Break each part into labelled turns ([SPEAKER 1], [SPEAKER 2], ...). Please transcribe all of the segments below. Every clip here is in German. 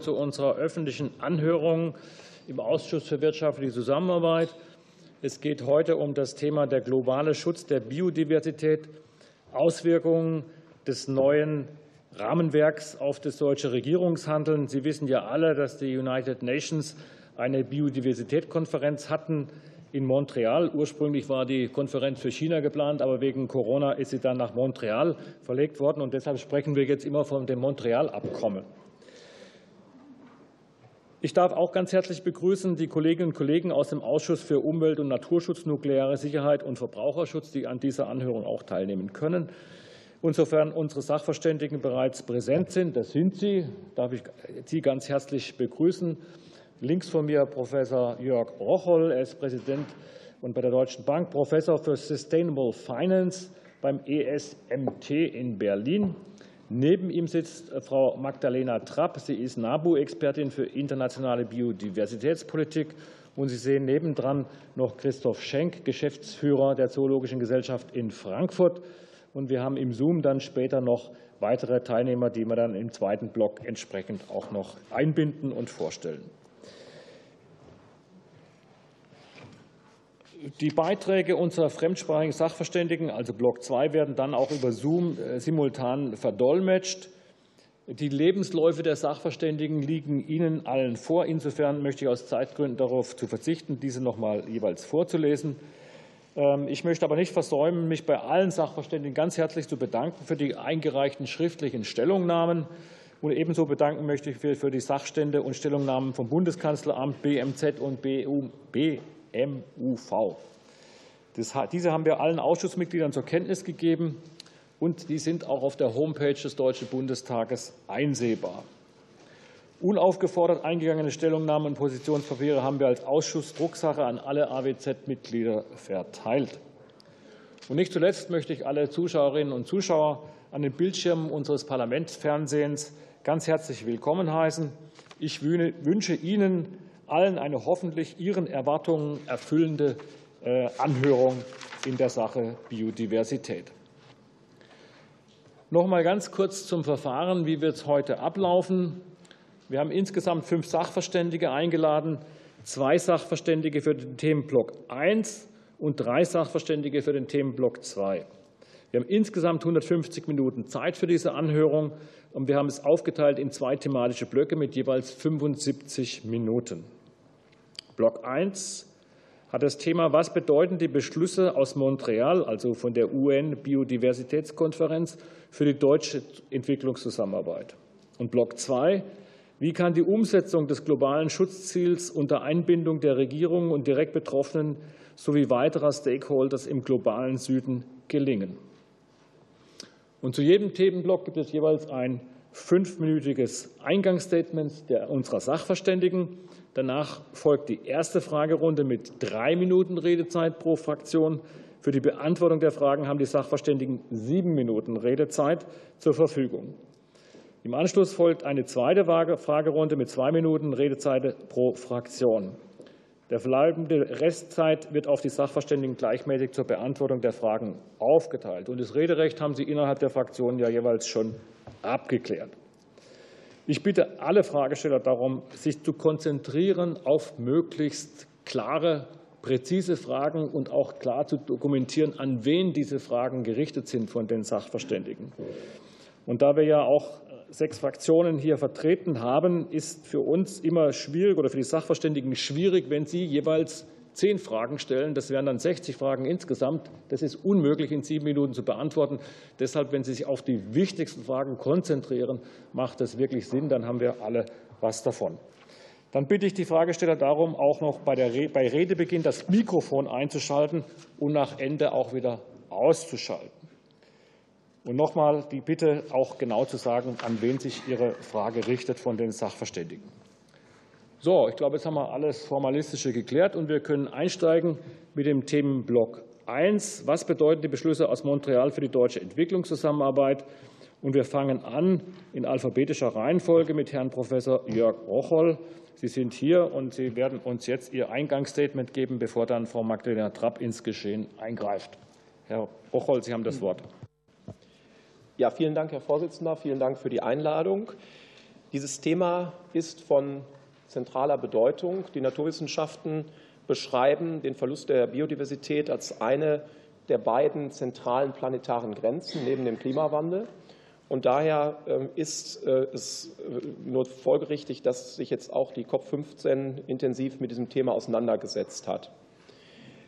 [SPEAKER 1] zu unserer öffentlichen Anhörung im Ausschuss für wirtschaftliche Zusammenarbeit. Es geht heute um das Thema der globale Schutz der Biodiversität, Auswirkungen des neuen Rahmenwerks auf das deutsche Regierungshandeln. Sie wissen ja alle, dass die United Nations eine Biodiversitätskonferenz hatten in Montreal. Ursprünglich war die Konferenz für China geplant, aber wegen Corona ist sie dann nach Montreal verlegt worden. Und deshalb sprechen wir jetzt immer von dem Montreal-Abkommen. Ich darf auch ganz herzlich begrüßen die Kolleginnen und Kollegen aus dem Ausschuss für Umwelt- und Naturschutz, nukleare Sicherheit und Verbraucherschutz, die an dieser Anhörung auch teilnehmen können. Insofern unsere Sachverständigen bereits präsent sind, das sind sie, darf ich Sie ganz herzlich begrüßen. Links von mir Professor Jörg Rocholl, er ist Präsident und bei der Deutschen Bank Professor für Sustainable Finance beim ESMT in Berlin. Neben ihm sitzt äh, Frau Magdalena Trapp. Sie ist NABU-Expertin für internationale Biodiversitätspolitik. Und Sie sehen nebendran noch Christoph Schenk, Geschäftsführer der Zoologischen Gesellschaft in Frankfurt. Und wir haben im Zoom dann später noch weitere Teilnehmer, die wir dann im zweiten Block entsprechend auch noch einbinden und vorstellen. Die Beiträge unserer fremdsprachigen Sachverständigen, also Block 2, werden dann auch über Zoom äh, simultan verdolmetscht. Die Lebensläufe der Sachverständigen liegen Ihnen allen vor. Insofern möchte ich aus Zeitgründen darauf zu verzichten, diese noch mal jeweils vorzulesen. Ähm, ich möchte aber nicht versäumen, mich bei allen Sachverständigen ganz herzlich zu bedanken für die eingereichten schriftlichen Stellungnahmen. Und ebenso bedanken möchte ich für die Sachstände und Stellungnahmen vom Bundeskanzleramt, BMZ und BU, MUV. Das, diese haben wir allen Ausschussmitgliedern zur Kenntnis gegeben, und die sind auch auf der Homepage des Deutschen Bundestages einsehbar. Unaufgefordert eingegangene Stellungnahmen und Positionspapiere haben wir als Ausschuss Drucksache an alle AWZ-Mitglieder verteilt. Und nicht zuletzt möchte ich alle Zuschauerinnen und Zuschauer an den Bildschirmen unseres Parlamentsfernsehens ganz herzlich willkommen heißen. Ich wünsche Ihnen allen eine hoffentlich Ihren Erwartungen erfüllende äh, Anhörung in der Sache Biodiversität. Noch mal ganz kurz zum Verfahren, wie wird es heute ablaufen? Wir haben insgesamt fünf Sachverständige eingeladen, zwei Sachverständige für den Themenblock 1 und drei Sachverständige für den Themenblock 2. Wir haben insgesamt 150 Minuten Zeit für diese Anhörung und wir haben es aufgeteilt in zwei thematische Blöcke mit jeweils 75 Minuten. Block 1 hat das Thema, was bedeuten die Beschlüsse aus Montreal, also von der UN-Biodiversitätskonferenz, für die deutsche Entwicklungszusammenarbeit? Und Block 2, wie kann die Umsetzung des globalen Schutzziels unter Einbindung der Regierungen und direkt Betroffenen sowie weiterer Stakeholders im globalen Süden gelingen? Und zu jedem Themenblock gibt es jeweils ein fünfminütiges Eingangsstatement unserer Sachverständigen. Danach folgt die erste Fragerunde mit drei Minuten Redezeit pro Fraktion. Für die Beantwortung der Fragen haben die Sachverständigen sieben Minuten Redezeit zur Verfügung. Im Anschluss folgt eine zweite Fragerunde mit zwei Minuten Redezeit pro Fraktion. Der verbleibende Restzeit wird auf die Sachverständigen gleichmäßig zur Beantwortung der Fragen aufgeteilt. Und das Rederecht haben Sie innerhalb der Fraktionen ja jeweils schon abgeklärt. Ich bitte alle Fragesteller darum, sich zu konzentrieren auf möglichst klare, präzise Fragen und auch klar zu dokumentieren, an wen diese Fragen gerichtet sind von den Sachverständigen. Und da wir ja auch sechs Fraktionen hier vertreten haben, ist für uns immer schwierig oder für die Sachverständigen schwierig, wenn sie jeweils zehn Fragen stellen. Das wären dann 60 Fragen insgesamt. Das ist unmöglich in sieben Minuten zu beantworten. Deshalb, wenn Sie sich auf die wichtigsten Fragen konzentrieren, macht das wirklich Sinn. Dann haben wir alle was davon. Dann bitte ich die Fragesteller darum, auch noch bei, der, bei Redebeginn das Mikrofon einzuschalten und nach Ende auch wieder auszuschalten. Und nochmal die Bitte, auch genau zu sagen, an wen sich Ihre Frage richtet von den Sachverständigen. So, ich glaube, jetzt haben wir alles Formalistische geklärt und wir können einsteigen mit dem Themenblock 1. Was bedeuten die Beschlüsse aus Montreal für die deutsche Entwicklungszusammenarbeit? Und wir fangen an in alphabetischer Reihenfolge mit Herrn Professor Jörg Rocholl. Sie sind hier und Sie werden uns jetzt Ihr Eingangsstatement geben, bevor dann Frau Magdalena Trapp ins Geschehen eingreift. Herr Rocholl, Sie haben das Wort.
[SPEAKER 2] Ja, vielen Dank, Herr Vorsitzender. Vielen Dank für die Einladung. Dieses Thema ist von zentraler Bedeutung. Die Naturwissenschaften beschreiben den Verlust der Biodiversität als eine der beiden zentralen planetaren Grenzen neben dem Klimawandel. Und daher ähm, ist äh, es äh, nur folgerichtig, dass sich jetzt auch die COP15 intensiv mit diesem Thema auseinandergesetzt hat.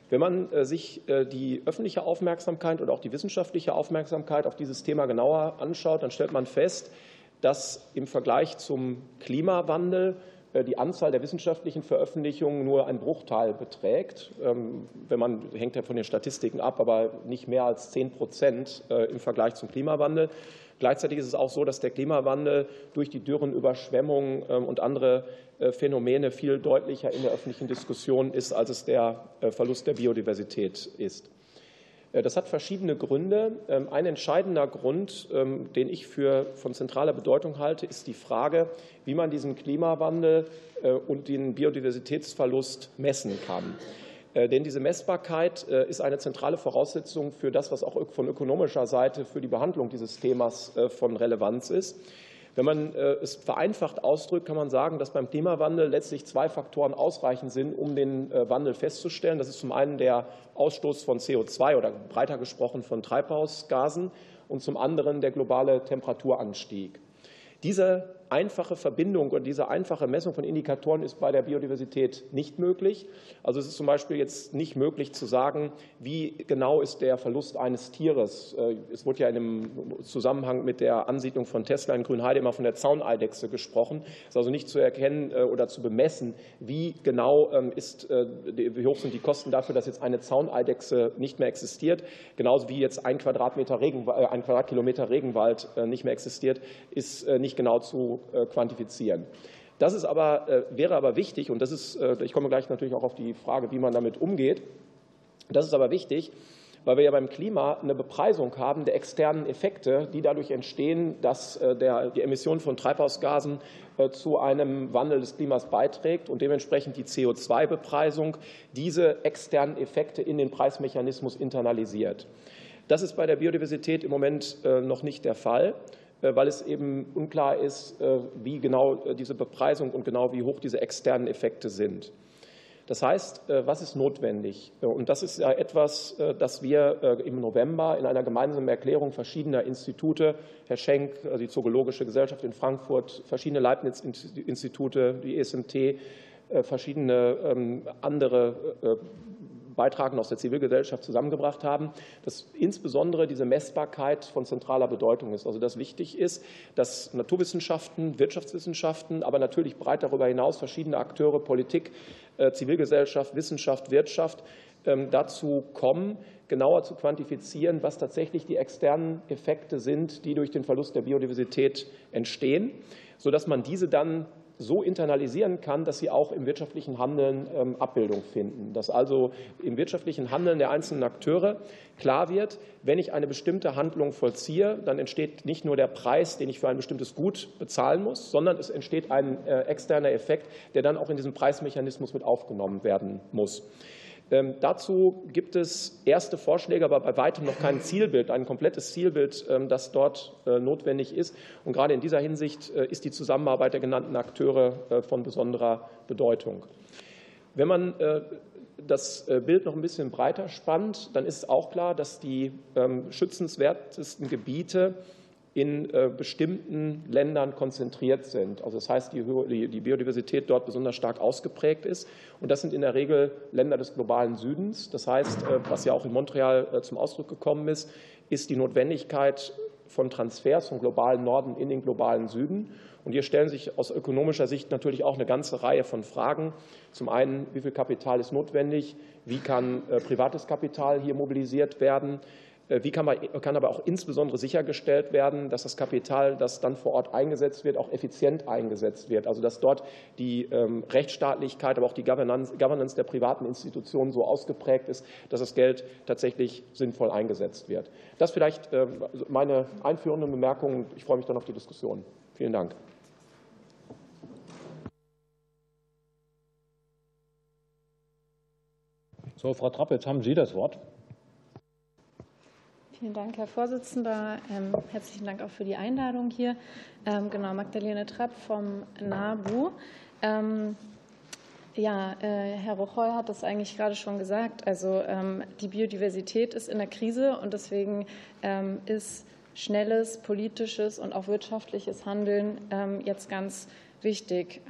[SPEAKER 2] Wenn man äh, sich die öffentliche Aufmerksamkeit und auch die wissenschaftliche Aufmerksamkeit auf dieses Thema genauer anschaut, dann stellt man fest, dass im Vergleich zum Klimawandel die Anzahl der wissenschaftlichen Veröffentlichungen nur ein Bruchteil beträgt. Ähm, wenn man hängt ja von den Statistiken ab, aber nicht mehr als zehn Prozent im Vergleich zum Klimawandel. Gleichzeitig ist es auch so, dass der Klimawandel durch die Dürren, Überschwemmungen ähm, und andere äh, Phänomene viel deutlicher in der öffentlichen Diskussion ist, als es der äh, Verlust der Biodiversität ist. Äh, das hat verschiedene Gründe. Ähm, ein entscheidender Grund, ähm, den ich für von zentraler Bedeutung halte, ist die Frage, wie man diesen Klimawandel und den Biodiversitätsverlust messen kann. Äh, denn diese Messbarkeit äh, ist eine zentrale Voraussetzung für das, was auch von ökonomischer Seite für die Behandlung dieses Themas äh, von Relevanz ist. Wenn man es vereinfacht ausdrückt, kann man sagen, dass beim Klimawandel letztlich zwei Faktoren ausreichend sind, um den Wandel festzustellen. Das ist zum einen der Ausstoß von CO2 oder breiter gesprochen von Treibhausgasen und zum anderen der globale Temperaturanstieg. Diese einfache Verbindung und diese einfache Messung von Indikatoren ist bei der Biodiversität nicht möglich. Also es ist zum Beispiel jetzt nicht möglich zu sagen, wie genau ist der Verlust eines Tieres. Äh, es wurde ja in einem Zusammenhang mit der Ansiedlung von Tesla in Grünheide immer von der Zauneidechse gesprochen. Es ist also nicht zu erkennen äh, oder zu bemessen, wie genau ähm, ist, äh, wie hoch sind die Kosten dafür, dass jetzt eine Zauneidechse nicht mehr existiert. Genauso wie jetzt ein Quadratmeter Regen, ein Quadratkilometer Regenwald nicht mehr existiert, ist nicht genau zu äh, quantifizieren. Das ist aber, äh, wäre aber wichtig, und das ist, äh, ich komme gleich natürlich auch auf die Frage, wie man damit umgeht. Das ist aber wichtig, weil wir ja beim Klima eine Bepreisung haben der externen Effekte, die dadurch entstehen, dass der, die Emission von Treibhausgasen zu einem Wandel des Klimas beiträgt und dementsprechend die CO2-Bepreisung diese externen Effekte in den Preismechanismus internalisiert. Das ist bei der Biodiversität im Moment noch nicht der Fall. Äh, weil es eben unklar ist, äh, wie genau äh, diese Bepreisung und genau wie hoch diese externen Effekte sind. Das heißt, was ist notwendig? Und das ist ja etwas, das wir im November in einer gemeinsamen Erklärung verschiedener Institute, Herr Schenk, die Zoologische Gesellschaft in Frankfurt, verschiedene Leibniz-Institute, die ESMT, verschiedene ähm, andere Beitragenden aus der Zivilgesellschaft zusammengebracht haben, dass insbesondere diese Messbarkeit von zentraler Bedeutung ist. Also dass wichtig ist, dass Naturwissenschaften, Wirtschaftswissenschaften, aber natürlich breit darüber hinaus verschiedene Akteure, Politik, äh, Zivilgesellschaft, Wissenschaft, Wirtschaft ähm, dazu kommen, genauer zu quantifizieren, was tatsächlich die externen Effekte sind, die durch den Verlust der Biodiversität entstehen, sodass man diese dann so internalisieren kann, dass sie auch im wirtschaftlichen Handeln ähm, Abbildung finden. Dass also im wirtschaftlichen Handeln der einzelnen Akteure klar wird, wenn ich eine bestimmte Handlung vollziehe, dann entsteht nicht nur der Preis, den ich für ein bestimmtes Gut bezahlen muss, sondern es entsteht ein äh, externer Effekt, der dann auch in diesen Preismechanismus mit aufgenommen werden muss. Ähm, dazu gibt es erste Vorschläge, aber bei weitem noch kein Zielbild, ein komplettes Zielbild, ähm, das dort äh, notwendig ist. Und gerade in dieser Hinsicht äh, ist die Zusammenarbeit der genannten Akteure äh, von besonderer Bedeutung. Wenn man das Bild noch ein bisschen breiter spannt, dann ist auch klar, dass die ähm, schützenswertesten Gebiete in äh, bestimmten Ländern konzentriert sind. Also das heißt, die Biodiversität dort besonders stark ausgeprägt ist. Und das sind in der Regel Länder des globalen Südens. Das heißt, äh, was ja auch in Montreal äh, zum Ausdruck gekommen ist, ist die Notwendigkeit von Transfers vom globalen Norden in den globalen Süden. Und hier stellen sich aus ökonomischer Sicht natürlich auch eine ganze Reihe von Fragen. Zum einen, wie viel Kapital ist notwendig? Wie kann privates Kapital hier mobilisiert werden? Äh, wie kann, man, kann aber auch insbesondere sichergestellt werden, dass das Kapital, das dann vor Ort eingesetzt wird, auch effizient eingesetzt wird? Also dass dort die ähm, Rechtsstaatlichkeit, aber auch die Governance, Governance der privaten Institutionen so ausgeprägt ist, dass das Geld tatsächlich sinnvoll eingesetzt wird. Das vielleicht ähm, meine einführenden Bemerkungen. Ich freue mich dann auf die Diskussion. Vielen Dank.
[SPEAKER 1] So, Frau Trapp, jetzt haben Sie das Wort.
[SPEAKER 3] Vielen Dank, Herr Vorsitzender. Ähm, herzlichen Dank auch für die Einladung hier. Ähm, genau, Magdalene Trapp vom NABU. Ähm, ja, äh, Herr Rochoy hat das eigentlich gerade schon gesagt. Also die Biodiversität ist in der Krise und deswegen ist schnelles politisches und auch wirtschaftliches Handeln jetzt ganz wichtig.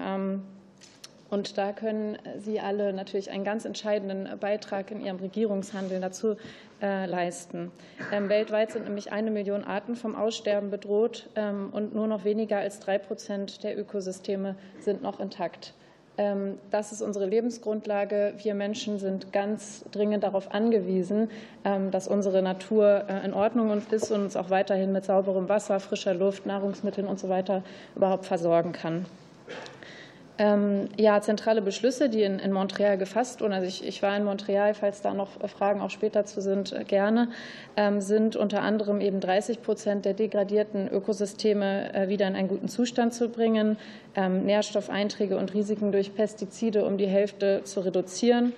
[SPEAKER 3] Und da können Sie alle natürlich einen ganz entscheidenden Beitrag in Ihrem Regierungshandeln dazu äh, leisten. Ähm, weltweit sind nämlich eine Million Arten vom Aussterben bedroht ähm, und nur noch weniger als drei Prozent der Ökosysteme sind noch intakt. Ähm, das ist unsere Lebensgrundlage. Wir Menschen sind ganz dringend darauf angewiesen, dass unsere Natur äh, in Ordnung ist und uns auch weiterhin mit sauberem Wasser, frischer Luft, Nahrungsmitteln und so überhaupt versorgen kann. Ähm, ja, zentrale Beschlüsse, die in, Montreal gefasst wurden, also ich, ich, war in Montreal, falls da noch Fragen auch später zu sind, äh, gerne, ähm, sind unter anderem eben 30 Prozent der degradierten Ökosysteme äh, wieder in einen guten Zustand zu bringen, ähm, Nährstoffeinträge und Risiken durch Pestizide um die Hälfte zu reduzieren,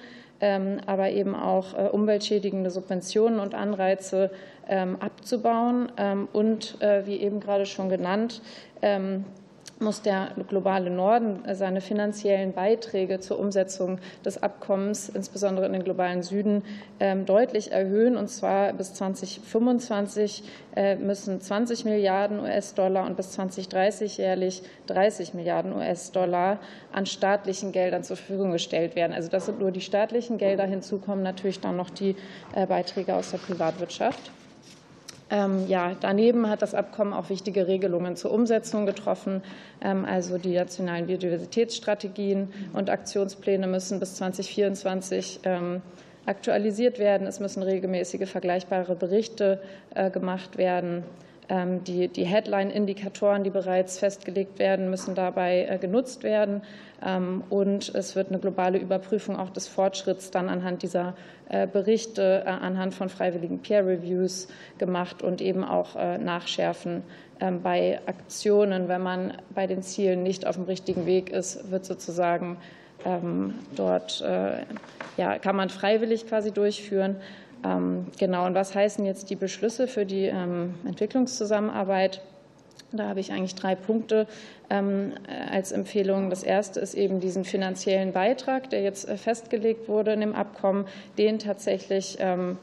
[SPEAKER 3] aber eben auch äh, umweltschädigende Subventionen und Anreize abzubauen und, wie eben gerade schon genannt, muss der globale Norden seine finanziellen Beiträge zur Umsetzung des Abkommens, insbesondere in den globalen Süden, ähm, deutlich erhöhen. Und zwar bis 2025 äh, müssen 20 Milliarden US-Dollar und bis 2030 jährlich 30 Milliarden US-Dollar an staatlichen Geldern zur Verfügung gestellt werden. Also das sind nur die staatlichen Gelder. Hinzu kommen natürlich dann noch die äh, Beiträge aus der Privatwirtschaft. Ähm, ja, daneben hat das Abkommen auch wichtige Regelungen zur Umsetzung getroffen. Ähm, also die nationalen Biodiversitätsstrategien und Aktionspläne müssen bis 2024 ähm, aktualisiert werden. Es müssen regelmäßige vergleichbare Berichte äh, gemacht werden. Die, Headline-Indikatoren, die bereits festgelegt werden, müssen dabei äh, genutzt werden. Und es wird eine globale Überprüfung auch des Fortschritts dann anhand dieser äh, Berichte äh, anhand von freiwilligen Peer Reviews gemacht und eben auch äh, nachschärfen ähm, bei Aktionen. Wenn man bei den Zielen nicht auf dem richtigen Weg ist, wird sozusagen ähm, dort, ja, kann man freiwillig quasi durchführen. Ähm, genau. Und was heißen jetzt die Beschlüsse für die Entwicklungszusammenarbeit? Da habe ich eigentlich drei Punkte ähm, als Empfehlung. Das erste ist eben diesen finanziellen Beitrag, der jetzt äh, festgelegt wurde in dem Abkommen, den tatsächlich ähm,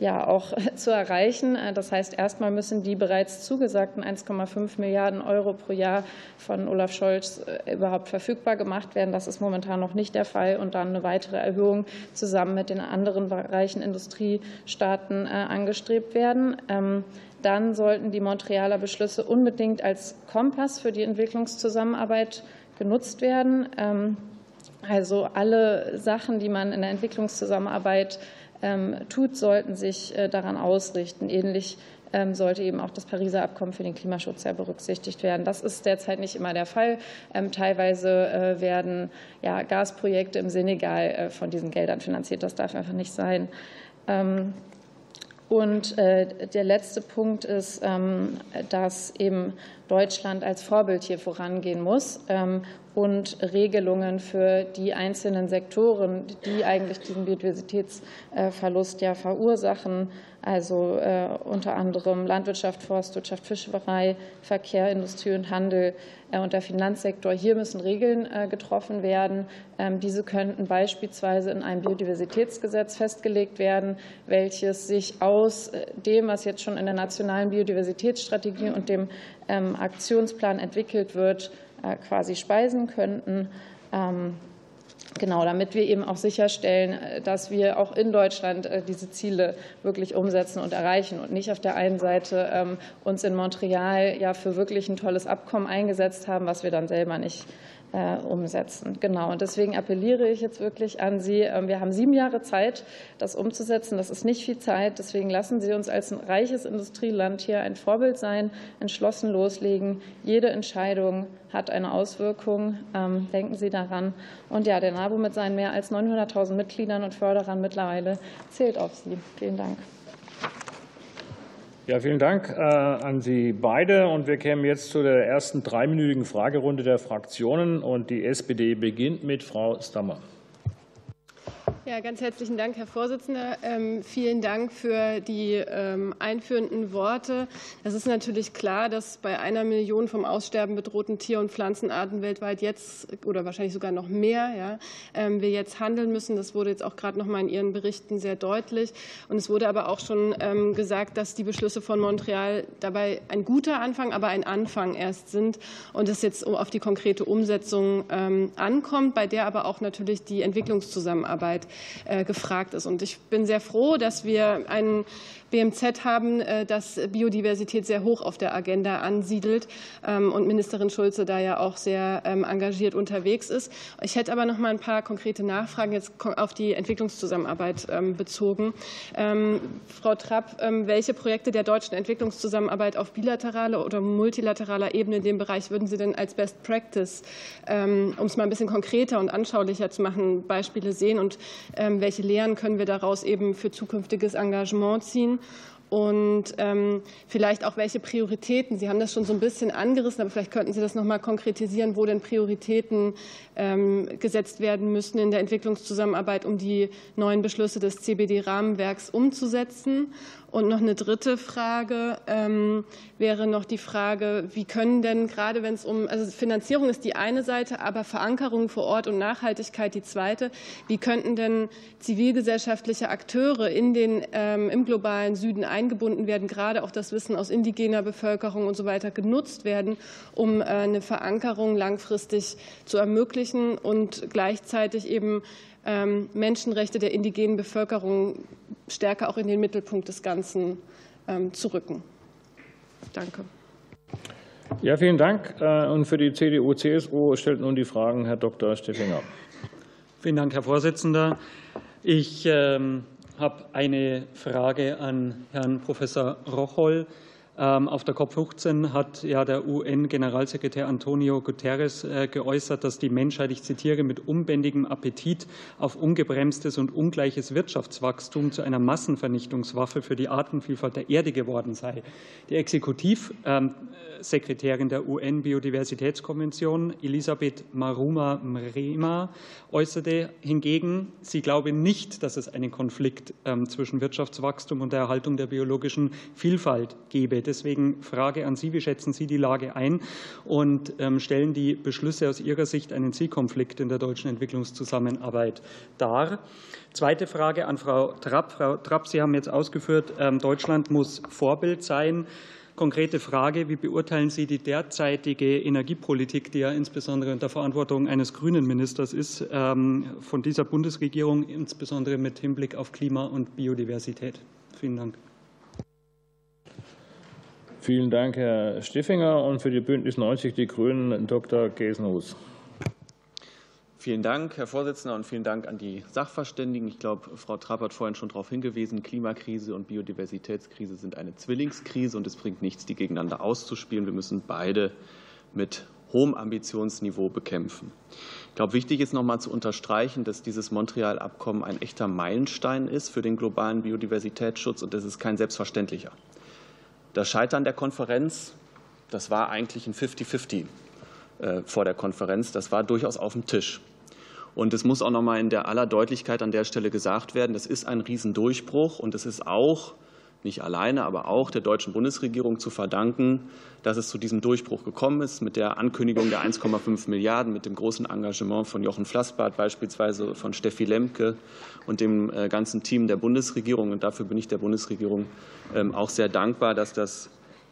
[SPEAKER 3] ja auch zu erreichen. Äh, das heißt, erstmal müssen die bereits zugesagten 1,5 Milliarden Euro pro Jahr von Olaf Scholz äh, überhaupt verfügbar gemacht werden. Das ist momentan noch nicht der Fall. Und dann eine weitere Erhöhung zusammen mit den anderen reichen Industriestaaten angestrebt werden. Ähm, dann sollten die Montrealer Beschlüsse unbedingt als Kompass für die Entwicklungszusammenarbeit genutzt werden. Ähm, also alle Sachen, die man in der Entwicklungszusammenarbeit tut, sollten sich äh, daran ausrichten. Ähnlich ähm, sollte eben auch das Pariser Abkommen für den Klimaschutz ja berücksichtigt werden. Das ist derzeit nicht immer der Fall. Teilweise äh, werden ja Gasprojekte im Senegal äh, von diesen Geldern finanziert. Das darf einfach nicht sein. Und der letzte Punkt ist, ähm, dass eben Deutschland als Vorbild hier vorangehen muss ähm, und Regelungen für die einzelnen Sektoren, die eigentlich diesen Biodiversitätsverlust ja verursachen, also äh, unter anderem Landwirtschaft, Forstwirtschaft, Fischerei, Verkehr, Industrie und Handel äh, und der Finanzsektor. Hier müssen Regeln äh, getroffen werden. Ähm, diese könnten beispielsweise in einem Biodiversitätsgesetz festgelegt werden, welches sich aus dem, was jetzt schon in der nationalen Biodiversitätsstrategie und dem ähm, Aktionsplan entwickelt wird, quasi speisen könnten. Ähm, Genau, damit wir eben auch sicherstellen, äh, dass wir auch in Deutschland äh, diese Ziele wirklich umsetzen und erreichen und nicht auf der einen Seite ähm, uns in Montreal ja für wirklich ein tolles Abkommen eingesetzt haben, was wir dann selber nicht äh, umsetzen. Genau. Und deswegen appelliere ich jetzt wirklich an Sie. Ähm, wir haben sieben Jahre Zeit, das umzusetzen. Das ist nicht viel Zeit. Deswegen lassen Sie uns als ein reiches Industrieland hier ein Vorbild sein, entschlossen loslegen. Jede Entscheidung hat eine Auswirkung. Ähm, denken Sie daran. Und ja, der NABU mit seinen mehr als 900.000 Mitgliedern und Förderern mittlerweile zählt auf Sie. Vielen Dank.
[SPEAKER 1] Ja, vielen Dank äh, an Sie beide. Und wir kämen jetzt zu der ersten dreiminütigen Fragerunde der Fraktionen. Und die SPD beginnt mit Frau Stammer.
[SPEAKER 4] Ja, ganz herzlichen Dank, Herr Vorsitzender. Ähm, vielen Dank für die ähm, einführenden Worte. Es ist natürlich klar, dass bei einer Million vom Aussterben bedrohten Tier- und Pflanzenarten weltweit jetzt oder wahrscheinlich sogar noch mehr, ja, ähm, wir jetzt handeln müssen. Das wurde jetzt auch gerade noch mal in Ihren Berichten sehr deutlich. Und es wurde aber auch schon ähm, gesagt, dass die Beschlüsse von Montreal dabei ein guter Anfang, aber ein Anfang erst sind und es jetzt auf die konkrete Umsetzung ähm, ankommt, bei der aber auch natürlich die Entwicklungszusammenarbeit äh, gefragt ist. Und ich bin sehr froh, dass wir einen BMZ haben, äh, das Biodiversität sehr hoch auf der Agenda ansiedelt ähm, und Ministerin Schulze da ja auch sehr ähm, engagiert unterwegs ist. Ich hätte aber noch mal ein paar konkrete Nachfragen jetzt auf die Entwicklungszusammenarbeit ähm, bezogen. Frau Trapp, welche Projekte der deutschen Entwicklungszusammenarbeit auf bilateraler oder multilateraler Ebene in dem Bereich würden Sie denn als Best Practice, um es mal ein bisschen konkreter und anschaulicher zu machen, Beispiele sehen und welche Lehren können wir daraus eben für zukünftiges Engagement ziehen? Und ähm, vielleicht auch welche Prioritäten. Sie haben das schon so ein bisschen angerissen, aber vielleicht könnten Sie das noch mal konkretisieren, wo denn Prioritäten ähm, gesetzt werden müssen in der Entwicklungszusammenarbeit, um die neuen Beschlüsse des CBD-Rahmenwerks umzusetzen. Und noch eine dritte Frage ähm, wäre noch die Frage, wie können denn gerade wenn es um, also Finanzierung ist die eine Seite, aber Verankerung vor Ort und Nachhaltigkeit die zweite, wie könnten denn zivilgesellschaftliche Akteure in den, ähm, im globalen Süden eingebunden werden, gerade auch das Wissen aus indigener Bevölkerung und so weiter genutzt werden, um äh, eine Verankerung langfristig zu ermöglichen und gleichzeitig eben Menschenrechte der indigenen Bevölkerung stärker auch in den Mittelpunkt des Ganzen ähm, zu rücken. Danke.
[SPEAKER 1] Ja, vielen Dank. Äh, und für die CDU-CSU stellt nun die Fragen Herr Dr. Steffinger.
[SPEAKER 5] Vielen Dank, Herr Vorsitzender. Ich ähm, habe eine Frage an Herrn Professor Rocholl. Ähm, auf der COP15 hat ja der UN-Generalsekretär Antonio Guterres äh, geäußert, dass die Menschheit, ich zitiere, mit unbändigem Appetit auf ungebremstes und ungleiches Wirtschaftswachstum zu einer Massenvernichtungswaffe für die Artenvielfalt der Erde geworden sei. Die Exekutivsekretärin der UN-Biodiversitätskonvention, Elisabeth Maruma Mrema, äußerte hingegen, sie glaube nicht, dass es einen Konflikt ähm, zwischen Wirtschaftswachstum und der Erhaltung der biologischen Vielfalt gebe. Deswegen Frage an Sie, wie schätzen Sie die Lage ein und ähm, stellen die Beschlüsse aus Ihrer Sicht einen Zielkonflikt in der deutschen Entwicklungszusammenarbeit dar? Zweite Frage an Frau Trapp. Frau Trapp, Sie haben jetzt ausgeführt, ähm, Deutschland muss Vorbild sein. Konkrete Frage, wie beurteilen Sie die derzeitige Energiepolitik, die ja insbesondere unter Verantwortung eines grünen Ministers ist, ähm, von dieser Bundesregierung, insbesondere mit Hinblick auf Klima und Biodiversität? Vielen Dank.
[SPEAKER 1] Vielen Dank, Herr Stiffinger. Und für die Bündnis 90 Die Grünen Dr. Gesenhus.
[SPEAKER 6] Vielen Dank, Herr Vorsitzender, und vielen Dank an die Sachverständigen. Ich glaube, Frau Trapp hat vorhin schon darauf hingewiesen, Klimakrise und Biodiversitätskrise sind eine Zwillingskrise und es bringt nichts, die gegeneinander auszuspielen. Wir müssen beide mit hohem Ambitionsniveau bekämpfen. Ich glaube, wichtig ist noch mal zu unterstreichen, dass dieses Montreal-Abkommen ein echter Meilenstein ist für den globalen Biodiversitätsschutz und das ist kein selbstverständlicher. Das Scheitern der Konferenz, das war eigentlich ein 50-50 äh, vor der Konferenz. Das war durchaus auf dem Tisch. Und es muss auch noch mal in der aller Deutlichkeit an der Stelle gesagt werden, das ist ein Riesendurchbruch und es ist auch nicht alleine, aber auch der deutschen Bundesregierung zu verdanken, dass es zu diesem Durchbruch gekommen ist, mit der Ankündigung der 1,5 Milliarden, mit dem großen Engagement von Jochen Flassbart, beispielsweise von Steffi Lemke und dem äh, ganzen Team der Bundesregierung. Und dafür bin ich der Bundesregierung ähm, auch sehr dankbar, dass das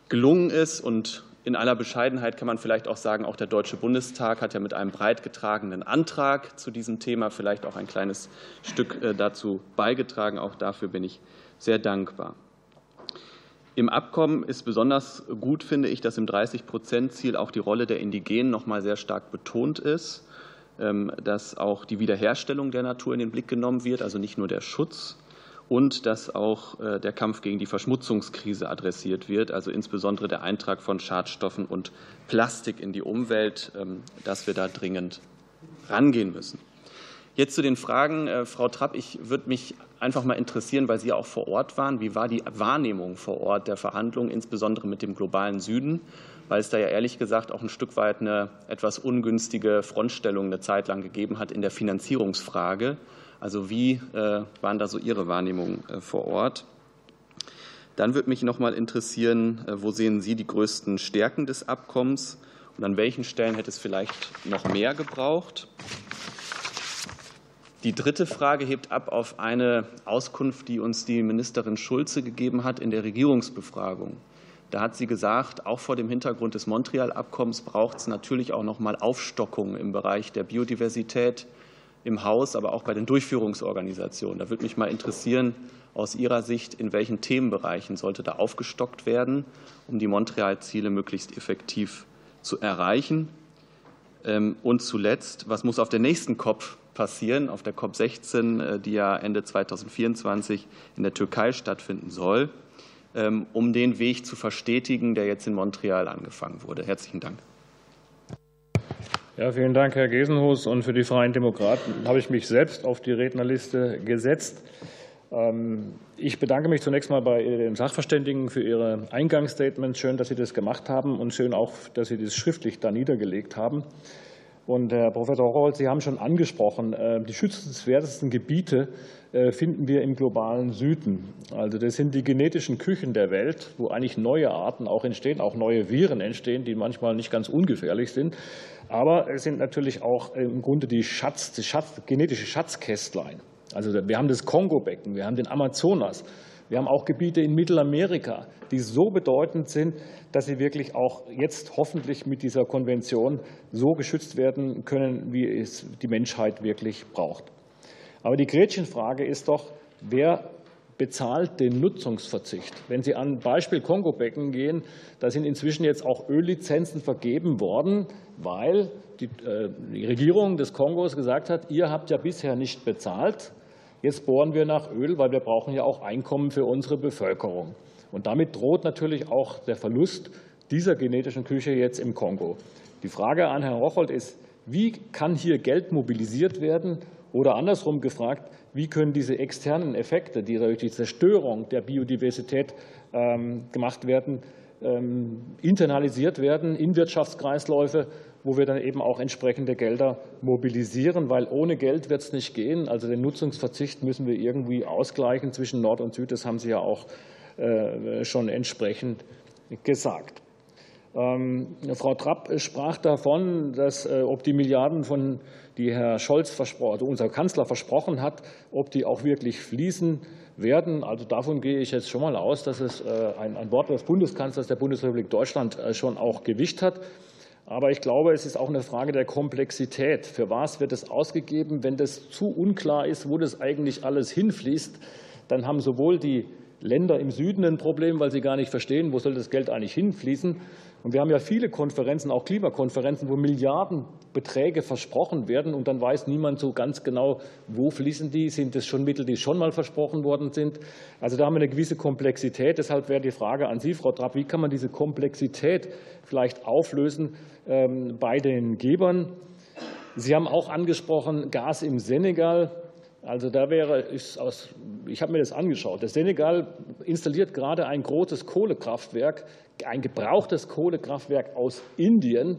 [SPEAKER 6] gelungen ist. Und in aller Bescheidenheit kann man vielleicht auch sagen, auch der Deutsche Bundestag hat ja mit einem breit getragenen Antrag zu diesem Thema vielleicht auch ein kleines Stück äh, dazu beigetragen. Auch dafür bin ich sehr dankbar. Im Abkommen ist besonders gut, finde ich, dass im 30-Prozent-Ziel auch die Rolle der Indigenen noch mal sehr stark betont ist, ähm, dass auch die Wiederherstellung der Natur in den Blick genommen wird, also nicht nur der Schutz und dass auch äh, der Kampf gegen die Verschmutzungskrise adressiert wird, also insbesondere der Eintrag von Schadstoffen und Plastik in die Umwelt, ähm, dass wir da dringend rangehen müssen. Jetzt zu den Fragen, äh, Frau Trapp, ich würde mich einfach mal interessieren, weil Sie auch vor Ort waren. Wie war die Wahrnehmung vor Ort der Verhandlungen, insbesondere mit dem globalen Süden? Weil es da ja ehrlich gesagt auch ein Stück weit eine etwas ungünstige Frontstellung eine Zeit lang gegeben hat in der Finanzierungsfrage. Also wie waren da so Ihre Wahrnehmungen vor Ort? Dann würde mich noch mal interessieren, wo sehen Sie die größten Stärken des Abkommens und an welchen Stellen hätte es vielleicht noch mehr gebraucht? Die dritte Frage hebt ab auf eine Auskunft, die uns die Ministerin Schulze gegeben hat in der Regierungsbefragung. Da hat sie gesagt, auch vor dem Hintergrund des Montreal-Abkommens braucht es natürlich auch noch mal Aufstockung im Bereich der Biodiversität im Haus, aber auch bei den Durchführungsorganisationen. Da würde mich mal interessieren, aus Ihrer Sicht, in welchen Themenbereichen sollte da aufgestockt werden, um die Montreal-Ziele möglichst effektiv zu erreichen? Ähm, und zuletzt, was muss auf der nächsten COP passieren, auf der COP16, äh, die ja Ende 2024 in der Türkei stattfinden soll, ähm, um den Weg zu verstetigen, der jetzt in Montreal angefangen wurde. Herzlichen Dank.
[SPEAKER 1] Ja, vielen Dank, Herr Gesenhus. Und für die Freien Demokraten habe ich mich selbst auf die Rednerliste gesetzt. Ähm, ich bedanke mich zunächst mal bei den Sachverständigen für Ihre Eingangsstatements. Schön, dass Sie das gemacht haben und schön auch, dass Sie das schriftlich da niedergelegt haben. Und Herr Professor Rocholt, Sie haben schon angesprochen, äh, die schützenswertesten Gebiete äh, finden wir im globalen Süden. Also das sind die genetischen Küchen der Welt, wo eigentlich neue Arten auch entstehen, auch neue Viren entstehen, die manchmal nicht ganz ungefährlich sind. Aber es sind natürlich auch im Grunde die, Schatz, die Schatz, genetische Schatzkästlein. Also wir haben das Kongo-Becken, wir haben den Amazonas, wir haben auch Gebiete in Mittelamerika, die so bedeutend sind, dass sie wirklich auch jetzt hoffentlich mit dieser Konvention so geschützt werden können, wie es die Menschheit wirklich braucht. Aber die Gretchenfrage ist doch, wer bezahlt den Nutzungsverzicht? Wenn Sie an Beispiel Kongo-Becken gehen, da sind inzwischen jetzt auch Öllizenzen vergeben worden, weil die, äh, die Regierung des Kongos gesagt hat, ihr habt ja bisher nicht bezahlt, Jetzt bohren wir nach Öl, weil wir brauchen ja auch Einkommen für unsere Bevölkerung. Und damit droht natürlich auch der Verlust dieser genetischen Küche jetzt im Kongo. Die Frage an Herrn Rocholt ist, wie kann hier Geld mobilisiert werden? Oder andersrum gefragt, wie können diese externen Effekte, die durch die Zerstörung der Biodiversität ähm, gemacht werden, ähm, internalisiert werden in Wirtschaftskreisläufe wo wir dann eben auch entsprechende Gelder mobilisieren, weil ohne Geld wird es nicht gehen. Also den Nutzungsverzicht müssen wir irgendwie ausgleichen zwischen Nord und Süd. Das haben Sie ja auch äh, schon entsprechend gesagt. Ähm, Frau Trapp sprach davon, dass äh, ob die Milliarden, von, die Herr Scholz also unser Kanzler versprochen hat, ob die auch wirklich fließen werden. Also davon gehe ich jetzt schon mal aus, dass es äh, ein Wort des Bundeskanzlers der Bundesrepublik Deutschland schon auch Gewicht hat. Aber ich glaube, es ist auch eine Frage der Komplexität. Für was wird es ausgegeben? Wenn das zu unklar ist, wo das eigentlich alles hinfließt, dann haben sowohl die Länder im Süden ein Problem, weil sie gar nicht verstehen, wo soll das Geld eigentlich hinfließen. Und wir haben ja viele Konferenzen, auch Klimakonferenzen, wo Milliardenbeträge versprochen werden und dann weiß niemand so ganz genau, wo fließen die, sind es schon Mittel, die schon mal versprochen worden sind. Also da haben wir eine gewisse Komplexität. Deshalb wäre die Frage an Sie, Frau Trapp, wie kann man diese Komplexität vielleicht auflösen ähm, bei den Gebern? Sie haben auch angesprochen Gas im Senegal. Also da wäre ist aus, ich habe mir das angeschaut. Der Senegal installiert gerade ein großes Kohlekraftwerk, ein gebrauchtes Kohlekraftwerk aus Indien,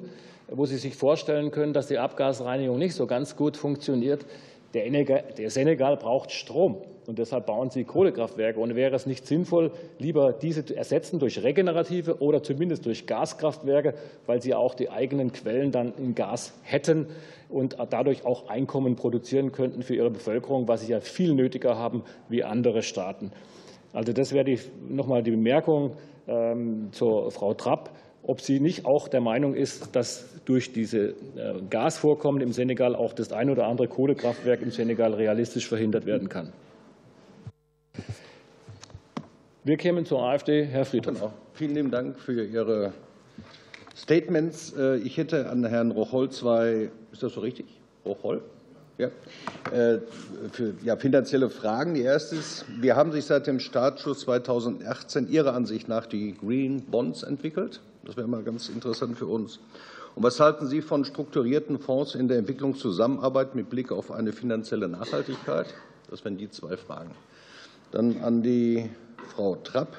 [SPEAKER 1] wo Sie sich vorstellen können, dass die Abgasreinigung nicht so ganz gut funktioniert. Der Senegal braucht Strom und deshalb bauen sie Kohlekraftwerke. Und wäre es nicht sinnvoll, lieber diese zu ersetzen durch regenerative oder zumindest durch Gaskraftwerke, weil sie auch die eigenen Quellen dann in Gas hätten und dadurch auch Einkommen produzieren könnten für ihre Bevölkerung, was sie ja viel nötiger haben wie andere Staaten. Also das wäre die, nochmal die Bemerkung ähm, zur Frau Trapp, ob sie nicht auch der Meinung ist, dass durch diese äh, Gasvorkommen im Senegal auch das ein oder andere Kohlekraftwerk im Senegal realistisch verhindert werden kann. Wir kämen zur AfD. Herr Friedhoff. Genau.
[SPEAKER 7] Vielen lieben Dank für Ihre Statements. Äh, ich hätte an Herrn Rocholl zwei, ist das so richtig? Rocholl? Ja. Äh, für ja, finanzielle Fragen. Die erste ist, wie haben sich seit dem Startschuss 2018 Ihrer Ansicht nach die Green Bonds entwickelt? Das wäre mal ganz interessant für uns. Und was halten Sie von strukturierten Fonds in der Entwicklungszusammenarbeit mit Blick auf eine finanzielle Nachhaltigkeit? Das wären die zwei Fragen. Dann an die Frau Trapp.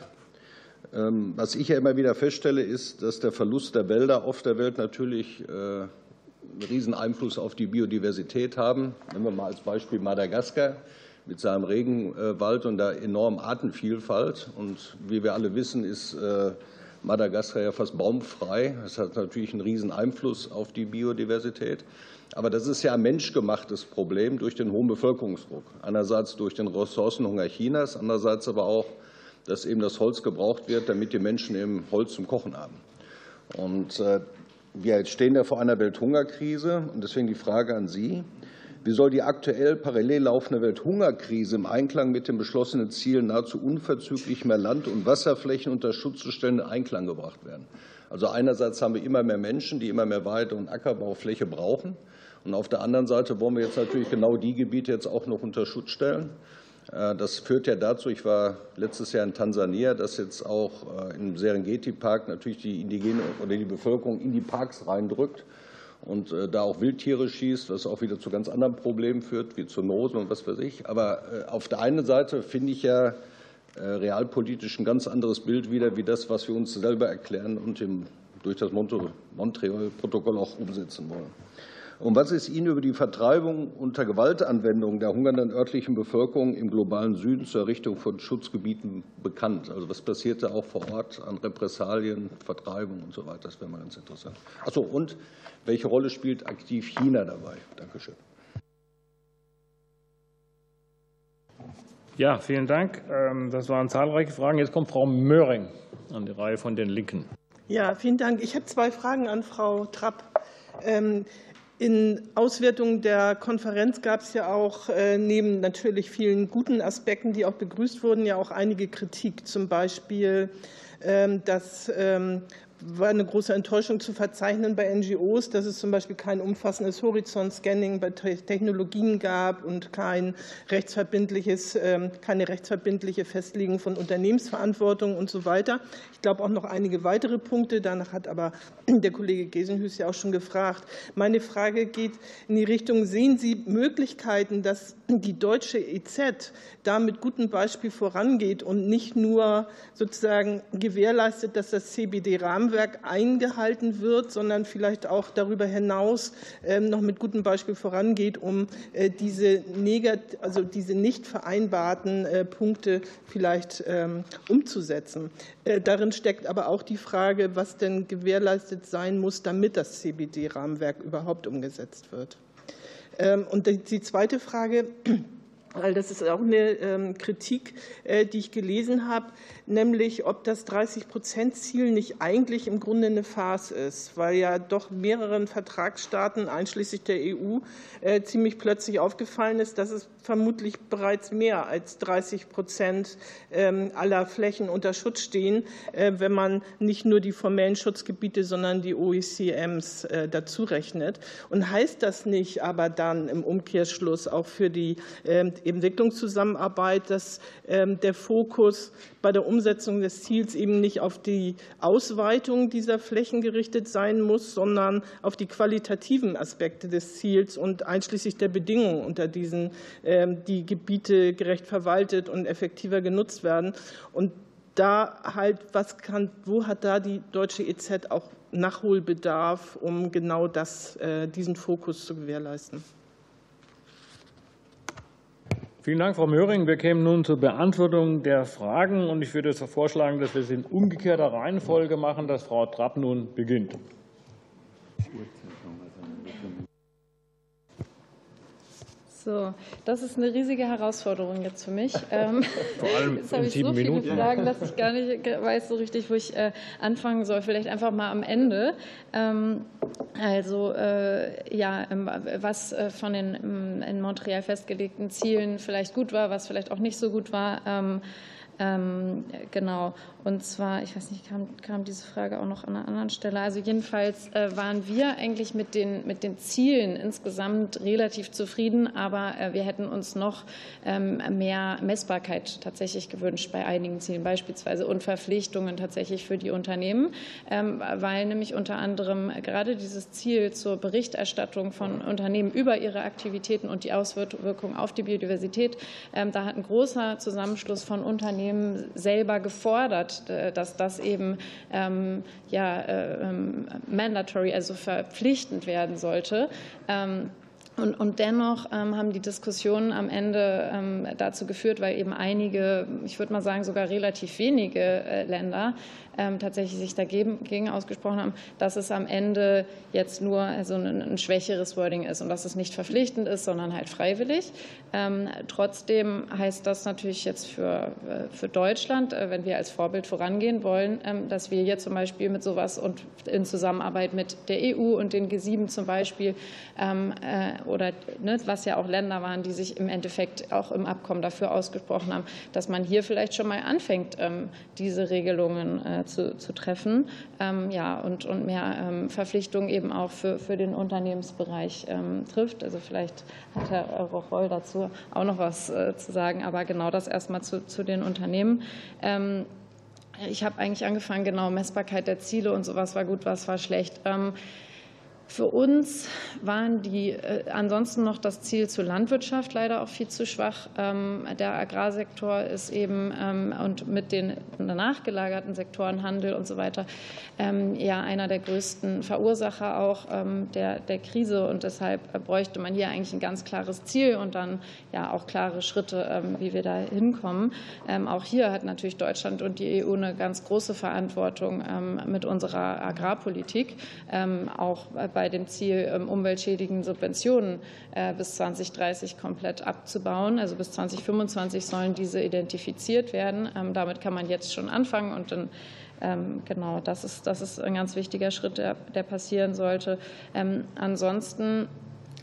[SPEAKER 7] Ähm, was ich ja immer wieder feststelle, ist, dass der Verlust der Wälder auf der Welt natürlich äh, einen riesen Einfluss auf die Biodiversität haben. Nehmen wir mal als Beispiel Madagaskar mit seinem Regenwald und der enormen Artenvielfalt. Und wie wir alle wissen, ist äh, Madagaskar ja fast baumfrei. Das hat natürlich einen riesen Einfluss auf die Biodiversität. Aber das ist ja ein menschgemachtes Problem durch den hohen Bevölkerungsdruck. Einerseits durch den Ressourcenhunger Chinas, andererseits aber auch, dass eben das Holz gebraucht wird, damit die Menschen eben Holz zum Kochen haben. Und äh, wir stehen ja vor einer Welthungerkrise. Und deswegen die Frage an Sie. Wie soll die aktuell parallel laufende Welthungerkrise im Einklang mit den beschlossenen Zielen nahezu unverzüglich mehr Land- und Wasserflächen unter Schutz zu stellen in Einklang gebracht werden? Also einerseits haben wir immer mehr Menschen, die immer mehr Weide- und Ackerbaufläche brauchen. Und auf der anderen Seite wollen wir jetzt natürlich genau die Gebiete jetzt auch noch unter Schutz stellen. Äh, das führt ja dazu, ich war letztes Jahr in Tansania, dass jetzt auch äh, im Serengeti-Park natürlich die Indigene oder die Bevölkerung in die Parks reindrückt und äh, da auch Wildtiere schießt, was auch wieder zu ganz anderen Problemen führt, wie Zoonosen und was weiß ich. Aber auf der einen Seite finde ich ja realpolitisch ein ganz anderes Bild wieder, wie das, was wir uns selber erklären und durch das Montreal-Protokoll auch umsetzen wollen. Und was ist Ihnen über die Vertreibung unter Gewaltanwendung der hungernden örtlichen Bevölkerung im globalen Süden zur Errichtung von Schutzgebieten bekannt? Also was passiert da auch vor Ort an Repressalien, Vertreibung und so weiter? Das wäre mal ganz interessant. Achso, und welche Rolle spielt aktiv China dabei? Dankeschön.
[SPEAKER 1] Ja, vielen Dank. Ähm, das waren zahlreiche Fragen. Jetzt kommt Frau Möhring an die Reihe von den Linken.
[SPEAKER 8] Ja, vielen Dank. Ich habe zwei Fragen an Frau Trapp. In Auswertung der Konferenz gab es ja auch äh, neben natürlich vielen guten Aspekten, die auch begrüßt wurden, ja auch einige Kritik. Zum Beispiel, ähm, dass ähm, war eine große Enttäuschung zu verzeichnen bei NGOs, dass es zum Beispiel kein umfassendes Horizont-Scanning bei Technologien gab und kein rechtsverbindliches, ähm, keine rechtsverbindliche Festlegung von Unternehmensverantwortung und so weiter. Ich glaube auch noch einige weitere Punkte. Danach hat aber der Kollege Gesenhüß ja auch schon gefragt. Meine Frage geht in die Richtung, sehen Sie Möglichkeiten, dass die deutsche EZ da mit gutem Beispiel vorangeht und nicht nur sozusagen gewährleistet, dass das CBD-Rahmen Rahmenwerk eingehalten wird, sondern vielleicht auch darüber hinaus ähm, noch mit gutem Beispiel vorangeht, um äh, diese, also diese nicht vereinbarten äh, Punkte vielleicht ähm, umzusetzen. Äh, darin steckt aber auch die Frage, was denn gewährleistet sein muss, damit das CBD-Rahmenwerk überhaupt umgesetzt wird. Ähm, und die zweite Frage, weil das ist auch eine Kritik, die ich gelesen habe nämlich ob das 30-Prozent-Ziel nicht eigentlich im Grunde eine Farce ist, weil ja doch mehreren Vertragsstaaten, einschließlich der EU, äh, ziemlich plötzlich aufgefallen ist, dass es vermutlich bereits mehr als 30 Prozent ähm, aller Flächen unter Schutz stehen, äh, wenn man nicht nur die formellen Schutzgebiete, sondern die OECMs äh, dazu rechnet. Und heißt das nicht aber dann im Umkehrschluss auch für die ähm, Entwicklungszusammenarbeit, dass ähm, der Fokus bei der Umsetzung des Ziels eben nicht auf die Ausweitung dieser Flächen gerichtet sein muss, sondern auf die qualitativen Aspekte des Ziels und einschließlich der Bedingungen, unter diesen ähm, die Gebiete gerecht verwaltet und effektiver genutzt werden. Und da halt, was kann, wo hat da die deutsche EZ auch Nachholbedarf, um genau das, äh, diesen Fokus zu gewährleisten?
[SPEAKER 1] Vielen Dank, Frau Möhring. Wir kämen nun zur Beantwortung der Fragen. Und ich würde vorschlagen, dass wir es in umgekehrter Reihenfolge machen, dass Frau Trapp nun beginnt.
[SPEAKER 3] So, das ist eine riesige Herausforderung jetzt für mich. Ähm,
[SPEAKER 1] Vor allem
[SPEAKER 3] jetzt habe ich so viele Minuten. Fragen, dass ich gar nicht weiß so richtig, wo ich äh, anfangen soll. Vielleicht einfach mal am Ende. Ähm, also äh, ja, ähm, was äh, von den in Montreal festgelegten Zielen vielleicht gut war, was vielleicht auch nicht so gut war. Genau. Und zwar, ich weiß nicht, kam, kam diese Frage auch noch an einer anderen Stelle. Also jedenfalls äh, waren wir eigentlich mit den, mit den Zielen insgesamt relativ zufrieden, aber äh, wir hätten uns noch ähm, mehr Messbarkeit tatsächlich gewünscht bei einigen Zielen, beispielsweise und Verpflichtungen tatsächlich für die Unternehmen, ähm, weil nämlich unter anderem gerade dieses Ziel zur Berichterstattung von Unternehmen über ihre Aktivitäten und die Auswirkungen auf die Biodiversität, ähm, da hat ein großer Zusammenschluss von Unternehmen Unternehmen selber gefordert, dass das eben ja, mandatory, also verpflichtend werden sollte. Und, und dennoch ähm, haben die Diskussionen am Ende ähm, dazu geführt, weil eben einige, ich würde mal sagen sogar relativ wenige äh, Länder ähm, tatsächlich sich dagegen ausgesprochen haben, dass es am Ende jetzt nur also ein, ein schwächeres Wording ist und dass es nicht verpflichtend ist, sondern halt freiwillig. Ähm, trotzdem heißt das natürlich jetzt für, äh, für Deutschland, äh, wenn wir als Vorbild vorangehen wollen, ähm, dass wir hier zum Beispiel mit sowas und in Zusammenarbeit mit der EU und den G7 zum Beispiel ähm, äh, oder ne, was ja auch Länder waren, die sich im Endeffekt auch im Abkommen dafür ausgesprochen haben, dass man hier vielleicht schon mal anfängt, diese Regelungen zu, zu treffen ähm, ja, und, und mehr ähm, Verpflichtungen eben auch für, für den Unternehmensbereich ähm, trifft. Also vielleicht hat Herr Rocholl dazu auch noch was äh, zu sagen, aber genau das erstmal zu, zu den Unternehmen. Ich habe eigentlich angefangen, genau, Messbarkeit der Ziele und sowas war gut, was war schlecht. Für uns waren die äh, ansonsten noch das Ziel zur Landwirtschaft leider auch viel zu schwach. Ähm, der Agrarsektor ist eben ähm, und mit den nachgelagerten Sektoren Handel und so weiter ähm, ja einer der größten Verursacher auch der, der Krise und deshalb bräuchte man hier eigentlich ein ganz klares Ziel und dann ja auch klare Schritte, wie wir da hinkommen. Auch hier hat natürlich Deutschland und die EU eine ganz große Verantwortung mit unserer Agrarpolitik, auch bei bei dem Ziel, ähm, umweltschädigende Subventionen äh, bis 2030 komplett abzubauen. Also bis 2025 sollen diese identifiziert werden. Ähm, damit kann man jetzt schon anfangen und dann ähm, Genau, das ist, das ist ein ganz wichtiger Schritt, der, der passieren sollte. ansonsten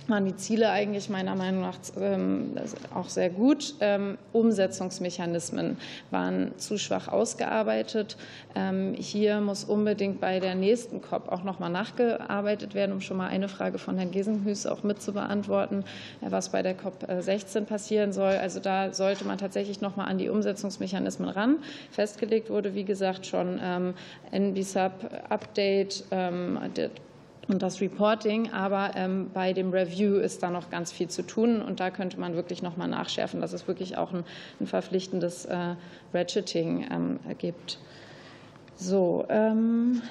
[SPEAKER 3] waren die Ziele eigentlich meiner Meinung nach ähm, auch sehr gut. Ähm, Umsetzungsmechanismen waren zu schwach ausgearbeitet. Ähm, hier muss unbedingt bei der nächsten COP auch noch mal nachgearbeitet werden, um schon mal eine Frage von Herrn Gesenhüß auch mit zu beantworten, äh, was bei der COP 16 passieren soll. Also da sollte man tatsächlich noch mal an die Umsetzungsmechanismen ran. Festgelegt wurde, wie gesagt, schon NBSUB-Update, und das Reporting. Aber ähm, bei dem Review ist da noch ganz viel zu tun. Und da könnte man wirklich noch mal nachschärfen, dass es wirklich auch ein, ein verpflichtendes äh, Ratcheting ähm, gibt. So, ähm,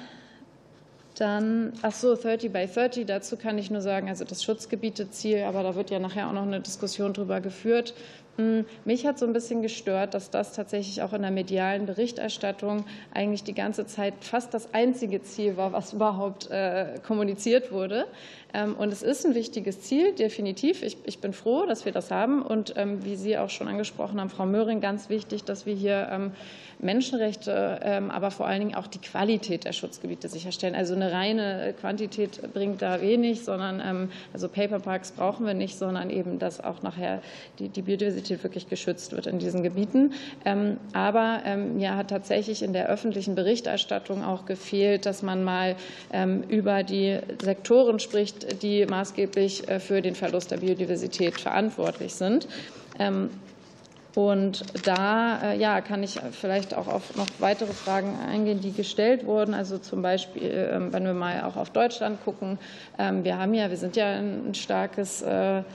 [SPEAKER 3] dann, ach so, 30 by 30, dazu kann ich nur sagen, also das Schutzgebieteziel, aber da wird ja nachher auch noch eine Diskussion drüber geführt. Hm, mich hat so ein bisschen gestört, dass das tatsächlich auch in der medialen Berichterstattung eigentlich die ganze Zeit fast das einzige Ziel war, was überhaupt äh, kommuniziert wurde. Ähm, und es ist ein wichtiges Ziel, definitiv. Ich, ich bin froh, dass wir das haben. Und ähm, wie Sie auch schon angesprochen haben, Frau Möhring, ganz wichtig, dass wir hier ähm, Menschenrechte, aber vor allen Dingen auch die Qualität der Schutzgebiete sicherstellen. Also eine reine Quantität bringt da wenig, sondern also Paperparks brauchen wir nicht, sondern eben, dass auch nachher die, die Biodiversität wirklich geschützt wird in diesen Gebieten. Aber mir hat tatsächlich in der öffentlichen Berichterstattung auch gefehlt, dass man mal über die Sektoren spricht, die maßgeblich äh, für den Verlust der Biodiversität verantwortlich sind. Ähm, und da äh, ja, kann ich vielleicht auch auf noch weitere Fragen eingehen, die gestellt wurden. Also zum Beispiel, ähm, wenn wir mal auch auf Deutschland gucken. Ähm, wir haben ja, wir sind ja ein starkes äh, ähm,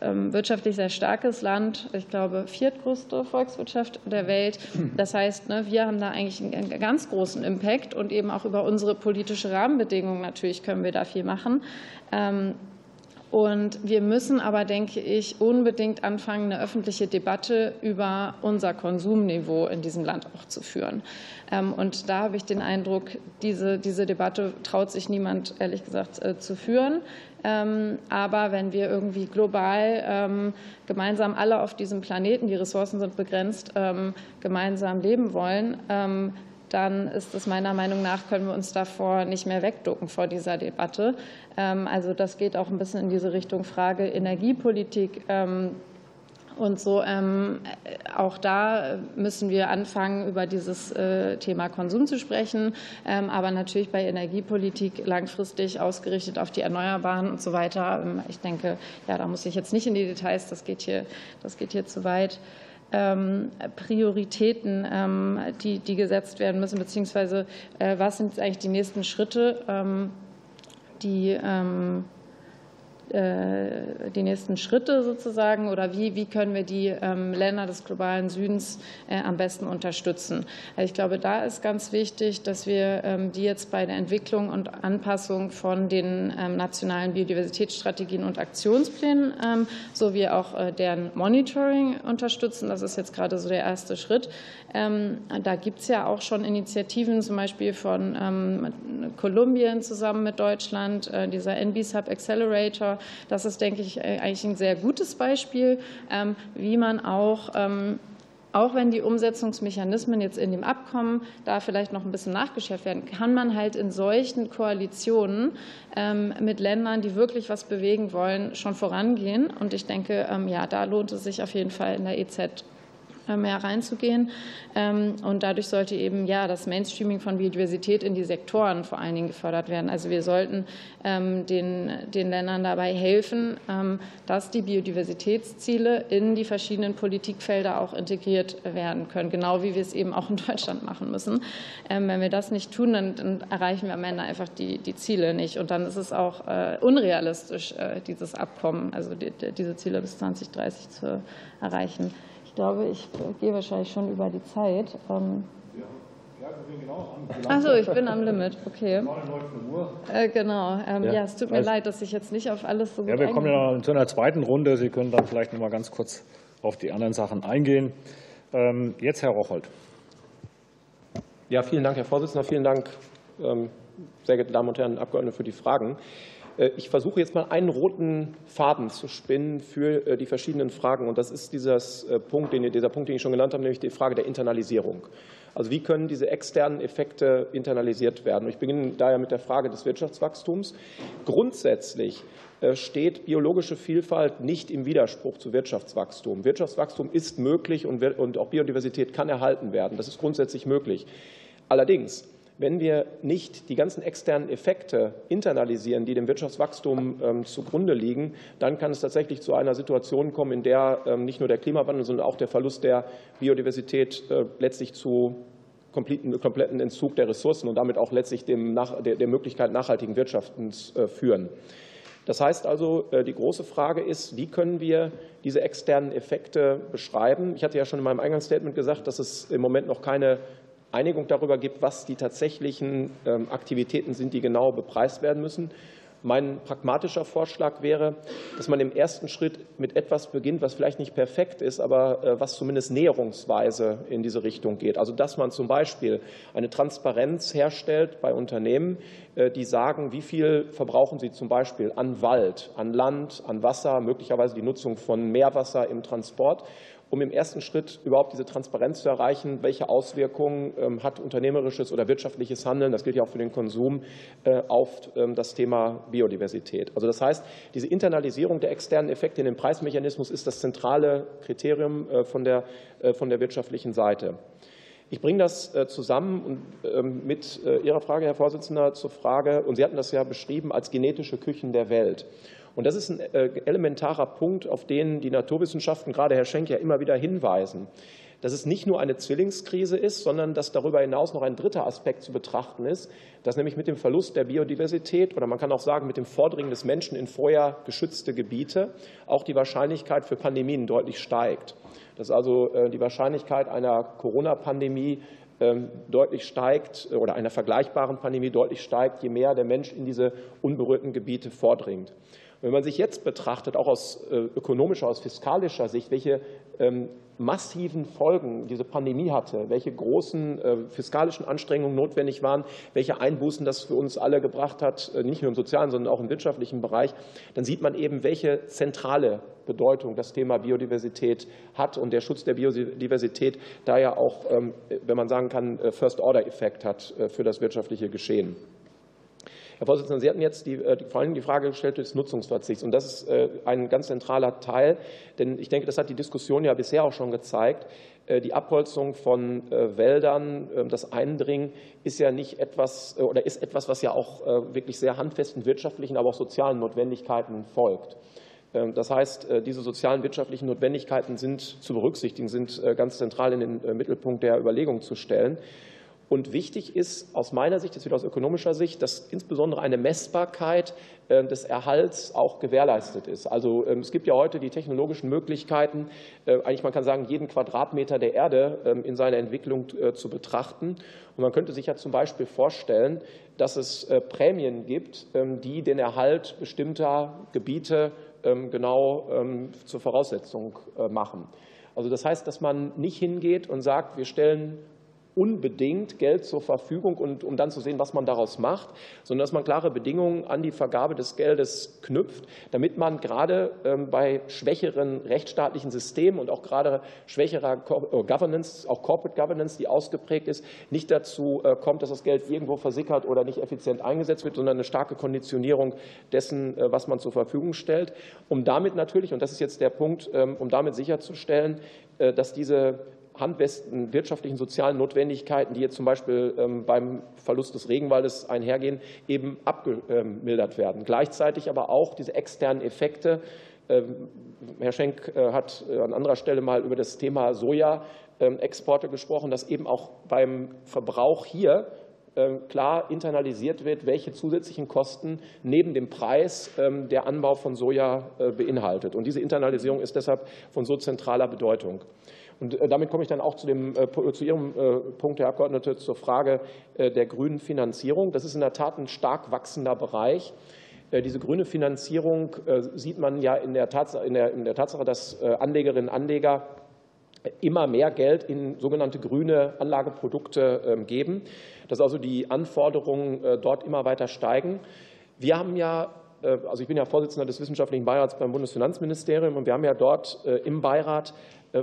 [SPEAKER 3] wirtschaftlich sehr starkes Land, ich glaube viertgrößte Volkswirtschaft der Welt. Das heißt, ne, wir haben da eigentlich einen ganz großen Impact und eben auch über unsere politische Rahmenbedingungen natürlich können wir da viel machen. Ähm, und wir müssen aber, denke ich, unbedingt anfangen, eine öffentliche Debatte über unser Konsumniveau in diesem Land auch zu führen. Ähm, und da habe ich den Eindruck, diese, diese Debatte traut sich niemand, ehrlich gesagt, äh, zu führen. Ähm, aber wenn wir irgendwie global ähm, gemeinsam alle auf diesem Planeten, die Ressourcen sind begrenzt, ähm, gemeinsam leben wollen, dann ist es meiner Meinung nach, können wir uns davor nicht mehr wegducken vor dieser Debatte. Also das geht auch ein bisschen in diese Richtung Frage Energiepolitik. Und so ähm, auch da müssen wir anfangen, über dieses äh, Thema Konsum zu sprechen, ähm, aber natürlich bei Energiepolitik langfristig ausgerichtet auf die Erneuerbaren und so weiter. Ähm, ich denke, ja, da muss ich jetzt nicht in die Details, das geht hier, das geht hier zu weit. Ähm, Prioritäten, ähm, die, die gesetzt werden müssen, beziehungsweise äh, was sind eigentlich die nächsten Schritte, die die nächsten Schritte sozusagen oder wie, wie können wir die ähm, Länder des globalen Südens am besten unterstützen. Also ich glaube, da ist ganz wichtig, dass wir ähm, die jetzt bei der Entwicklung und Anpassung von den nationalen Biodiversitätsstrategien und Aktionsplänen sowie auch äh, deren Monitoring unterstützen. Das ist jetzt gerade so der erste Schritt. Da gibt es ja auch schon Initiativen, zum Beispiel von Kolumbien zusammen mit Deutschland, äh, dieser NB-Sub Accelerator. Das ist, denke ich, äh, eigentlich ein sehr gutes Beispiel, ähm, wie man auch ähm, auch wenn die Umsetzungsmechanismen jetzt in dem Abkommen da vielleicht noch ein bisschen nachgeschärft werden, kann man halt in solchen Koalitionen ähm, mit Ländern, die wirklich was bewegen wollen, schon vorangehen. Und ich denke, ja, da lohnt es sich auf jeden Fall in der EZ mehr reinzugehen. Ähm, und dadurch sollte eben ja das Mainstreaming von Biodiversität in die Sektoren vor allen Dingen gefördert werden. Also wir sollten ähm, den, den Ländern dabei helfen, ähm, dass die Biodiversitätsziele in die verschiedenen Politikfelder auch integriert werden können, genau wie wir es eben auch in Deutschland machen müssen. Wenn wir das nicht tun, dann, dann erreichen wir am Ende einfach die, die Ziele nicht. Und dann ist es auch äh, unrealistisch, äh, dieses Abkommen, also die, diese Ziele bis 2030 zu erreichen. Ich glaube, ich gehe wahrscheinlich schon über die Zeit. Ähm, Achso, ich bin am Limit, okay. Äh, genau, ähm, ja. ja. es tut mir also, leid, dass ich jetzt nicht auf alles so gut
[SPEAKER 1] Ja, wir kommen ja zu einer zweiten Runde. Sie können dann vielleicht noch mal ganz kurz auf die anderen Sachen eingehen. Ähm, jetzt Herr Rocholt.
[SPEAKER 2] Ja, vielen Dank, Herr Vorsitzender. Vielen Dank, sehr geehrte Damen und Herren Abgeordnete, für die Fragen. Äh, ich versuche jetzt mal einen roten Faden zu spinnen für äh, die verschiedenen Fragen. Und das ist dieses äh, Punkt, den, dieser Punkt, den ich schon genannt habe, nämlich die Frage der Internalisierung. Also wie können diese externen Effekte internalisiert werden? Ich beginne daher mit der Frage des Wirtschaftswachstums. Grundsätzlich steht biologische Vielfalt nicht im Widerspruch zu Wirtschaftswachstum. Wirtschaftswachstum ist möglich und auch Biodiversität kann erhalten werden. Das ist grundsätzlich möglich. Allerdings wenn wir nicht die ganzen externen Effekte internalisieren, die dem Wirtschaftswachstum ähm, zugrunde liegen, dann kann es tatsächlich zu einer Situation kommen, in der ähm, nicht nur der Klimawandel, sondern auch der Verlust der Biodiversität äh, letztlich zu kompletten Entzug der Ressourcen und damit auch letztlich dem, der Möglichkeit nachhaltigen Wirtschaftens äh, führen. Das heißt also, äh, die große Frage ist, wie können wir diese externen Effekte beschreiben? Ich hatte ja schon in meinem Eingangsstatement gesagt, dass es im Moment noch keine Einigung darüber gibt, was die tatsächlichen ähm, Aktivitäten sind, die genau bepreist werden müssen. Mein pragmatischer Vorschlag wäre, dass man im ersten Schritt mit etwas beginnt, was vielleicht nicht perfekt ist, aber äh, was zumindest näherungsweise in diese Richtung geht. Also dass man zum Beispiel eine Transparenz herstellt bei Unternehmen, äh, die sagen, wie viel verbrauchen sie zum Beispiel an Wald, an Land, an Wasser, möglicherweise die Nutzung von Meerwasser im Transport um im ersten Schritt überhaupt diese Transparenz zu erreichen, welche Auswirkungen ähm, hat unternehmerisches oder wirtschaftliches Handeln, das gilt ja auch für den Konsum, äh, auf ähm, das Thema Biodiversität. Also das heißt, diese Internalisierung der externen Effekte in den Preismechanismus ist das zentrale Kriterium äh, von der, äh, von der wirtschaftlichen Seite. Ich bringe das zusammen ähm, mit Ihrer Frage, Herr Vorsitzender, zur Frage, und Sie hatten das ja beschrieben als genetische Küchen der Welt. Und das ist ein äh, elementarer Punkt, auf den die Naturwissenschaften, gerade Herr Schenk, ja immer wieder hinweisen dass es nicht nur eine Zwillingskrise ist, sondern dass darüber hinaus noch ein dritter Aspekt zu betrachten ist, dass nämlich mit dem Verlust der Biodiversität oder man kann auch sagen mit dem Vordringen des Menschen in vorher geschützte Gebiete auch die Wahrscheinlichkeit für Pandemien deutlich steigt. Dass also äh, die Wahrscheinlichkeit einer Corona-Pandemie ähm, deutlich steigt oder einer vergleichbaren Pandemie deutlich steigt, je mehr der Mensch in diese unberührten Gebiete vordringt. Wenn man sich jetzt betrachtet, auch aus äh, ökonomischer, aus fiskalischer Sicht, welche ähm, massiven Folgen diese Pandemie hatte, welche großen äh, fiskalischen Anstrengungen notwendig waren, welche Einbußen das für uns alle gebracht hat, äh, nicht nur im sozialen, sondern auch im wirtschaftlichen Bereich, dann sieht man eben, welche zentrale Bedeutung das Thema Biodiversität hat und der Schutz der Biodiversität da ja auch, ähm, wenn man sagen kann, First-Order-Effekt hat für das wirtschaftliche Geschehen. Herr Vorsitzender, Sie hatten jetzt die, äh, vor allem die Frage gestellt des Nutzungsverzichts. Und das ist äh, ein ganz zentraler Teil, denn ich denke, das hat die Diskussion ja bisher auch schon gezeigt. Äh, die Abholzung von Wäldern, ähm, das Eindringen ist ja nicht etwas oder ist etwas, was ja auch wirklich sehr handfesten wirtschaftlichen, aber auch sozialen Notwendigkeiten folgt. Ähm, das heißt, diese sozialen wirtschaftlichen Notwendigkeiten sind zu berücksichtigen, sind ganz zentral in den Mittelpunkt der Überlegung zu stellen. Und wichtig ist aus meiner Sicht, jetzt wieder aus ökonomischer Sicht, dass insbesondere eine Messbarkeit äh, des Erhalts auch gewährleistet ist. Also ähm, es gibt ja heute die technologischen Möglichkeiten, äh, eigentlich man kann sagen, jeden Quadratmeter der Erde ähm, in seiner Entwicklung äh, zu betrachten. Und man könnte sich ja zum Beispiel vorstellen, dass es Prämien gibt, ähm, die den Erhalt bestimmter Gebiete genau zur Voraussetzung machen. Also das heißt, dass man nicht hingeht und sagt, wir stellen unbedingt Geld zur Verfügung, und, um dann zu sehen, was man daraus macht, sondern dass man klare Bedingungen an die Vergabe des Geldes knüpft, damit man gerade ähm, bei schwächeren rechtsstaatlichen Systemen und auch gerade schwächerer äh, Governance, auch Corporate Governance, die ausgeprägt ist, nicht dazu äh, kommt, dass das Geld irgendwo versickert oder nicht effizient eingesetzt wird, sondern eine starke Konditionierung dessen, äh, was man zur Verfügung stellt, um damit natürlich, und das ist jetzt der Punkt, ähm, um damit sicherzustellen, dass diese handfesten wirtschaftlichen, sozialen Notwendigkeiten, die jetzt zum Beispiel ähm, beim Verlust des Regenwaldes einhergehen, eben abgemildert werden. Gleichzeitig aber auch diese externen Effekte. Ähm, Herr Schenk äh, hat äh, an anderer Stelle mal über das Thema Soja-Exporte gesprochen, dass eben auch beim Verbrauch hier ähm, klar internalisiert wird, welche zusätzlichen Kosten neben dem Preis der Anbau von Soja äh, beinhaltet. Und diese Internalisierung ist deshalb von so zentraler Bedeutung. Und äh, damit komme ich dann auch zu, dem, äh, zu Ihrem äh, Punkt, Herr Abgeordneter, zur Frage der grünen Finanzierung. Das ist in der Tat ein stark wachsender Bereich. Diese grüne Finanzierung sieht man ja in der Tatsache, in der, in der Tatsache dass Anlegerinnen und Anleger immer mehr Geld in sogenannte grüne Anlageprodukte ähm, geben, dass also die Anforderungen dort immer weiter steigen. Wir haben ja also ich bin ja Vorsitzender des Wissenschaftlichen Beirats beim Bundesfinanzministerium und wir haben ja dort im Beirat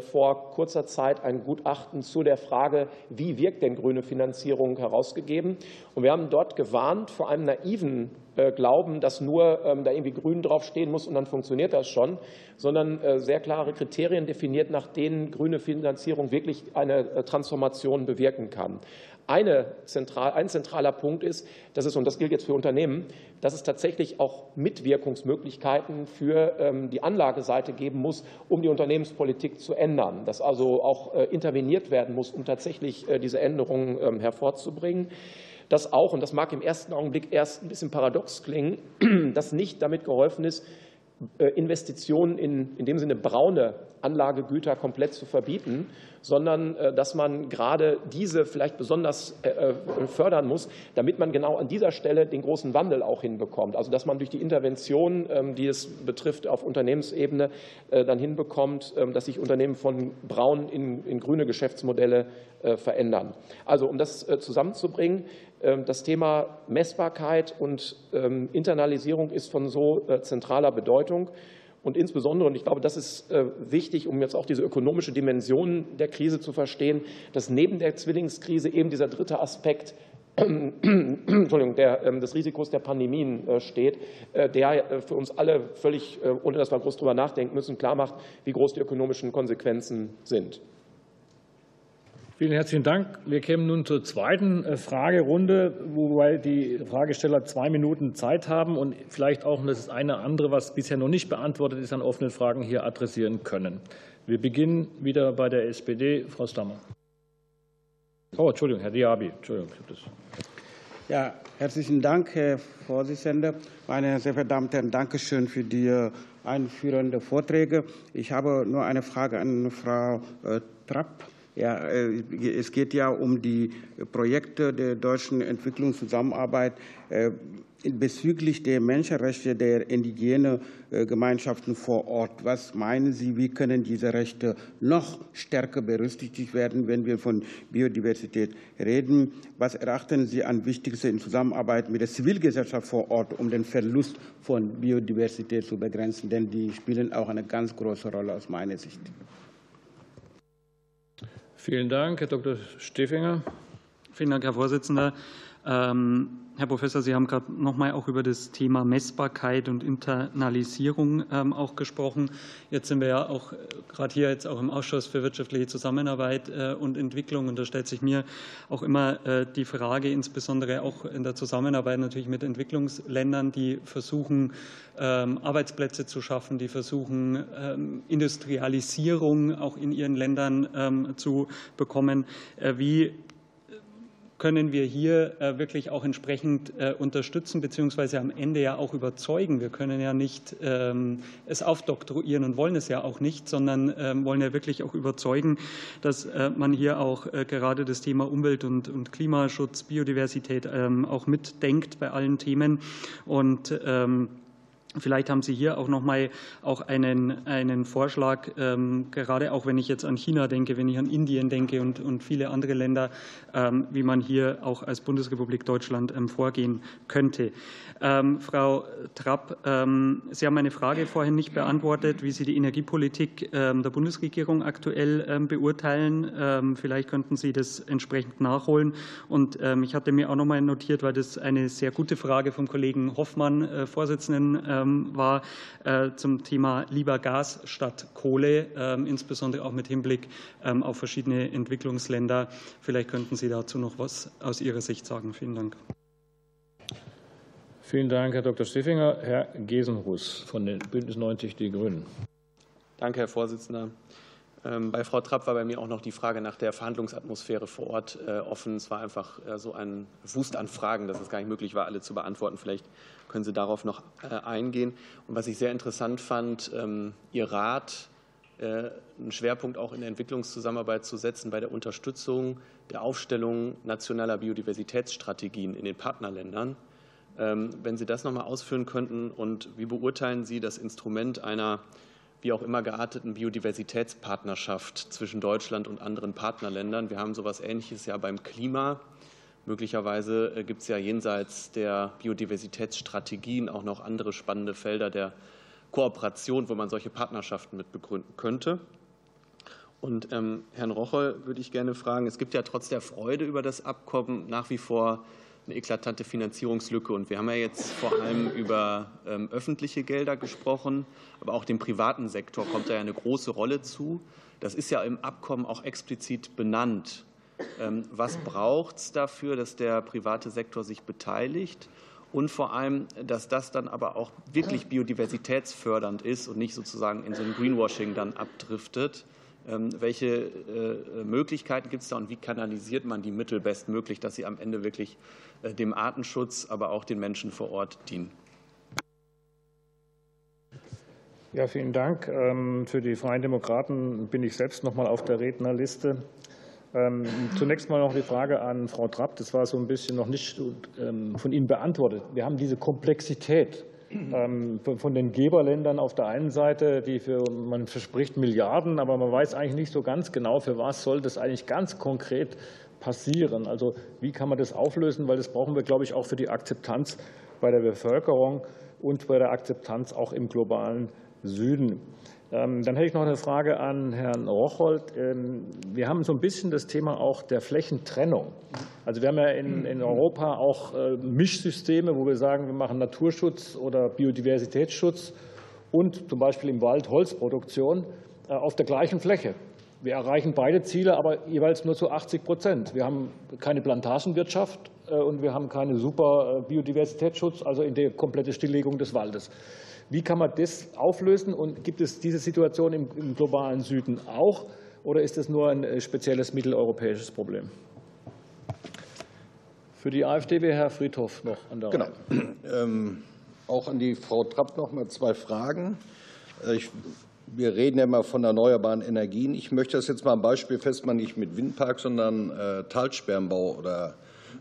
[SPEAKER 2] vor kurzer Zeit ein Gutachten zu der Frage, wie wirkt denn grüne Finanzierung herausgegeben. Und wir haben dort gewarnt vor einem naiven äh, Glauben, dass nur ähm, da irgendwie grün draufstehen muss und dann funktioniert das schon, sondern äh, sehr klare Kriterien definiert, nach denen grüne Finanzierung wirklich eine Transformation bewirken kann. Eine zentral, ein zentraler Punkt ist, dass es, und das gilt jetzt für Unternehmen, dass es tatsächlich auch Mitwirkungsmöglichkeiten für ähm, die Anlageseite geben muss, um die Unternehmenspolitik zu ändern. Dass also auch äh, interveniert werden muss, um tatsächlich äh, diese Änderungen ähm, hervorzubringen. Dass auch, und das mag im ersten Augenblick erst ein bisschen paradox klingen, dass nicht damit geholfen ist, Investitionen in, in dem Sinne braune Anlagegüter komplett zu verbieten, sondern äh, dass man gerade diese vielleicht besonders äh, fördern muss, damit man genau an dieser Stelle den großen Wandel auch hinbekommt. Also dass man durch die Intervention, ähm, die es betrifft, auf Unternehmensebene dann hinbekommt, ähm, dass sich Unternehmen von braun in, in grüne Geschäftsmodelle verändern. Also um das zusammenzubringen, das Thema Messbarkeit und ähm, Internalisierung ist von so äh, zentraler Bedeutung. Und insbesondere, und ich glaube, das ist äh, wichtig, um jetzt auch diese ökonomische Dimension der Krise zu verstehen, dass neben der Zwillingskrise eben dieser dritte Aspekt Entschuldigung, der, ähm, des Risikos der Pandemien äh, steht, der für uns alle völlig, ohne dass wir groß darüber nachdenken müssen, klar macht, wie groß die ökonomischen Konsequenzen sind.
[SPEAKER 1] Vielen herzlichen Dank. Wir kämen nun zur zweiten äh, Fragerunde, wobei die Fragesteller zwei Minuten Zeit haben und vielleicht auch das eine andere, was bisher noch nicht beantwortet ist, an offenen Fragen hier adressieren können. Wir beginnen wieder bei der SPD. Frau Stammer. Oh, Entschuldigung, Herr Diaby. Entschuldigung.
[SPEAKER 9] Ja, herzlichen Dank, Herr Vorsitzender. Meine sehr verehrten Damen und Herren, danke schön für die äh, einführenden Vorträge. Ich habe nur eine Frage an Frau äh, Trapp. Ja, äh, es geht ja um die Projekte der deutschen Entwicklungszusammenarbeit äh, bezüglich der Menschenrechte der indigenen äh, Gemeinschaften vor Ort. Was meinen Sie, wie können diese Rechte noch stärker berücksichtigt werden, wenn wir von Biodiversität reden? Was erachten Sie an wichtigste in Zusammenarbeit mit der Zivilgesellschaft vor Ort, um den Verlust von Biodiversität zu begrenzen? Denn die spielen auch eine ganz große Rolle aus meiner Sicht.
[SPEAKER 1] Vielen Dank, Herr Dr. Stefinger.
[SPEAKER 5] Vielen Dank, Herr Vorsitzender. Ähm, Herr Professor, Sie haben gerade noch mal auch über das Thema Messbarkeit und Internalisierung ähm, auch gesprochen. Jetzt sind wir ja auch äh, gerade hier jetzt auch im Ausschuss für wirtschaftliche Zusammenarbeit äh, und Entwicklung und da stellt sich mir auch immer äh, die Frage, insbesondere auch in der Zusammenarbeit natürlich mit Entwicklungsländern, die versuchen, ähm, Arbeitsplätze zu schaffen, die versuchen, Industrialisierung auch in ihren Ländern zu bekommen. Wie können wir hier äh, wirklich auch entsprechend äh, unterstützen, beziehungsweise am Ende ja auch überzeugen. Wir können ja nicht ähm, es aufdoktroyieren und wollen es ja auch nicht, sondern ähm, wollen ja wirklich auch überzeugen, dass äh, man hier auch gerade das Thema Umwelt und, Klimaschutz, Biodiversität ähm, auch mitdenkt bei allen Themen. Und Vielleicht haben Sie hier auch noch mal auch einen, einen Vorschlag, ähm, gerade auch wenn ich jetzt an China denke, wenn ich an Indien denke und, und viele andere Länder, ähm, wie man hier auch als Bundesrepublik Deutschland ähm, vorgehen könnte. Ähm, Frau Trapp, ähm, Sie haben meine Frage vorhin nicht beantwortet, wie Sie die Energiepolitik ähm, der Bundesregierung aktuell beurteilen. Vielleicht könnten Sie das entsprechend nachholen. Und ich hatte mir auch noch mal notiert, weil das eine sehr gute Frage vom Kollegen Hoffmann, äh, Vorsitzenden, war, äh, zum Thema lieber Gas statt Kohle, insbesondere auch mit Hinblick auf verschiedene Entwicklungsländer. Vielleicht könnten Sie dazu noch was aus Ihrer Sicht sagen. Vielen Dank.
[SPEAKER 1] Vielen Dank, Herr Dr. Stiffinger. Herr Gesenhus von den Bündnis 90 Die Grünen.
[SPEAKER 6] Danke, Herr Vorsitzender. Ähm, bei Frau Trapp war bei mir auch noch die Frage nach der Verhandlungsatmosphäre vor Ort äh, offen. Es war einfach äh, so ein Wust an Fragen, dass es gar nicht möglich war, alle zu beantworten. Vielleicht können Sie darauf noch äh, eingehen. Und was ich sehr interessant fand, ähm, Ihr Rat, einen Schwerpunkt auch in der Entwicklungszusammenarbeit zu setzen bei der Unterstützung der Aufstellung nationaler Biodiversitätsstrategien in den Partnerländern. Ähm, wenn Sie das noch mal ausführen könnten und wie beurteilen Sie das Instrument einer wie auch immer gearteten Biodiversitätspartnerschaft zwischen Deutschland und anderen Partnerländern? Wir haben so etwas Ähnliches ja beim Klima. Möglicherweise äh, gibt es ja jenseits der Biodiversitätsstrategien auch noch andere spannende Felder der Kooperation, wo man solche Partnerschaften mit begründen könnte. Und ähm, Herrn Roche würde ich gerne fragen, es gibt ja trotz der Freude über das Abkommen nach wie vor eine eklatante Finanzierungslücke. Und wir haben ja jetzt vor allem über ähm, öffentliche Gelder gesprochen, aber auch dem privaten Sektor kommt da ja eine große Rolle zu. Das ist ja im Abkommen auch explizit benannt. Ähm, was braucht es dafür, dass der private Sektor sich beteiligt? Und vor allem, dass das dann aber auch wirklich biodiversitätsfördernd ist und nicht sozusagen in so ein Greenwashing dann abdriftet. Ähm, welche äh, Möglichkeiten gibt es da und wie kanalisiert man die Mittel bestmöglich, dass sie am Ende wirklich äh, dem Artenschutz, aber auch den Menschen vor Ort dienen?
[SPEAKER 1] Ja, vielen Dank. Ähm, für die Freien Demokraten bin ich selbst noch mal auf der Rednerliste. Ähm, zunächst mal noch die Frage an Frau Trapp. Das war so ein bisschen noch nicht von Ihnen beantwortet. Wir haben diese Komplexität von den Geberländern auf der einen Seite, die für, man verspricht Milliarden, aber man weiß eigentlich nicht so ganz genau, für was soll das eigentlich ganz konkret passieren. Also wie kann man das auflösen, weil das brauchen wir, glaube ich, auch für die Akzeptanz bei der Bevölkerung und bei der Akzeptanz auch im globalen Süden. Ähm, dann hätte ich noch eine Frage an Herrn Rocholt. Ähm, wir haben so ein bisschen das Thema auch der Flächentrennung. Also wir haben ja in, in Europa auch äh, Mischsysteme, wo wir sagen, wir machen Naturschutz oder Biodiversitätsschutz und zum Beispiel im Wald Holzproduktion äh, auf der gleichen Fläche. Wir erreichen beide Ziele, aber jeweils nur zu 80 Prozent. Wir haben keine Plantagenwirtschaft äh, und wir haben keine super Biodiversitätsschutz, also in der komplette Stilllegung des Waldes. Wie kann man das auflösen? Und gibt es diese Situation im, im globalen Süden auch? Oder ist das nur ein äh, spezielles mitteleuropäisches Problem? Für die AfD wäre Herr Friedhoff noch an der
[SPEAKER 7] Genau. Ähm, auch an die Frau Trapp noch mal zwei Fragen. Äh, ich, wir reden ja immer von erneuerbaren Energien. Ich möchte das jetzt mal ein Beispiel festmachen, nicht mit Windpark, sondern äh, Talsperrenbau oder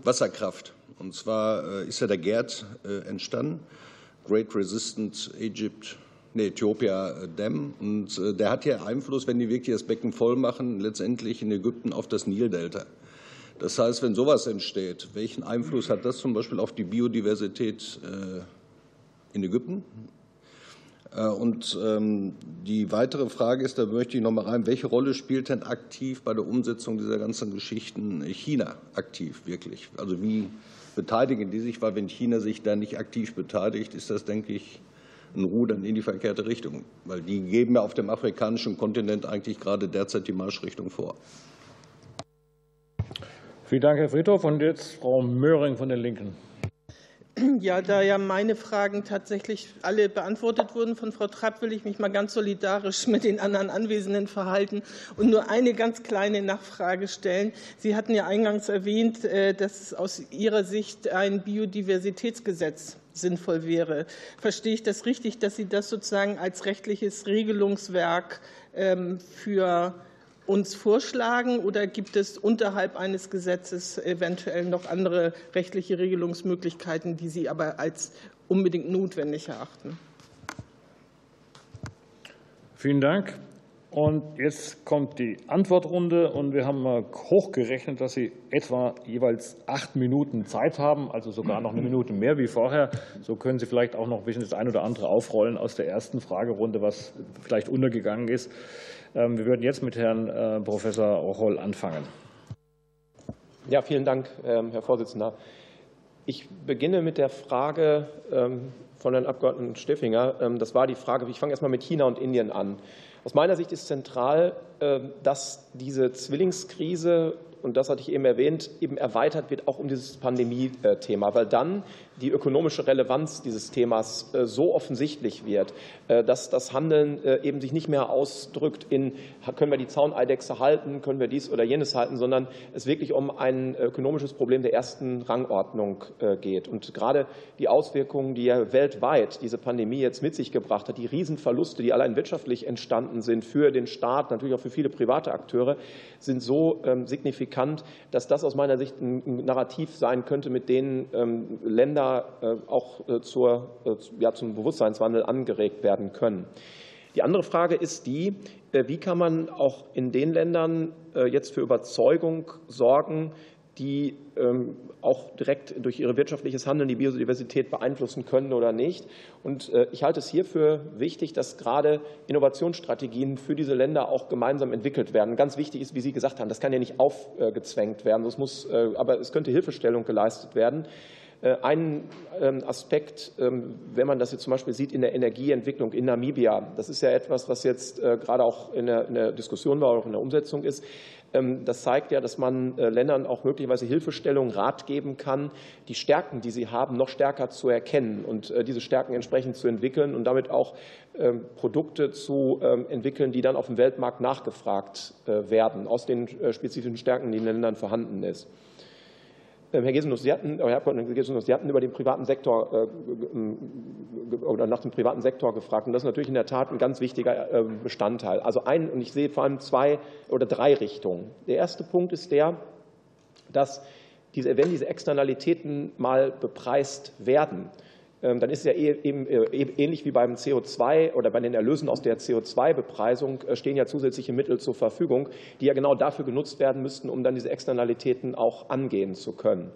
[SPEAKER 7] Wasserkraft. Und zwar äh, ist ja der Gerd äh, entstanden. Great Resistant Egypt, nee, Ethiopia äh, Dam. Und äh, der hat hier Einfluss, wenn die wirklich das Becken voll machen, letztendlich in Ägypten auf das Nildelta. Das heißt, wenn sowas entsteht, welchen Einfluss hat das zum Beispiel auf die Biodiversität äh, in Ägypten? Und ähm, die weitere Frage ist, da möchte ich noch mal rein, welche Rolle spielt denn aktiv bei der Umsetzung dieser ganzen Geschichten China aktiv wirklich? Also wie beteiligen die sich, weil wenn China sich da nicht aktiv beteiligt, ist das, denke ich, ein Rudern in die verkehrte Richtung, weil die geben ja auf dem afrikanischen Kontinent eigentlich gerade derzeit die Marschrichtung vor.
[SPEAKER 1] Vielen Dank, Herr Friedhoff. Und jetzt Frau Möhring von den Linken.
[SPEAKER 8] Ja, da ja meine Fragen tatsächlich alle beantwortet wurden von Frau Trapp, will ich mich mal ganz solidarisch mit den anderen Anwesenden verhalten und nur eine ganz kleine Nachfrage stellen. Sie hatten ja eingangs erwähnt, äh, dass aus Ihrer Sicht ein Biodiversitätsgesetz sinnvoll wäre. Verstehe ich das richtig, dass Sie das sozusagen als rechtliches Regelungswerk ähm, für uns vorschlagen oder gibt es unterhalb eines Gesetzes eventuell noch andere rechtliche Regelungsmöglichkeiten, die Sie aber als unbedingt notwendig erachten?
[SPEAKER 1] Vielen Dank. Und jetzt kommt die Antwortrunde und wir haben mal hochgerechnet, dass Sie etwa jeweils acht Minuten Zeit haben, also sogar noch eine Minute mehr wie vorher. So können Sie vielleicht auch noch ein bisschen das eine oder andere aufrollen aus der ersten Fragerunde, was vielleicht untergegangen ist. Ähm, wir würden jetzt mit Herrn äh, Professor Rocholl anfangen.
[SPEAKER 2] Ja, vielen Dank, ähm, Herr Vorsitzender. Ich beginne mit der Frage ähm, von Herrn Abgeordneten Stiffinger. Das war die Frage, ich fange erst mal mit China und Indien an. Aus meiner Sicht ist zentral, dass diese Zwillingskrise und das hatte ich eben erwähnt, eben erweitert wird auch um dieses Pandemie-Thema, weil dann die ökonomische Relevanz dieses Themas äh, so offensichtlich wird, äh, dass das Handeln äh, eben sich nicht mehr ausdrückt in, können wir die Zauneidechse halten, können wir dies oder jenes halten, sondern es wirklich um ein ökonomisches Problem der ersten Rangordnung geht. Und gerade die Auswirkungen, die ja weltweit diese Pandemie jetzt mit sich gebracht hat, die Riesenverluste, die allein wirtschaftlich entstanden sind für den Staat, natürlich auch für viele private Akteure, sind so ähm, signifikant, dass das aus meiner Sicht ein Narrativ sein könnte, mit denen ähm, Länder äh, auch äh, zur, äh, ja, zum Bewusstseinswandel angeregt werden können. Die andere Frage ist die, wie kann man auch in den Ländern jetzt für Überzeugung sorgen, die ähm, auch direkt durch ihr wirtschaftliches Handeln die Biodiversität beeinflussen können oder nicht. Und ich halte es hierfür wichtig, dass gerade Innovationsstrategien für diese Länder auch gemeinsam entwickelt werden. Ganz wichtig ist, wie Sie gesagt haben, das kann ja nicht aufgezwängt werden, das muss, aber es könnte Hilfestellung geleistet werden. Äh, ein ähm, Aspekt, ähm, wenn man das jetzt zum Beispiel sieht in der Energieentwicklung in Namibia, das ist ja etwas, was jetzt äh, gerade auch in der Diskussion war, auch in der Umsetzung ist. Ähm, das zeigt ja, dass man äh, Ländern auch möglicherweise Hilfestellung, Rat geben kann, die Stärken, die sie haben, noch stärker zu erkennen und diese Stärken entsprechend zu entwickeln und damit auch Produkte zu entwickeln, die dann auf dem Weltmarkt nachgefragt werden, aus den spezifischen Stärken, die in den Ländern vorhanden sind. Ähm, Herr Gesenus, Sie hatten, Herr Abgeordneter Gesenus, Sie hatten über den privaten Sektor äh, oder nach dem privaten Sektor gefragt. Und das ist natürlich in der Tat ein ganz wichtiger ähm, Bestandteil. Also ein, und ich sehe vor allem zwei oder drei Richtungen. Der erste Punkt ist der, dass diese, wenn diese Externalitäten mal bepreist werden, dann ist es ja eh, eben äh, e, ähnlich wie beim CO2 oder bei den Erlösen aus der CO2-Bepreisung äh, stehen ja zusätzliche Mittel zur Verfügung, die ja genau dafür genutzt werden müssten, um dann diese Externalitäten auch angehen zu können.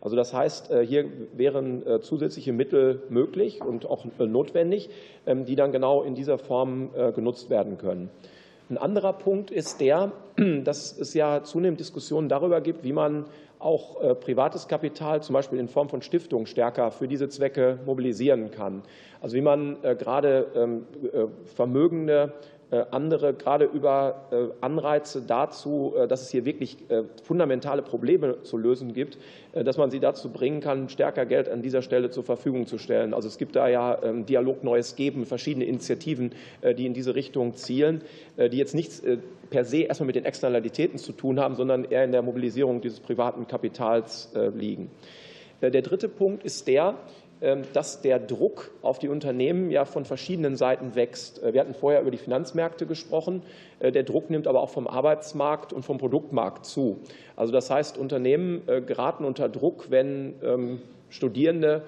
[SPEAKER 2] Also das heißt, äh, hier wären zusätzliche Mittel möglich und auch notwendig, ähm, die dann genau in dieser Form genutzt werden können. Ein anderer Punkt ist der, dass es ja zunehmend Diskussionen darüber gibt, wie man auch äh, privates Kapital, zum Beispiel in Form von Stiftungen, stärker für diese Zwecke mobilisieren kann. Also wie man äh, gerade ähm, äh, vermögende andere gerade über äh, Anreize dazu, äh, dass es hier wirklich fundamentale Probleme zu lösen gibt, dass man sie dazu bringen kann, stärker Geld an dieser Stelle zur Verfügung zu stellen. Also es gibt da ja ähm, Dialog Neues Geben, verschiedene Initiativen, die in diese Richtung zielen, die jetzt nichts per se erstmal mit den Externalitäten zu tun haben, sondern eher in der Mobilisierung dieses privaten Kapitals liegen. Der dritte Punkt ist der, dass der Druck auf die Unternehmen ja von verschiedenen Seiten wächst. Äh, wir hatten vorher über die Finanzmärkte gesprochen. Äh, der Druck nimmt aber auch vom Arbeitsmarkt und vom Produktmarkt zu. Also das heißt, Unternehmen äh, geraten unter Druck, wenn ähm, Studierende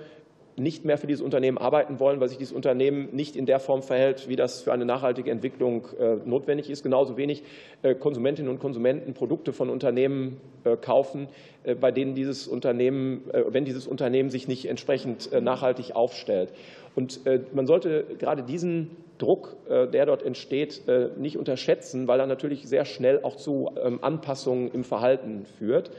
[SPEAKER 2] nicht mehr für dieses Unternehmen arbeiten wollen, weil sich dieses Unternehmen nicht in der Form verhält, wie das für eine nachhaltige Entwicklung äh, notwendig ist. Genauso wenig äh, Konsumentinnen und Konsumenten Produkte von Unternehmen äh, kaufen, bei denen dieses Unternehmen, wenn dieses Unternehmen sich nicht entsprechend nachhaltig aufstellt. Und man sollte gerade diesen Druck, der dort entsteht, nicht unterschätzen, weil er natürlich sehr schnell auch zu ähm, Anpassungen im Verhalten führt.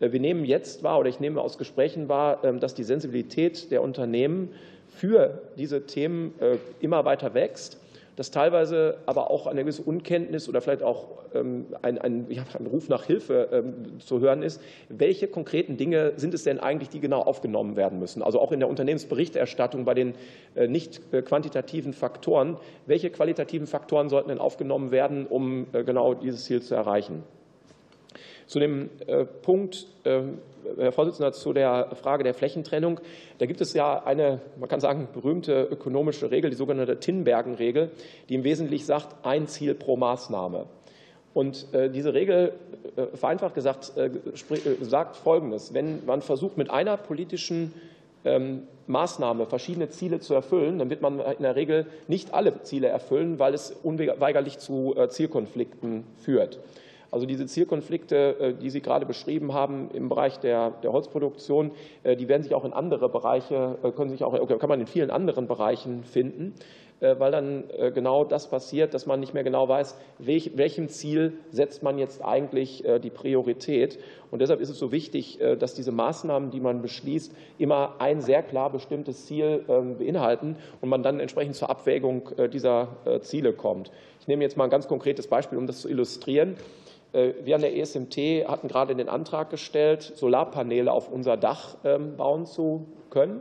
[SPEAKER 2] Äh, wir nehmen jetzt wahr, oder ich nehme aus Gesprächen wahr, ähm, dass die Sensibilität der Unternehmen für diese Themen äh, immer weiter wächst. dass teilweise aber auch eine gewisse Unkenntnis oder vielleicht auch ähm, ein, ein, ja, ein Ruf nach Hilfe ähm, zu hören ist. Welche konkreten Dinge sind es denn eigentlich, die genau aufgenommen werden müssen? Also auch in der Unternehmensberichterstattung bei den äh, nicht quantitativen Faktoren. Welche qualitativen Faktoren sollten denn aufgenommen werden, um genau dieses Ziel zu erreichen? Zu dem Punkt, Herr Vorsitzender, zu der Frage der Flächentrennung. Da gibt es ja eine, man kann sagen, berühmte ökonomische Regel, die sogenannte Tinbergen-Regel, die im Wesentlichen sagt, ein Ziel pro Maßnahme. Und äh, diese Regel, äh, vereinfacht gesagt, äh, sagt Folgendes. Wenn man versucht, mit einer politischen ähm, Maßnahme verschiedene Ziele zu erfüllen, dann wird man in der Regel nicht alle Ziele erfüllen, weil es unweigerlich zu Zielkonflikten führt. Also diese Zielkonflikte, äh, die Sie gerade beschrieben haben im Bereich der, der Holzproduktion, äh, die werden sich auch in andere Bereiche, äh, können sich auch, kann man in vielen anderen Bereichen finden, weil dann genau das passiert, dass man nicht mehr genau weiß, welchem Ziel setzt man jetzt eigentlich die Priorität. Und deshalb ist es so wichtig, dass diese Maßnahmen, die man beschließt, immer ein sehr klar bestimmtes Ziel ähm, beinhalten und man dann entsprechend zur Abwägung dieser Ziele kommt. Ich nehme jetzt mal ein ganz konkretes Beispiel, um das zu illustrieren. Äh, wir an der ESMT hatten gerade den Antrag gestellt, Solarpaneele auf unser Dach ähm, bauen zu können.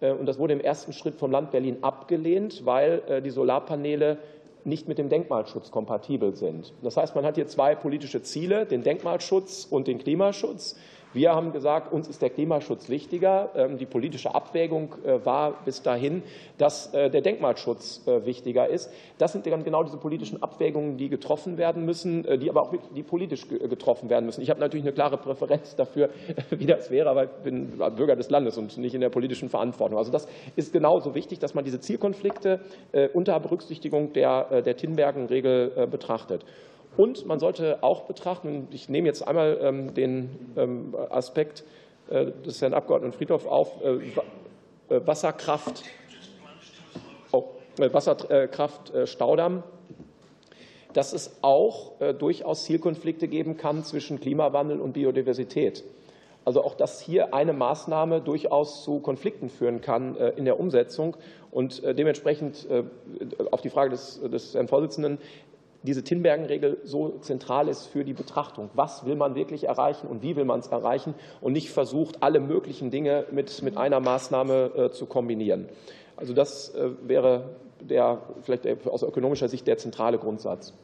[SPEAKER 2] Äh, und das wurde im ersten Schritt vom Land Berlin abgelehnt, weil äh, die Solarpaneele nicht mit dem Denkmalschutz kompatibel sind. Das heißt, man hat hier zwei politische Ziele, den Denkmalschutz und den Klimaschutz. Wir haben gesagt, uns ist der Klimaschutz wichtiger. Ähm, die politische Abwägung äh, war bis dahin, dass äh, der Denkmalschutz äh, wichtiger ist. Das sind dann genau diese politischen Abwägungen, die getroffen werden müssen, die aber auch die politisch getroffen werden müssen. Ich habe natürlich eine klare Präferenz dafür, wie das wäre, aber ich bin Bürger des Landes und nicht in der politischen Verantwortung. Also das ist genauso wichtig, dass man diese Zielkonflikte unter Berücksichtigung der, der Tinbergen-Regel betrachtet. Und man sollte auch betrachten, ich nehme jetzt einmal ähm, den ähm, Aspekt äh, des Herrn Abgeordneten Friedhoff auf, äh, äh, Wasserkraft, oh, Wasserkraft Staudamm, dass es auch durchaus Zielkonflikte geben kann zwischen Klimawandel und Biodiversität. Also auch, dass hier eine Maßnahme durchaus zu Konflikten führen kann in der Umsetzung. Und dementsprechend auf die Frage des, des Herrn Vorsitzenden, diese Tinbergen-Regel so zentral ist für die Betrachtung. Was will man wirklich erreichen und wie will man es erreichen und nicht versucht, alle möglichen Dinge mit, mit einer Maßnahme äh, zu kombinieren. Also das äh, wäre der, vielleicht aus ökonomischer Sicht der zentrale Grundsatz.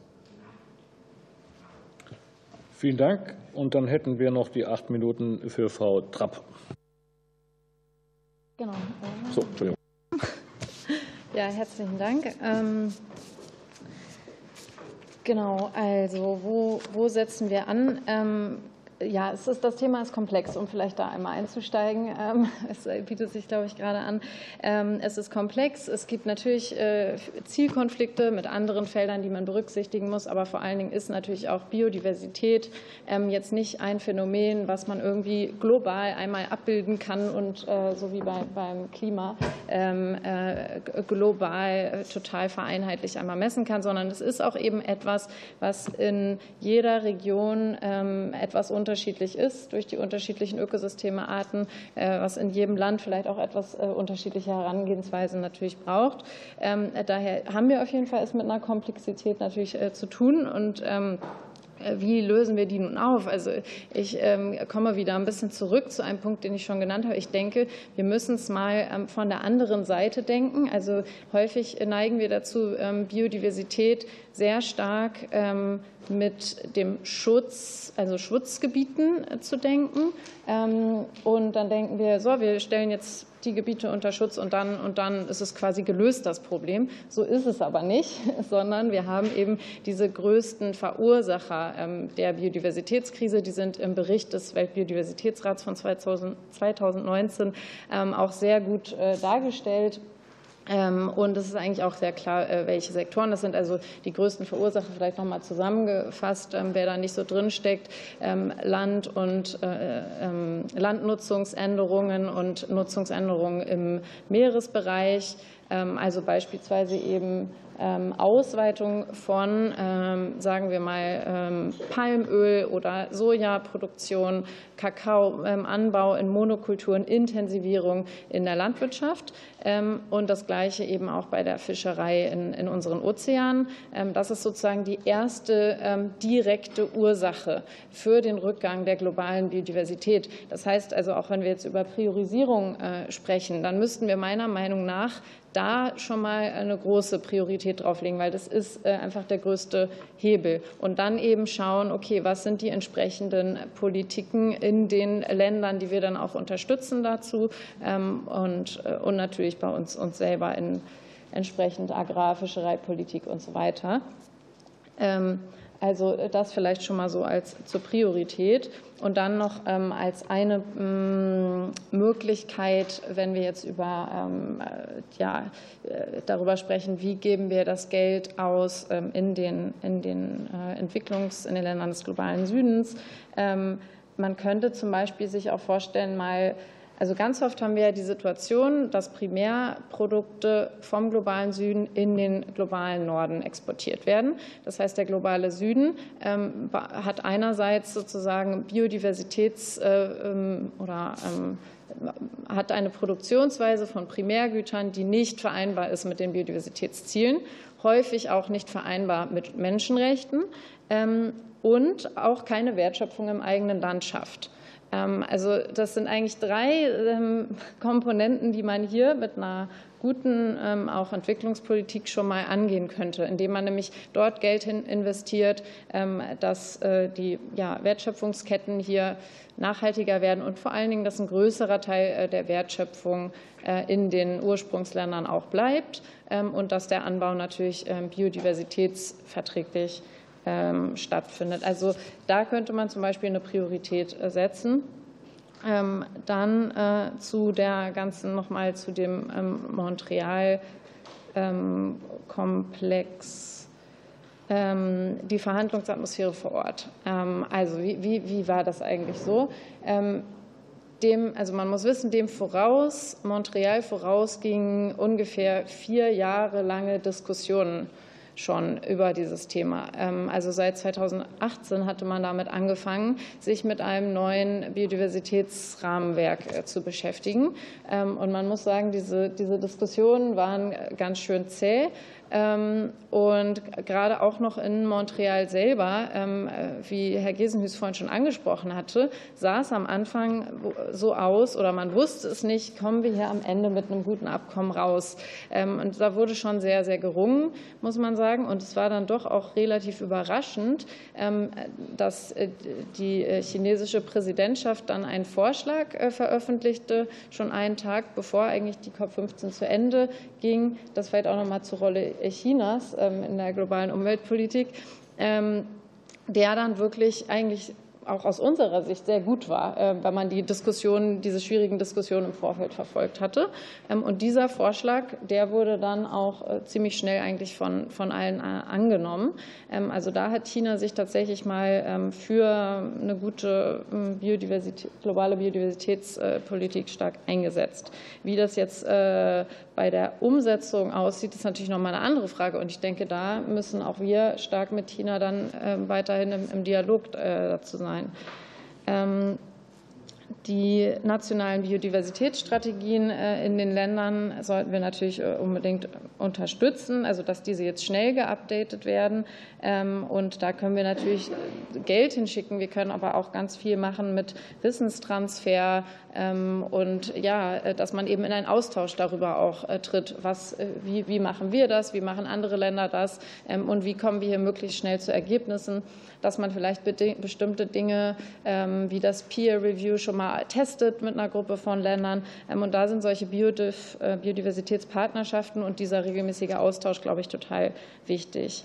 [SPEAKER 1] Vielen Dank. Und dann hätten wir noch die acht Minuten für Frau Trapp.
[SPEAKER 3] Genau. So, Entschuldigung. Ja, herzlichen Dank. Genau, also wo, wo setzen wir an? Ähm, ja, es ist, das Thema ist komplex, um vielleicht da einmal einzusteigen. Ähm, es bietet sich, glaube ich, gerade an. Ähm, es ist komplex. Es gibt natürlich äh, Zielkonflikte mit anderen Feldern, die man berücksichtigen muss. Aber vor allen Dingen ist natürlich auch Biodiversität ähm, jetzt nicht ein Phänomen, was man irgendwie global einmal abbilden kann und äh, so wie beim Klima äh, global total vereinheitlich einmal messen kann, sondern es ist auch eben etwas, was in jeder Region etwas unter unterschiedlich ist durch die unterschiedlichen Ökosystemearten, äh, was in jedem Land vielleicht auch etwas äh, unterschiedliche Herangehensweisen natürlich braucht. Ähm, daher haben wir auf jeden Fall es mit einer Komplexität natürlich äh, zu tun und ähm, wie lösen wir die nun auf? Also ich ähm, komme wieder ein bisschen zurück zu einem Punkt, den ich schon genannt habe. Ich denke, wir müssen es mal von der anderen Seite denken. Also häufig neigen wir dazu, Biodiversität sehr stark mit dem Schutz, also Schutzgebieten äh, zu denken. Ähm, und dann denken wir, so, wir stellen jetzt die Gebiete unter Schutz und dann, und dann ist es quasi gelöst, das Problem. So ist es aber nicht, sondern wir haben eben diese größten Verursacher ähm, der Biodiversitätskrise. Die sind im Bericht des Weltbiodiversitätsrats von 2019 ähm, auch sehr gut äh, dargestellt. Ähm, und es ist eigentlich auch sehr klar, äh, welche Sektoren das sind. Also die größten Verursacher vielleicht noch mal zusammengefasst, ähm, wer da nicht so drin steckt, ähm, Land und äh, Landnutzungsänderungen und Nutzungsänderungen im Meeresbereich, Also beispielsweise eben ähm, Ausweitung von, ähm, sagen wir mal, ähm, Palmöl oder Sojaproduktion, Kakaoanbau in Monokulturen, Intensivierung in der Landwirtschaft und das Gleiche eben auch bei der Fischerei in, in unseren Ozeanen. Das ist sozusagen die erste direkte Ursache für den Rückgang der globalen Biodiversität. Das heißt also, auch wenn wir jetzt über Priorisierung äh, sprechen, dann müssten wir meiner Meinung nach da schon mal eine große Priorität drauflegen, weil das ist äh, einfach der größte Hebel. Und dann eben schauen, okay, was sind die entsprechenden Politiken in den Ländern, die wir dann auch unterstützen dazu ähm, und, äh, und natürlich bei uns, uns selber in entsprechend Agrar-, Fischereipolitik und so weiter. Also äh, das vielleicht schon mal so als zur Priorität. Und dann noch ähm, als eine mm, Möglichkeit, wenn wir jetzt über, ähm, äh, ja, äh, darüber sprechen, wie geben wir das Geld aus ähm, in den, in den Entwicklungs-, in den Ländern des globalen Südens. Man könnte zum Beispiel sich auch vorstellen, mal also ganz oft haben wir ja die Situation, dass Primärprodukte vom globalen Süden in den globalen Norden exportiert werden. Das heißt, der globale Süden ähm, hat einerseits sozusagen Biodiversitäts- äh, ähm, oder ähm, hat eine Produktionsweise von Primärgütern, die nicht vereinbar ist mit den Biodiversitätszielen, häufig auch nicht vereinbar mit Menschenrechten und auch keine Wertschöpfung im eigenen Land schafft. Ähm, also das sind eigentlich drei ähm, Komponenten, die man hier mit einer guten ähm, auch Entwicklungspolitik schon mal angehen könnte, indem man nämlich dort Geld hin investiert, dass äh, die Wertschöpfungsketten hier nachhaltiger werden und vor allen Dingen, dass ein größerer Teil äh, der Wertschöpfung äh, in den Ursprungsländern auch bleibt und dass der Anbau natürlich biodiversitätsverträglich ist stattfindet. Also da könnte man zum Beispiel eine Priorität äh, setzen. Ähm, dann äh, zu der ganzen nochmal zu dem ähm, Montreal-Komplex die Verhandlungsatmosphäre vor Ort. Also wie, wie, wie war das eigentlich so? Dem, also man muss wissen, dem voraus, Montreal voraus gingen ungefähr vier Jahre lange Diskussionen schon über dieses Thema. Ähm, also seit 2018 hatte man damit angefangen, sich mit einem neuen Biodiversitätsrahmenwerk äh, zu beschäftigen. Ähm, und man muss sagen, diese, diese Diskussionen waren ganz schön zäh. Ähm, und gerade auch noch in Montreal selber, ähm, äh, wie Herr Gesenhüß vorhin schon angesprochen hatte, sah es am Anfang so aus oder man wusste es nicht, kommen wir hier am Ende mit einem guten Abkommen raus. Ähm, und da wurde schon sehr, sehr gerungen, muss man sagen. Und es war dann doch auch relativ überraschend, dass äh, die äh, chinesische Präsidentschaft dann einen Vorschlag veröffentlichte, schon einen Tag bevor eigentlich die COP15 zu Ende ging. Das fällt auch noch mal zur Rolle Chinas ähm, in der globalen Umweltpolitik, ähm, der dann wirklich eigentlich auch aus unserer Sicht sehr gut war, äh, weil man die Diskussionen, diese schwierigen Diskussionen im Vorfeld verfolgt hatte. Ähm, und dieser Vorschlag, der wurde dann auch äh, ziemlich schnell eigentlich von, von allen äh, angenommen. Ähm, also da hat China sich tatsächlich mal ähm, für eine gute Biodiversität, globale Biodiversitätspolitik stark eingesetzt. Wie das jetzt bei der Umsetzung aussieht, ist natürlich nochmal eine andere Frage. Und ich denke, da müssen auch wir stark mit China dann weiterhin im Dialog dazu sein sein. Ähm, die nationalen Biodiversitätsstrategien äh, in den Ländern sollten wir natürlich äh, unbedingt unterstützen, also dass diese jetzt schnell geupdatet werden. Ähm, und da können wir natürlich Geld hinschicken. Wir können aber auch ganz viel machen mit Wissenstransfer ähm, und ja, äh, dass man eben in einen Austausch darüber auch tritt. Was, wie, wie machen wir das? Wie machen andere Länder das? Und wie kommen wir hier möglichst schnell zu Ergebnissen? Dass man vielleicht bestimmte Dinge ähm, wie das Peer Review schon mal testet mit einer Gruppe von Ländern. Ähm, und da sind solche äh, Biodiversitätspartnerschaften und dieser regelmäßige Austausch, glaube ich, total wichtig.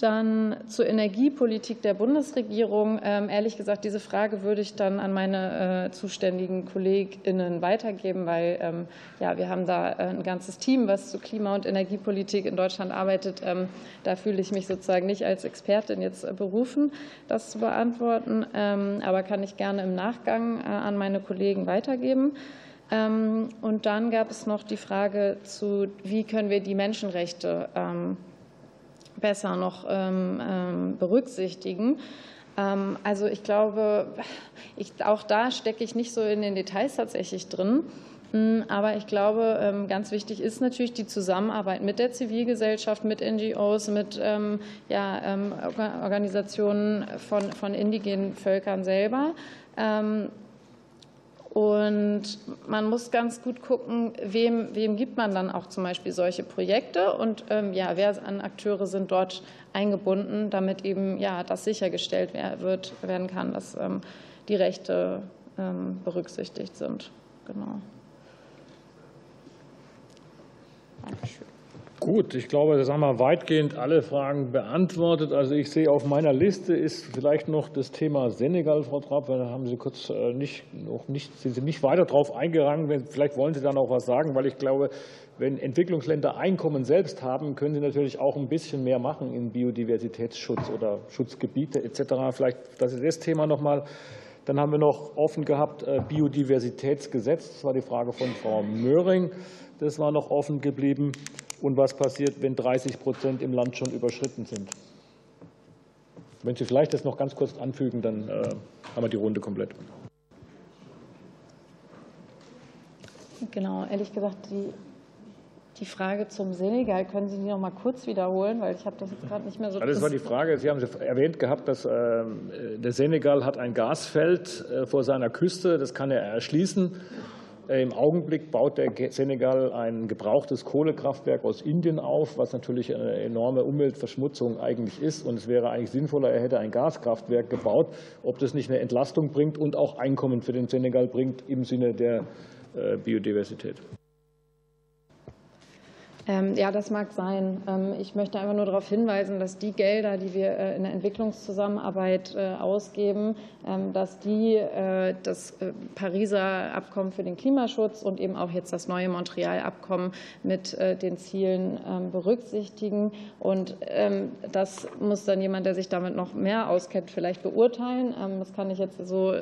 [SPEAKER 3] Dann zur Energiepolitik der Bundesregierung. Ähm, ehrlich gesagt, diese Frage würde ich dann an meine äh, zuständigen KollegInnen weitergeben, weil ähm, ja, wir haben da äh, ein ganzes Team, was zu Klima- und Energiepolitik in Deutschland arbeitet. Ähm, da fühle ich mich sozusagen nicht als Expertin jetzt äh, berufen, das zu beantworten, aber kann ich gerne im Nachgang an meine Kollegen weitergeben. Und dann gab es noch die Frage zu, wie können wir die Menschenrechte besser noch ähm, berücksichtigen. Also ich glaube, ich, auch da stecke ich nicht so in den Details tatsächlich drin. Hm, aber ich glaube, ganz wichtig ist natürlich die Zusammenarbeit mit der Zivilgesellschaft, mit NGOs, mit ja, Organisationen von, von indigenen Völkern selber. Und man muss ganz gut gucken, wem, wem gibt man dann auch zum Beispiel solche Projekte und ähm, ja, wer an Akteure sind dort eingebunden, damit eben ja, das sichergestellt wird, werden kann, dass ähm, die Rechte ähm, berücksichtigt sind. Genau.
[SPEAKER 1] Dankeschön. Gut, ich glaube, das haben wir weitgehend alle Fragen beantwortet. Also ich sehe auf meiner Liste ist vielleicht noch das Thema Senegal, Frau Trapp. Da haben Sie kurz äh, nicht, noch nicht, sind Sie nicht weiter darauf eingegangen. Vielleicht wollen Sie da noch was sagen, weil ich glaube, wenn Entwicklungsländer Einkommen selbst haben, können sie natürlich auch ein bisschen mehr machen in Biodiversitätsschutz oder Schutzgebiete etc. Vielleicht das ist das Thema noch mal. Dann haben wir noch offen gehabt äh, Biodiversitätsgesetz. Das war die Frage von Frau Möhring. Das war noch offen geblieben und was passiert, wenn 30 Prozent im Land schon überschritten sind. Wenn Sie vielleicht das noch ganz kurz anfügen, dann äh, haben wir die Runde komplett.
[SPEAKER 3] Genau, ehrlich gesagt, die, die Frage zum Senegal, können Sie die noch mal kurz wiederholen, weil ich habe das jetzt gerade nicht mehr so.
[SPEAKER 1] Das war die Frage. Sie haben erwähnt gehabt, dass ähm, der Senegal hat ein Gasfeld äh, vor seiner Küste. Das kann er erschließen. Äh, Im Augenblick baut der Senegal ein gebrauchtes Kohlekraftwerk aus Indien auf, was natürlich eine enorme Umweltverschmutzung eigentlich ist. Und es wäre eigentlich sinnvoller, er hätte ein Gaskraftwerk gebaut. Ob das nicht eine Entlastung bringt und auch Einkommen für den Senegal bringt im Sinne der äh, Biodiversität.
[SPEAKER 3] Ähm, ja, das mag sein. Ähm, ich möchte einfach nur darauf hinweisen, dass die Gelder, die wir äh, in der Entwicklungszusammenarbeit äh, ausgeben, ähm, dass die äh, das Pariser Abkommen für den Klimaschutz und eben auch jetzt das neue Montreal-Abkommen mit den Zielen berücksichtigen. Und das muss dann jemand, der sich damit noch mehr auskennt, vielleicht beurteilen. Das kann ich jetzt so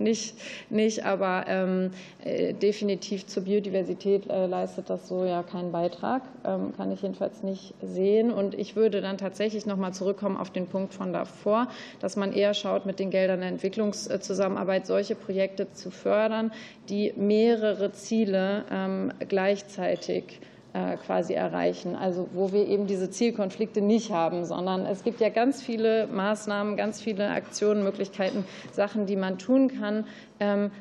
[SPEAKER 3] nicht, nicht aber ähm, äh, definitiv zur Biodiversität äh, leistet das so ja keinen Beitrag, ähm, kann ich jedenfalls nicht sehen. Und ich würde dann tatsächlich noch mal zurückkommen auf den Punkt von davor, dass man eher schaut, mit den Geldern der Entwicklungszusammenarbeit solche Projekte zu fördern, die mehrere Ziele ähm, gleichzeitig quasi erreichen. Also wo wir eben diese Zielkonflikte nicht haben, sondern es gibt ja ganz viele Maßnahmen, ganz viele Aktionen, Möglichkeiten, Sachen, die man tun kann,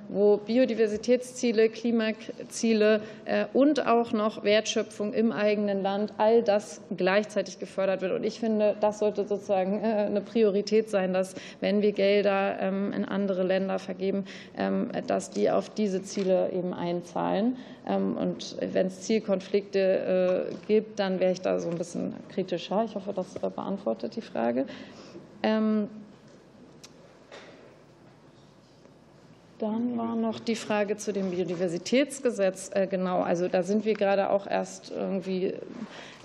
[SPEAKER 3] wo Biodiversitätsziele, Klimaziele äh, und auch noch Wertschöpfung im eigenen Land, all das gleichzeitig gefördert wird. Und ich finde, das sollte sozusagen äh, eine Priorität sein, dass wenn wir Gelder ähm, in andere Länder vergeben, ähm, dass die auf diese Ziele eben einzahlen. Und wenn es Zielkonflikte äh, gibt, dann wäre ich da so ein bisschen kritischer. Ich hoffe, das beantwortet die Frage. Dann war noch die Frage zu dem Biodiversitätsgesetz. Äh, genau, also da sind wir gerade auch erst irgendwie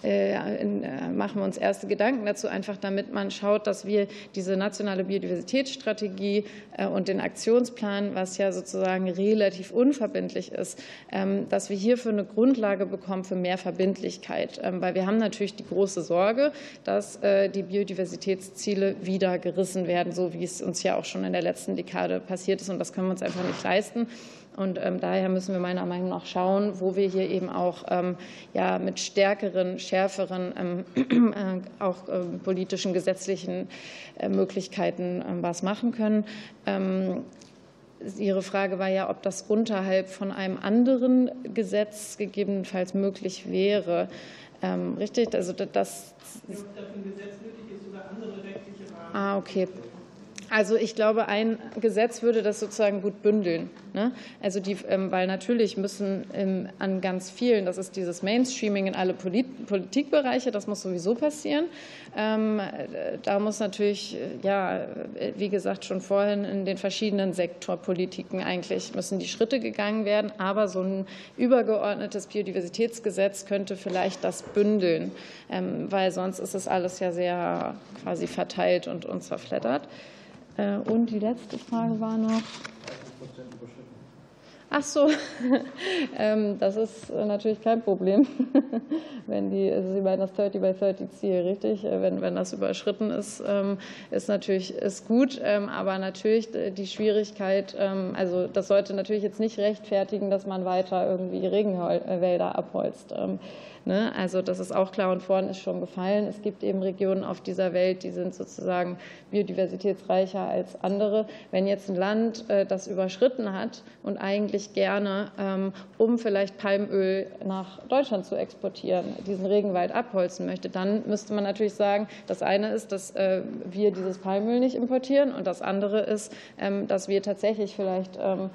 [SPEAKER 3] machen wir uns erste Gedanken dazu, einfach damit man schaut, dass wir diese nationale Biodiversitätsstrategie äh, und den Aktionsplan, was ja sozusagen relativ unverbindlich ist, ähm, dass wir hierfür eine Grundlage bekommen für mehr Verbindlichkeit. Ähm, weil wir haben natürlich die große Sorge, dass die Biodiversitätsziele wieder gerissen werden, so wie es uns ja auch schon in der letzten Dekade passiert ist. Und das können wir uns einfach nicht leisten. Und ähm, daher müssen wir meiner Meinung nach schauen, wo wir hier eben auch ähm, ja, mit stärkeren, schärferen, ähm, äh, auch politischen, gesetzlichen äh, Möglichkeiten was machen können. Ihre Frage war ja, ob das unterhalb von einem anderen Gesetz gegebenenfalls möglich wäre. richtig? Also das. Gesetz nötig ist oder andere rechtliche Rahmen. Ah, okay. Also ich glaube, ein Gesetz würde das sozusagen gut bündeln. Ne? Also die, ähm, weil natürlich müssen ähm, an ganz vielen, das ist dieses Mainstreaming in alle Politikbereiche, das muss sowieso passieren. Ähm, da muss natürlich, äh, ja, wie gesagt, schon vorhin in den verschiedenen Sektorpolitiken eigentlich müssen die Schritte gegangen werden. Aber so ein übergeordnetes Biodiversitätsgesetz könnte vielleicht das bündeln, weil sonst ist es alles ja sehr quasi verteilt und. Äh, und die letzte Frage war noch. Ach so, ähm, das ist natürlich kein Problem, wenn die, also Sie meinen das 30 by 30 Ziel, richtig? Äh, wenn, wenn das überschritten ist, ähm, ist natürlich ist gut, ähm, aber natürlich die Schwierigkeit, also das sollte natürlich jetzt nicht rechtfertigen, dass man weiter irgendwie Regenwälder abholzt. Ne? Also das ist auch klar und vorhin ist schon gefallen. Es gibt eben Regionen auf dieser Welt, die sind sozusagen biodiversitätsreicher als andere. Wenn jetzt ein Land äh, das überschritten hat und eigentlich gerne, ähm, um vielleicht Palmöl nach Deutschland zu exportieren, diesen Regenwald abholzen möchte, dann müsste man natürlich sagen, das eine ist, dass äh, wir dieses Palmöl nicht importieren und das andere ist, ähm, dass wir tatsächlich vielleicht ähm,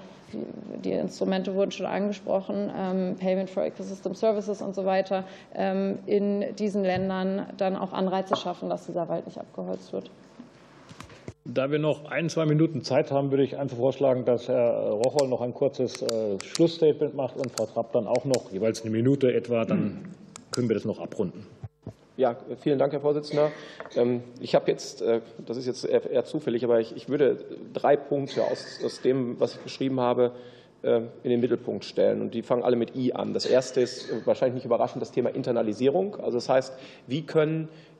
[SPEAKER 3] die Instrumente wurden schon angesprochen, ähm, Payment for Ecosystem Services und so weiter, ähm, in diesen Ländern dann auch Anreize schaffen, dass dieser Wald nicht abgeholzt wird.
[SPEAKER 1] Da wir noch ein, zwei Minuten Zeit haben, würde ich einfach vorschlagen, dass Herr Rocholl noch ein kurzes äh, Schlussstatement macht und Frau Trapp dann auch noch jeweils eine Minute etwa. Dann können wir das noch abrunden.
[SPEAKER 2] Ja, vielen Dank, Herr Vorsitzender. Ähm, ich habe jetzt, äh, das ist jetzt eher zufällig, aber ich, würde drei Punkte aus, aus dem, was ich beschrieben habe, äh, in den Mittelpunkt stellen. Und die fangen alle mit I an. Das erste ist wahrscheinlich nicht überraschend das Thema Internalisierung. Also das heißt, wie können äh,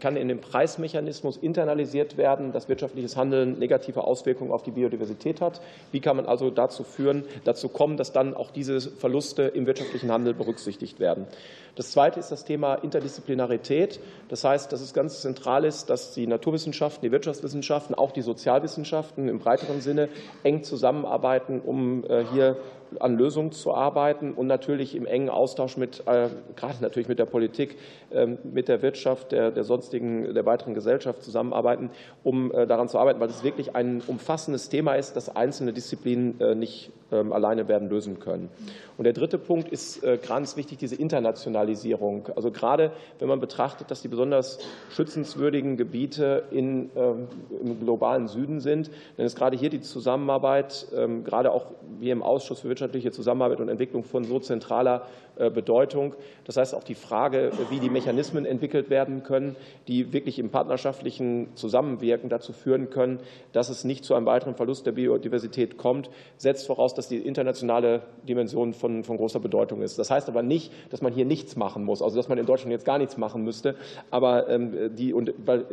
[SPEAKER 2] kann in den Preismechanismus internalisiert werden, dass wirtschaftliches Handeln negative Auswirkungen auf die Biodiversität hat. Wie kann man also dazu führen, dazu kommen, dass dann auch diese Verluste im wirtschaftlichen Handel berücksichtigt werden? Das zweite ist das Thema Interdisziplinarität. Das heißt, dass es ganz zentral ist, dass die Naturwissenschaften, die Wirtschaftswissenschaften, auch die Sozialwissenschaften im breiteren Sinne eng zusammenarbeiten, um äh, hier an Lösungen zu arbeiten und natürlich im engen Austausch mit, äh, gerade natürlich mit der Politik, ähm, mit der Wirtschaft, der, der sonstigen, der weiteren Gesellschaft zusammenarbeiten, um äh, daran zu arbeiten, weil es wirklich ein umfassendes Thema ist, das einzelne Disziplinen äh, nicht ähm, alleine werden lösen können. Und der dritte Punkt ist ganz wichtig, diese Internationalisierung. Also gerade wenn man betrachtet, dass die besonders schützenswürdigen Gebiete in, ähm, im globalen Süden sind, dann ist gerade hier die Zusammenarbeit, gerade auch wir im Ausschuss für wirtschaftliche Zusammenarbeit und Entwicklung von so zentraler äh, Bedeutung. Das heißt auch die Frage, wie die Mechanismen entwickelt werden können, die wirklich im partnerschaftlichen Zusammenwirken dazu führen können, dass es nicht zu einem weiteren Verlust der Biodiversität kommt, setzt voraus, dass die internationale Dimension von, von großer Bedeutung ist. Das heißt aber nicht, dass man hier nichts machen muss, also dass man in Deutschland jetzt gar nichts machen müsste. Aber ähm, die, und,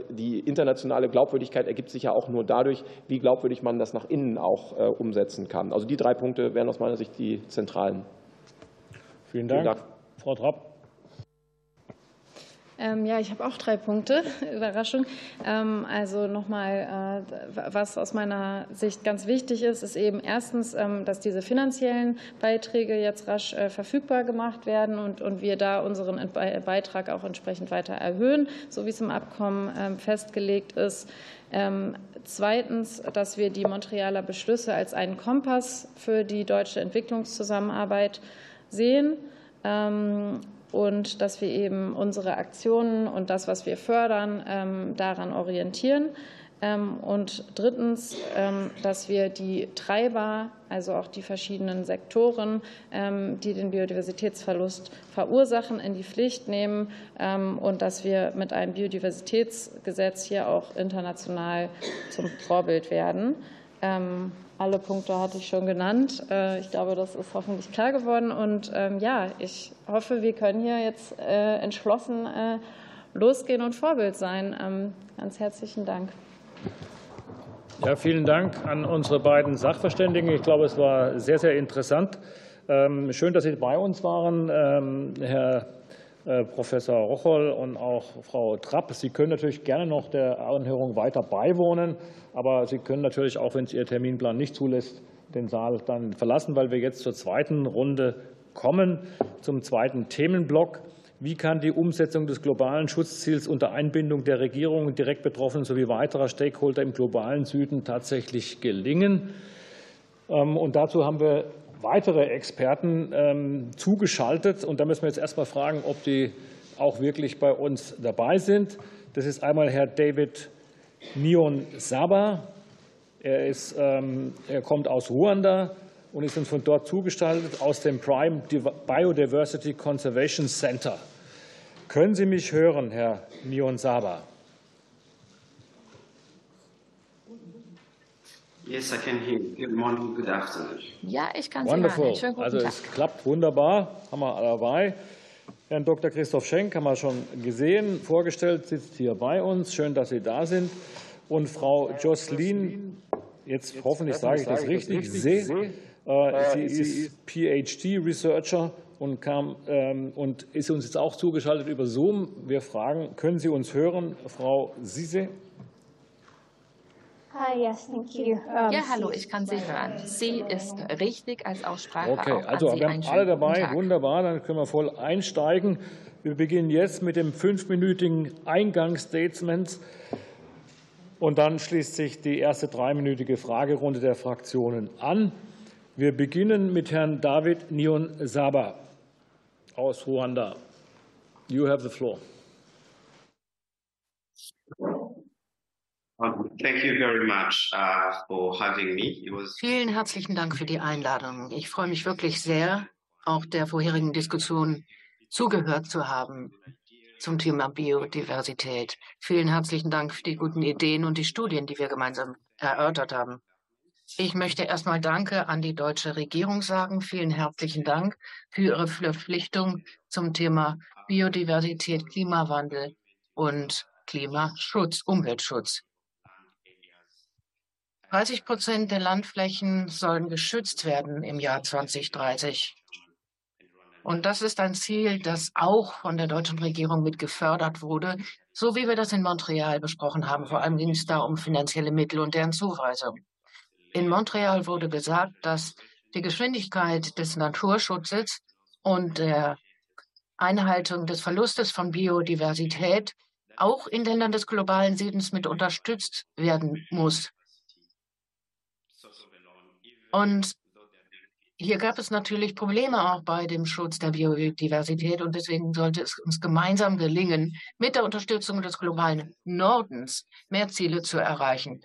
[SPEAKER 2] die internationale Glaubwürdigkeit ergibt sich ja auch nur dadurch, wie glaubwürdig man das nach innen auch äh, umsetzen kann. Also die drei Punkte wären aus meiner Sicht die zentralen.
[SPEAKER 1] Vielen Dank. Vielen Dank. Frau Trapp.
[SPEAKER 3] Ähm, ja, ich habe auch drei Punkte. Überraschung. Ähm, also nochmal, äh, was aus meiner Sicht ganz wichtig ist, ist eben erstens, ähm, dass diese finanziellen Beiträge jetzt rasch äh, verfügbar gemacht werden und, und wir da unseren Beitrag auch entsprechend weiter erhöhen, so wie es im Abkommen festgelegt ist. Zweitens, dass wir die Montrealer Beschlüsse als einen Kompass für die deutsche Entwicklungszusammenarbeit sehen ähm, und dass wir eben unsere Aktionen und das, was wir fördern, ähm, daran orientieren. Ähm, und drittens, dass wir die Treiber, also auch die verschiedenen Sektoren, die den Biodiversitätsverlust verursachen, in die Pflicht nehmen und dass wir mit einem Biodiversitätsgesetz hier auch international zum Vorbild werden. Alle Punkte hatte ich schon genannt. Äh, ich glaube, das ist hoffentlich klar geworden. Und ähm, ja, ich hoffe, wir können hier jetzt äh, entschlossen äh, losgehen und Vorbild sein. Ähm, ganz herzlichen Dank.
[SPEAKER 1] Ja, vielen Dank an unsere beiden Sachverständigen. Ich glaube, es war sehr, sehr interessant. Ähm, schön, dass Sie bei uns waren, Herr Professor Rocholl und auch Frau Trapp. Sie können natürlich gerne noch der Anhörung weiter beiwohnen. Aber Sie können natürlich auch, wenn es Ihr Terminplan nicht zulässt, den Saal dann verlassen, weil wir jetzt zur zweiten Runde kommen, zum zweiten Themenblock. Wie kann die Umsetzung des globalen Schutzziels unter Einbindung der Regierung, direkt Betroffenen sowie weiterer Stakeholder im globalen Süden tatsächlich gelingen? Ähm, und dazu haben wir weitere Experten ähm, zugeschaltet. Und da müssen wir jetzt erst mal fragen, ob die auch wirklich bei uns dabei sind. Das ist einmal Herr David Nion Saba. Er, ist, ähm, er kommt aus Ruanda und ist uns von dort zugestaltet aus dem Prime Biodiversity Conservation Center. Können Sie mich hören, Herr Nion Saba?
[SPEAKER 10] Yes, I can hear you. Good morning, good afternoon.
[SPEAKER 3] Ja, ich kann Sie
[SPEAKER 1] Wonderful.
[SPEAKER 3] hören. Schönen guten
[SPEAKER 1] Also
[SPEAKER 3] Tag.
[SPEAKER 1] es klappt wunderbar, haben wir dabei. Herrn Dr. Christoph Schenk haben wir schon gesehen, vorgestellt, sitzt hier bei uns. Schön, dass Sie da sind. Und Frau Jocelyn, jetzt hoffentlich sage ich das richtig, See, äh, sie ist PhD-Researcher und, kam, ähm, und ist uns jetzt auch zugeschaltet über Zoom. Wir fragen, können Sie uns hören, Frau Sise?
[SPEAKER 11] Hi, yes, thank you. Um,
[SPEAKER 3] Ja, hallo, ich kann Sie hören. Sie ist richtig als Aussprache.
[SPEAKER 1] Okay,
[SPEAKER 3] auch an
[SPEAKER 1] also wir haben alle dabei, wunderbar, dann können wir voll einsteigen. Wir beginnen jetzt mit dem fünfminütigen Eingangsstatement und dann schließt sich die erste dreiminütige Fragerunde der Fraktionen an. Wir beginnen mit Herrn David Nion Saba aus Ruanda. You have the floor.
[SPEAKER 10] Thank you very much uh, for having me.
[SPEAKER 12] Vielen herzlichen Dank für die Einladung. Ich freue mich wirklich sehr, auch der vorherigen Diskussion zugehört zu haben zum Thema Biodiversität. Vielen herzlichen Dank für die guten Ideen und die Studien, die wir gemeinsam erörtert haben. Ich möchte erstmal Danke an die deutsche Regierung sagen. Vielen herzlichen Dank für Ihre Verpflichtung zum Thema Biodiversität, Klimawandel und Klimaschutz, Umweltschutz. 30 Prozent der Landflächen sollen geschützt werden im Jahr 2030. Und das ist ein Ziel, das auch von der deutschen Regierung mit gefördert wurde, so wie wir das in Montreal besprochen haben. Vor allem ging es da um finanzielle Mittel und deren Zuweisung. In Montreal wurde gesagt, dass die Geschwindigkeit des Naturschutzes und der Einhaltung des Verlustes von Biodiversität auch in Ländern des globalen Südens mit unterstützt werden muss. Und hier gab es natürlich Probleme auch bei dem Schutz der Biodiversität und deswegen sollte es uns gemeinsam gelingen, mit der Unterstützung des globalen Nordens mehr Ziele zu erreichen.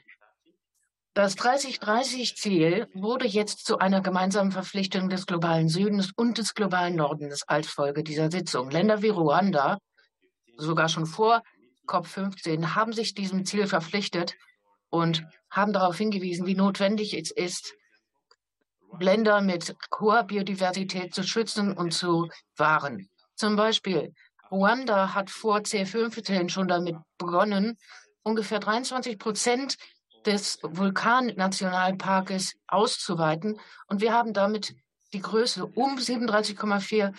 [SPEAKER 12] Das 30-30-Ziel wurde jetzt zu einer gemeinsamen Verpflichtung des globalen Südens und des globalen Nordens als Folge dieser Sitzung. Länder wie Ruanda, sogar schon vor COP15, haben sich diesem Ziel verpflichtet und haben darauf hingewiesen, wie notwendig es ist, Länder mit hoher Biodiversität zu schützen und zu wahren. Zum Beispiel Ruanda hat vor C15 schon damit begonnen, ungefähr 23 Prozent des Vulkannationalparkes auszuweiten. Und wir haben damit die Größe um 37,4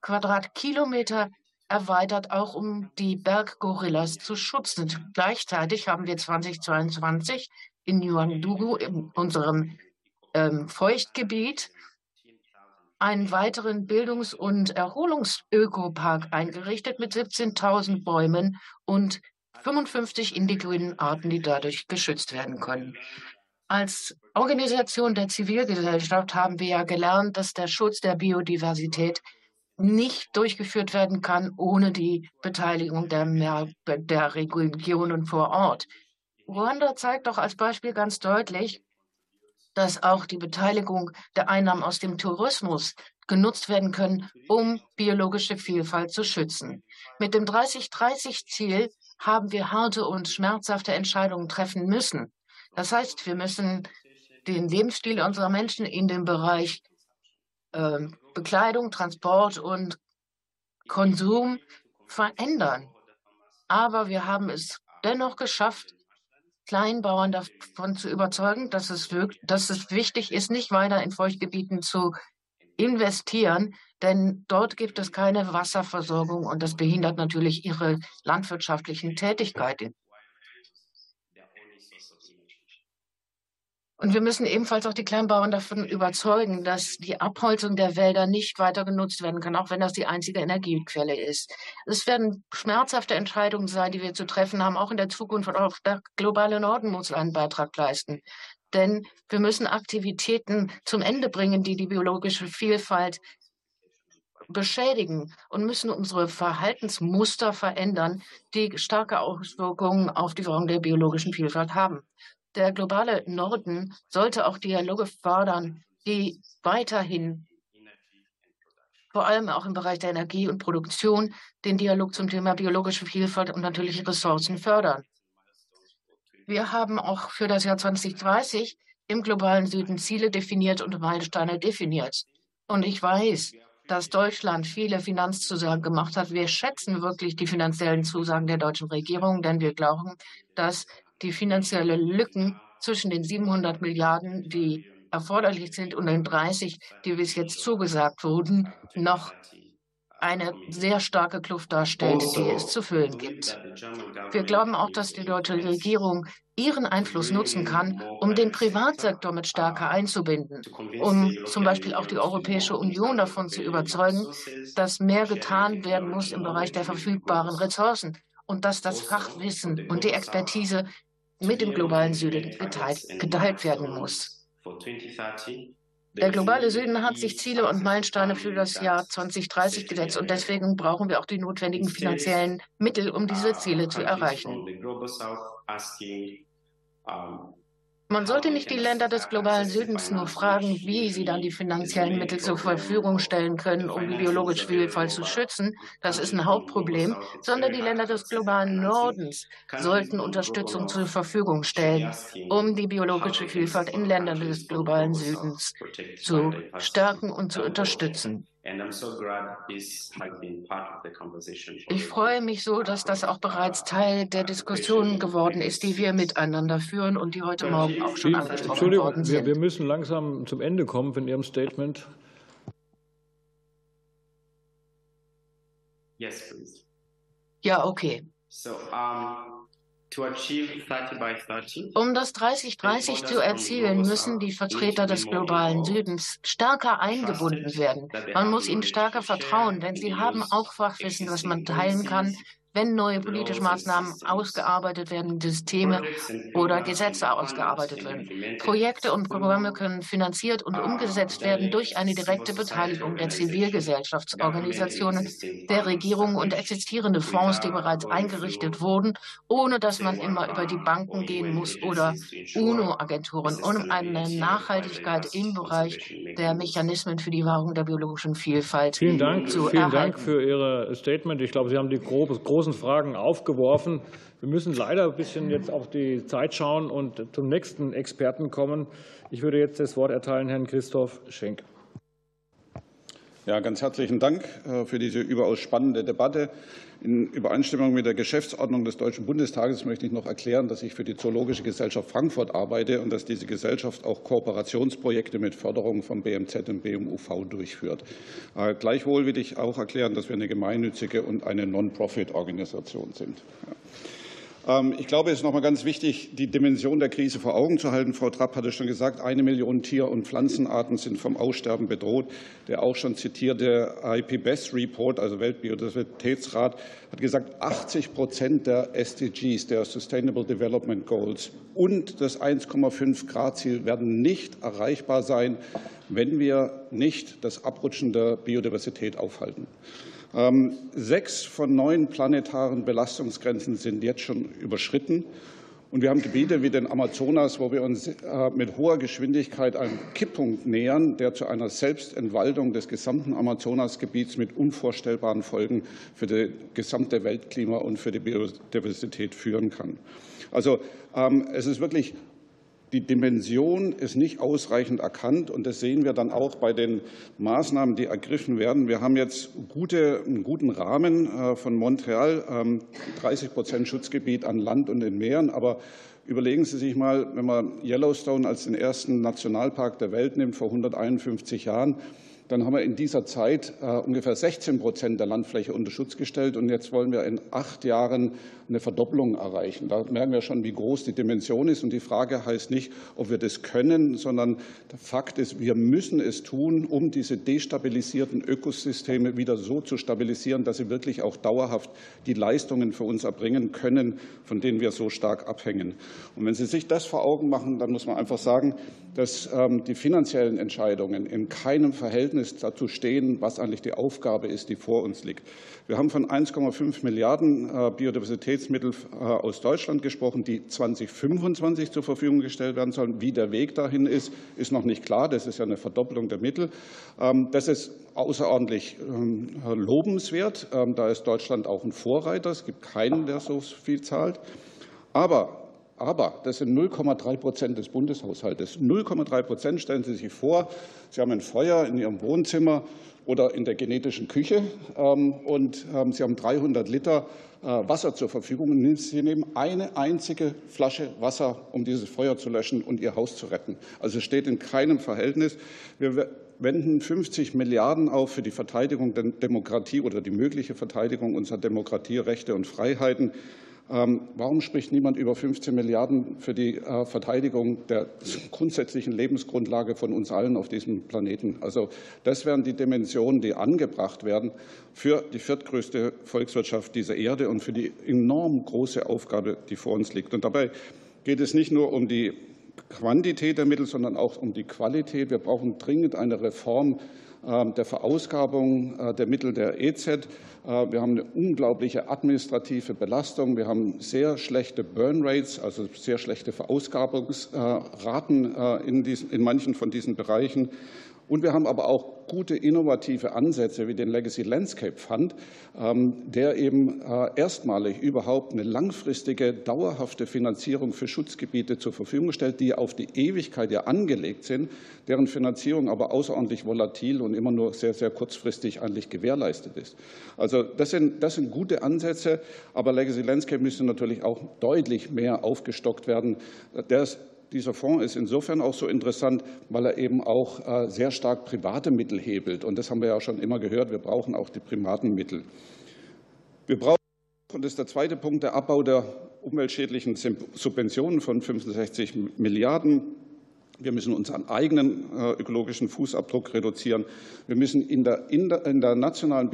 [SPEAKER 12] Quadratkilometer erweitert, auch um die Berggorillas zu schützen. Gleichzeitig haben wir 2022 in Yuandugu, in unserem ähm, Feuchtgebiet, einen weiteren Bildungs- und Erholungsökopark eingerichtet mit 17.000 Bäumen und 55 indigenen Arten, die dadurch geschützt werden können. Als Organisation der Zivilgesellschaft haben wir ja gelernt, dass der Schutz der Biodiversität nicht durchgeführt werden kann ohne die Beteiligung der, Mer der Regionen vor Ort. Ruanda zeigt doch als Beispiel ganz deutlich, dass auch die Beteiligung der Einnahmen aus dem Tourismus genutzt werden können, um biologische Vielfalt zu schützen. Mit dem 30-30-Ziel haben wir harte und schmerzhafte Entscheidungen treffen müssen. Das heißt, wir müssen den Lebensstil unserer Menschen in dem Bereich äh, Bekleidung, Transport und Konsum verändern. Aber wir haben es dennoch geschafft, Kleinbauern davon zu überzeugen, dass es, dass es wichtig ist, nicht weiter in Feuchtgebieten zu investieren, denn dort gibt es keine Wasserversorgung und das behindert natürlich ihre landwirtschaftlichen Tätigkeiten. Und wir müssen ebenfalls auch die Kleinbauern davon überzeugen, dass die Abholzung der Wälder nicht weiter genutzt werden kann, auch wenn das die einzige Energiequelle ist. Es werden schmerzhafte Entscheidungen sein, die wir zu treffen haben, auch in der Zukunft. Und auch der globale Norden muss einen Beitrag leisten. Denn wir müssen Aktivitäten zum Ende bringen, die die biologische Vielfalt beschädigen und müssen unsere Verhaltensmuster verändern, die starke Auswirkungen auf die Wahrung der biologischen Vielfalt haben. Der globale Norden sollte auch Dialoge fördern, die weiterhin vor allem auch im Bereich der Energie und Produktion den Dialog zum Thema biologische Vielfalt und natürliche Ressourcen fördern. Wir haben auch für das Jahr 2030 im globalen Süden Ziele definiert und Meilensteine definiert. Und ich weiß, dass Deutschland viele Finanzzusagen gemacht hat. Wir schätzen wirklich die finanziellen Zusagen der deutschen Regierung, denn wir glauben, dass die finanziellen Lücken zwischen den 700 Milliarden, die erforderlich sind, und den 30, die bis jetzt zugesagt wurden, noch eine sehr starke Kluft darstellt, die es zu füllen gibt. Wir glauben auch, dass die deutsche Regierung ihren Einfluss nutzen kann, um den Privatsektor mit stärker einzubinden, um zum Beispiel auch die Europäische Union davon zu überzeugen, dass mehr getan werden muss im Bereich der verfügbaren Ressourcen und dass das Fachwissen und die Expertise mit dem globalen Süden geteilt, geteilt werden muss. Der globale Süden hat sich Ziele und Meilensteine für das Jahr 2030 gesetzt und deswegen brauchen wir auch die notwendigen finanziellen Mittel, um diese Ziele zu erreichen. Man sollte nicht die Länder des globalen Südens nur fragen, wie sie dann die finanziellen Mittel zur Verfügung stellen können, um die biologische Vielfalt zu schützen. Das ist ein Hauptproblem, sondern die Länder des globalen Nordens sollten Unterstützung zur Verfügung stellen, um die biologische Vielfalt in Ländern des globalen Südens zu stärken und zu unterstützen. Ich freue mich so, dass das auch bereits Teil der Diskussionen geworden ist, die wir miteinander führen und die heute Morgen auch schon angesprochen worden sind.
[SPEAKER 1] Wir, wir müssen langsam zum Ende kommen von Ihrem Statement.
[SPEAKER 10] Yes, please.
[SPEAKER 12] Ja, okay.
[SPEAKER 10] So, um,
[SPEAKER 12] um das 3030 zu erzielen, müssen die Vertreter des globalen Südens stärker eingebunden werden. Man muss ihnen stärker vertrauen, denn sie haben auch Fachwissen, das man teilen kann wenn neue politische Maßnahmen ausgearbeitet werden, Systeme oder Gesetze ausgearbeitet werden. Projekte und Programme können finanziert und umgesetzt werden durch eine direkte Beteiligung der Zivilgesellschaftsorganisationen, der Regierung und existierende Fonds, die bereits eingerichtet wurden, ohne dass man immer über die Banken gehen muss oder UNO-Agenturen, um eine Nachhaltigkeit im Bereich der Mechanismen für die Wahrung der biologischen Vielfalt
[SPEAKER 1] vielen Dank,
[SPEAKER 12] zu
[SPEAKER 1] vielen
[SPEAKER 12] erhalten.
[SPEAKER 1] Dank für Ihr Statement. Ich glaube, Sie haben die großen großen Fragen aufgeworfen. Wir müssen leider ein bisschen jetzt auf die Zeit schauen und zum nächsten Experten kommen. Ich würde jetzt das Wort erteilen Herrn Christoph Schenk.
[SPEAKER 11] Ja, ganz herzlichen Dank äh, für diese überaus spannende Debatte. In Übereinstimmung mit der Geschäftsordnung des Deutschen Bundestages möchte ich noch erklären, dass ich für die Zoologische Gesellschaft Frankfurt arbeite und dass diese Gesellschaft auch Kooperationsprojekte mit Förderung von BMZ und BMUV durchführt. Äh, gleichwohl will ich auch erklären, dass wir eine gemeinnützige und eine Non-Profit-Organisation sind. Ähm, ich glaube, es ist noch mal ganz wichtig, die Dimension der Krise vor Augen zu halten. Frau Trapp hatte schon gesagt, eine Million Tier- und Pflanzenarten sind vom Aussterben bedroht. Der auch schon zitierte IPBES-Report, also Weltbiodiversitätsrat, hat gesagt, 80 Prozent der SDGs, der Sustainable Development Goals und das 1,5 Grad-Ziel werden nicht erreichbar sein, wenn wir nicht das Abrutschen der Biodiversität aufhalten. Ähm, sechs von neun planetaren Belastungsgrenzen sind jetzt schon überschritten. Und wir haben Gebiete wie den Amazonas, wo wir uns äh, mit hoher Geschwindigkeit einem Kipppunkt nähern, der zu einer Selbstentwaldung des gesamten Amazonasgebiets mit unvorstellbaren Folgen für das gesamte Weltklima und für die Biodiversität führen kann. Also ähm, es ist wirklich die Dimension ist nicht ausreichend erkannt, und das sehen wir dann auch bei den Maßnahmen, die ergriffen werden. Wir haben jetzt gute, einen guten Rahmen äh, von Montreal, 30 ähm, Prozent Schutzgebiet an Land und in Meeren. Aber überlegen Sie sich mal, wenn man Yellowstone als den ersten Nationalpark der Welt nimmt, vor 151 Jahren, dann haben wir in dieser Zeit äh, ungefähr 16 Prozent der Landfläche unter Schutz gestellt. Und jetzt wollen wir in acht Jahren eine Verdoppelung erreichen. Da merken wir schon, wie groß die Dimension ist. Und die Frage heißt nicht, ob wir das können, sondern der Fakt ist, wir müssen es tun, um diese destabilisierten Ökosysteme wieder so zu stabilisieren, dass sie wirklich auch dauerhaft die Leistungen für uns erbringen können, von denen wir so stark abhängen. Und wenn Sie sich das vor Augen machen, dann muss man einfach sagen, dass ähm, die finanziellen Entscheidungen in keinem Verhältnis dazu stehen, was eigentlich die Aufgabe ist, die vor uns liegt. Wir haben von 1,5 Milliarden äh, Biodiversitätsmittel äh, aus Deutschland gesprochen, die 2025 zur Verfügung gestellt werden sollen. Wie der Weg dahin ist, ist noch nicht klar. Das ist ja eine Verdoppelung der Mittel. Ähm, das ist außerordentlich ähm, lobenswert. Ähm, da ist Deutschland auch ein Vorreiter. Es gibt keinen, der so viel zahlt. Aber Aber das sind 0,3 Prozent des Bundeshaushaltes. 0,3 Prozent, stellen Sie sich vor, Sie haben ein Feuer in Ihrem Wohnzimmer oder in der genetischen Küche ähm, und ähm, Sie haben 300 Liter äh, Wasser zur Verfügung und Sie nehmen eine einzige Flasche Wasser, um dieses Feuer zu löschen und Ihr Haus zu retten. Also es steht in keinem Verhältnis. Wir wenden 50 Milliarden auf für die Verteidigung der Demokratie oder die mögliche Verteidigung unserer Demokratie, Rechte und Freiheiten. Ähm, warum spricht niemand über 15 Milliarden für die äh, Verteidigung der grundsätzlichen Lebensgrundlage von uns allen auf diesem Planeten? Also das wären die Dimensionen, die angebracht werden für die viertgrößte Volkswirtschaft dieser Erde und für die enorm große Aufgabe, die vor uns liegt. Und dabei geht es nicht nur um die Quantität der Mittel, sondern auch um die Qualität. Wir brauchen dringend eine Reform der Verausgabung äh, der Mittel der EZ. Äh, wir haben eine unglaubliche administrative Belastung. Wir haben sehr schlechte Burn Rates, also sehr schlechte Verausgabungsraten äh, in manchen von diesen Bereichen. Und wir haben aber auch gute innovative Ansätze wie den Legacy Landscape Fund, ähm, der eben äh, erstmalig überhaupt eine langfristige, dauerhafte Finanzierung für Schutzgebiete zur Verfügung stellt, die auf die Ewigkeit ja angelegt sind, deren Finanzierung aber außerordentlich volatil und immer nur sehr, sehr kurzfristig eigentlich gewährleistet ist. Also das sind, das sind gute Ansätze, aber Legacy Landscape müsste natürlich auch deutlich mehr aufgestockt werden. Der ist dieser Fonds ist insofern auch so interessant, weil er eben auch äh, sehr stark private Mittel hebelt. Und das haben wir ja schon immer gehört. Wir brauchen auch die privaten Mittel. Wir brauchen, und das ist der zweite Punkt, der Abbau der umweltschädlichen Subventionen von 65 Milliarden. Wir müssen unseren eigenen äh, ökologischen Fußabdruck reduzieren. Wir müssen in der, in der, nationalen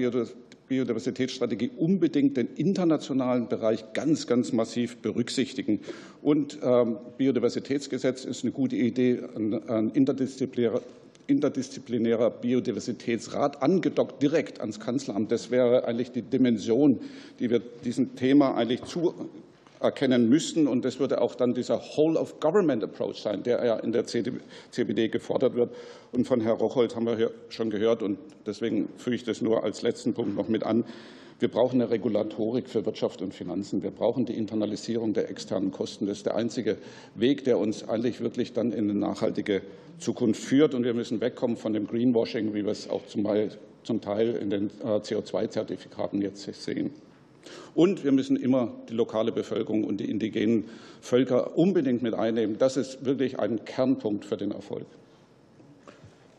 [SPEAKER 11] Biodiversitätsstrategie unbedingt den internationalen Bereich ganz, ganz massiv berücksichtigen. Und ähm, Biodiversitätsgesetz ist eine gute Idee, ein interdisziplinärer interdisziplinärer Biodiversitätsrat angedockt direkt ans Kanzleramt. Das wäre eigentlich die Dimension, die wir diesem Thema eigentlich zuerkennen müssten. Und das würde auch dann dieser Whole-of-Government-Approach sein, der ja in der CBD gefordert wird. Und von Herrn Rocholt haben wir hier schon gehört. Und deswegen füge ich das nur als letzten Punkt noch mit an. Wir brauchen eine Regulatorik für Wirtschaft und Finanzen. Wir brauchen die Internalisierung der externen Kosten. Das ist der einzige Weg, der uns eigentlich wirklich dann in eine nachhaltige Zukunft führt. Und wir müssen wegkommen von dem Greenwashing, wie wir es auch zum Teil in den äh, CO2-Zertifikaten jetzt sehen. Und wir müssen immer die lokale Bevölkerung und die indigenen Völker unbedingt mit einnehmen. Das ist wirklich ein Kernpunkt für den Erfolg.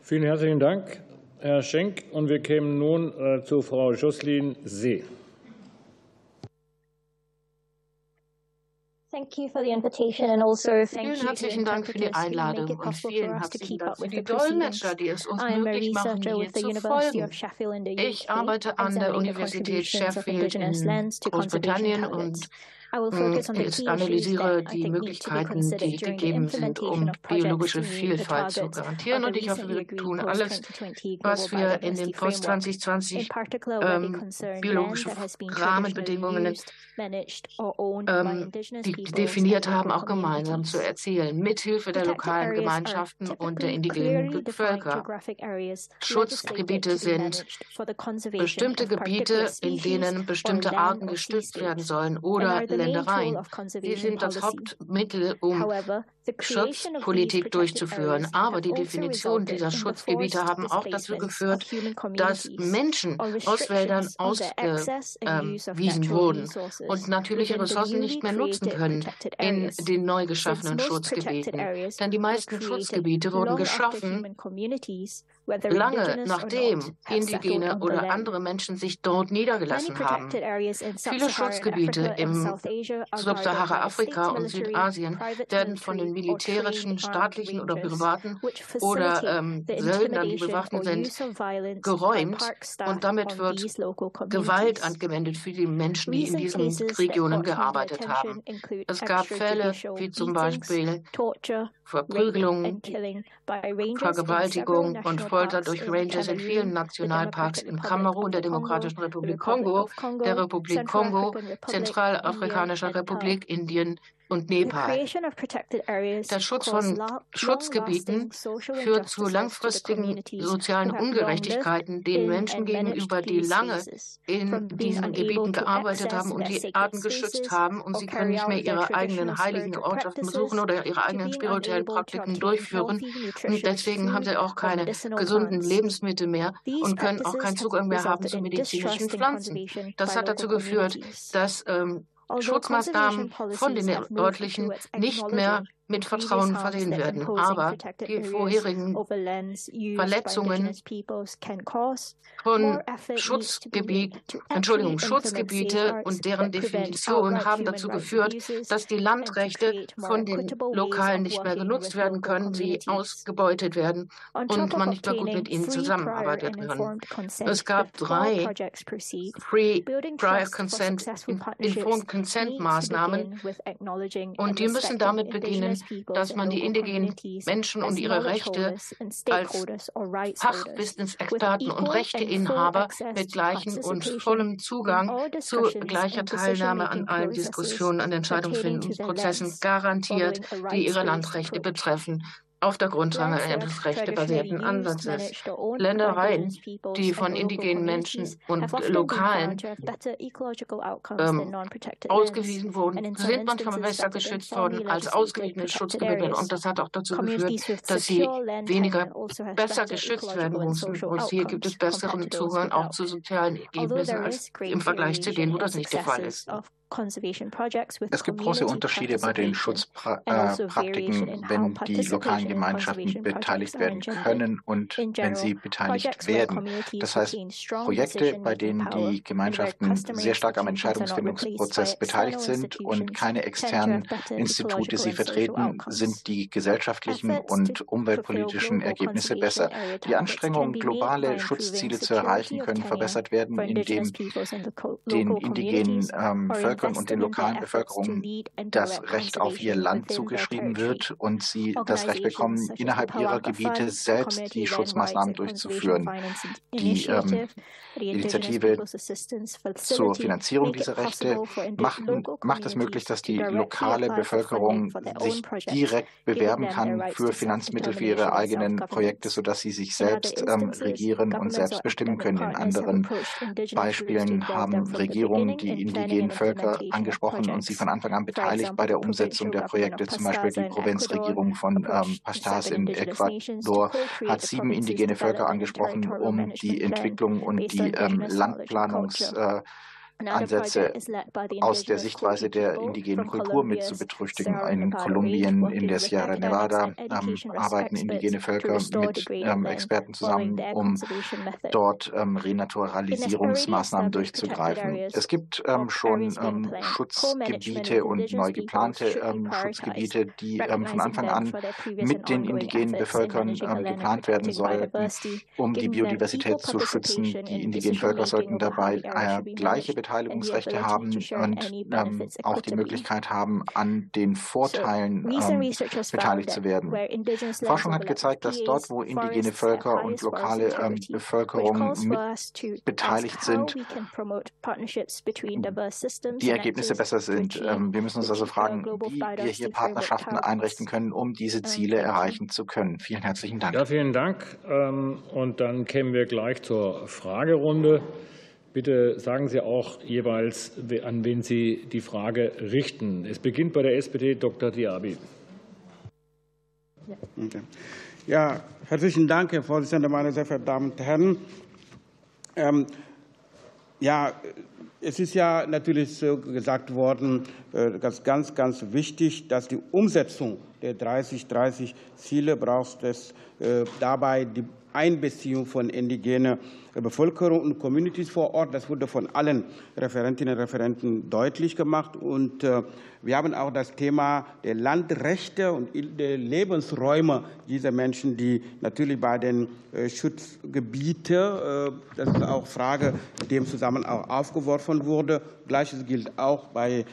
[SPEAKER 1] Vielen herzlichen Dank, Herr Schenk. Und wir kämen nun äh, zu Frau Jocelyn See.
[SPEAKER 12] Vielen herzlichen Dank für die Einladung und vielen herzlichen Dank für die Dolmetscher, die es uns möglich machen, hier zu folgen. Ich arbeite an der Universität Sheffield in Großbritannien und ich analysiere die Möglichkeiten, die gegeben sind, um biologische Vielfalt zu garantieren. Und ich hoffe, wir tun alles, was wir in den Post 2020 ähm, biologische Rahmenbedingungen ähm, die definiert haben, auch gemeinsam zu erzielen, mithilfe der lokalen Gemeinschaften und der indigenen Völker. Schutzgebiete sind bestimmte Gebiete, in denen bestimmte Arten gestützt werden sollen oder Ländereien. Sie sind das Hauptmittel, um Schutzpolitik durchzuführen. Aber die Definition dieser Schutzgebiete haben auch dazu geführt, dass Menschen aus Wäldern ausgewiesen wurden und natürliche Ressourcen nicht mehr nutzen können in den neu geschaffenen Schutzgebieten. Denn die meisten Schutzgebiete wurden geschaffen, lange nachdem indigene oder andere Menschen sich dort niedergelassen haben. Viele Schutzgebiete im Subsahara-Afrika und Südasien werden von den militärischen, staatlichen oder privaten oder ähm, Söldnern, die bewaffnet sind, geräumt und damit wird Gewalt angewendet für die Menschen, die in diesen Regionen gearbeitet haben. Es gab Fälle wie zum Beispiel Verprügelung, Vergewaltigung und Folter durch Rangers in vielen Nationalparks in Kamerun, der Demokratischen Republik Kongo, der Republik Kongo, Zentralafrikanischer Republik, Indien, und Nepal. Der Schutz von Schutzgebieten führt zu langfristigen sozialen Ungerechtigkeiten den Menschen gegenüber, die lange in diesen Gebieten gearbeitet haben und die Arten geschützt haben und sie können nicht mehr ihre eigenen heiligen Ortschaften besuchen oder ihre eigenen spirituellen Praktiken durchführen. Und deswegen haben sie auch keine gesunden Lebensmittel mehr und können auch keinen Zugang mehr haben zu medizinischen Pflanzen. Das hat dazu geführt, dass ähm, Schutzmaßnahmen von den örtlichen nicht mehr mit Vertrauen versehen werden. Aber die vorherigen Verletzungen von Schutzgebiet, Entschuldigung, Schutzgebiete und deren Definition haben dazu geführt, dass die Landrechte von den Lokalen nicht mehr genutzt werden können, sie ausgebeutet werden und man nicht mehr gut mit ihnen zusammenarbeiten kann. Es gab drei Free Prior Consent, Informed Consent Maßnahmen und die müssen damit beginnen, dass man die indigenen Menschen und ihre Rechte als Fachwissensexperten und Rechteinhaber mit gleichem und vollem Zugang zu gleicher Teilnahme an allen Diskussionen, an Entscheidungsfindungsprozessen garantiert, die ihre Landrechte betreffen auf der Grundlage eines rechtebasierten Ansatzes. Ländereien, die von indigenen Menschen und Lokalen ähm, ausgewiesen wurden, sind manchmal besser geschützt worden als ausgewiesene Schutzgebiete. Und das hat auch dazu geführt, dass sie weniger also besser geschützt werden mussten. Und hier gibt es besseren Zugang auch zu sozialen Ergebnissen als im Vergleich zu denen, wo das nicht der Fall ist.
[SPEAKER 13] Es gibt große Unterschiede bei den Schutzpraktiken, also wenn die lokalen Gemeinschaften beteiligt werden können und wenn sie beteiligt werden. Das heißt, Projekte, bei denen die Gemeinschaften sehr stark am Entscheidungsfindungsprozess beteiligt sind und keine externen Institute sie vertreten, sind die gesellschaftlichen und umweltpolitischen Ergebnisse besser. Die Anstrengungen, globale Schutzziele zu erreichen, können verbessert werden, indem den indigenen ähm, Völkern Völkern und den lokalen Bevölkerungen das Recht auf ihr Land zugeschrieben wird und sie das Recht bekommen, innerhalb ihrer Gebiete selbst die Schutzmaßnahmen durchzuführen. Die ähm, Initiative zur Finanzierung dieser Rechte macht, macht es möglich, dass die lokale Bevölkerung sich direkt bewerben kann für Finanzmittel für ihre eigenen Projekte, sodass sie sich selbst ähm, regieren und selbst bestimmen können. In anderen Beispielen haben Regierungen die indigenen Völker angesprochen und sie von Anfang an beteiligt bei der Umsetzung der Projekte. Zum Beispiel die Provinzregierung von ähm, Pastas in Ecuador hat sieben indigene Völker angesprochen, um die Entwicklung und die ähm, Landplanungs- äh, Ansätze aus der Sichtweise der indigenen Kultur mit zu betrüchtigen. In Kolumbien, in der Sierra Nevada ähm, arbeiten indigene Völker mit ähm, Experten zusammen, um dort ähm, Renaturalisierungsmaßnahmen durchzugreifen. Es gibt ähm, schon ähm, Schutzgebiete und neu geplante ähm, Schutzgebiete, die von Anfang an mit den indigenen Bevölkern geplant werden sollten, um die Biodiversität zu schützen. Die indigenen Völker sollten dabei äh, gleiche Beteiligungsrechte haben und ähm, auch die Möglichkeit haben, an den Vorteilen ähm, beteiligt zu werden. Forschung hat gezeigt, dass dort, wo indigene Völker und lokale ähm, Bevölkerung mit beteiligt sind, die Ergebnisse besser sind. Ähm, wir müssen uns also fragen, wie wir hier Partnerschaften einrichten können, um diese Ziele erreichen zu können. Vielen herzlichen Dank.
[SPEAKER 1] Ja, vielen Dank. Ähm, und dann kämen wir gleich zur Fragerunde. Bitte sagen Sie auch jeweils, an wen Sie die Frage richten. Es beginnt bei der SPD Dr. Diaby.
[SPEAKER 9] Ja, herzlichen Dank, Herr Vorsitzender, meine sehr verehrten Damen und Herren. Ähm, ja, es ist ja natürlich so gesagt worden, äh, ganz, ganz, ganz wichtig, dass die Umsetzung der 30-30-Ziele braucht es äh, dabei die Einbeziehung von indigener Bevölkerung und Communities vor Ort. Das wurde von allen Referentinnen und Referenten deutlich gemacht. Und äh, wir haben auch das Thema der Landrechte und der Lebensräume dieser Menschen, die natürlich bei den äh, Schutzgebieten, äh, das ist auch Frage, in dem Zusammenhang auch aufgeworfen wurde. Gleiches gilt auch bei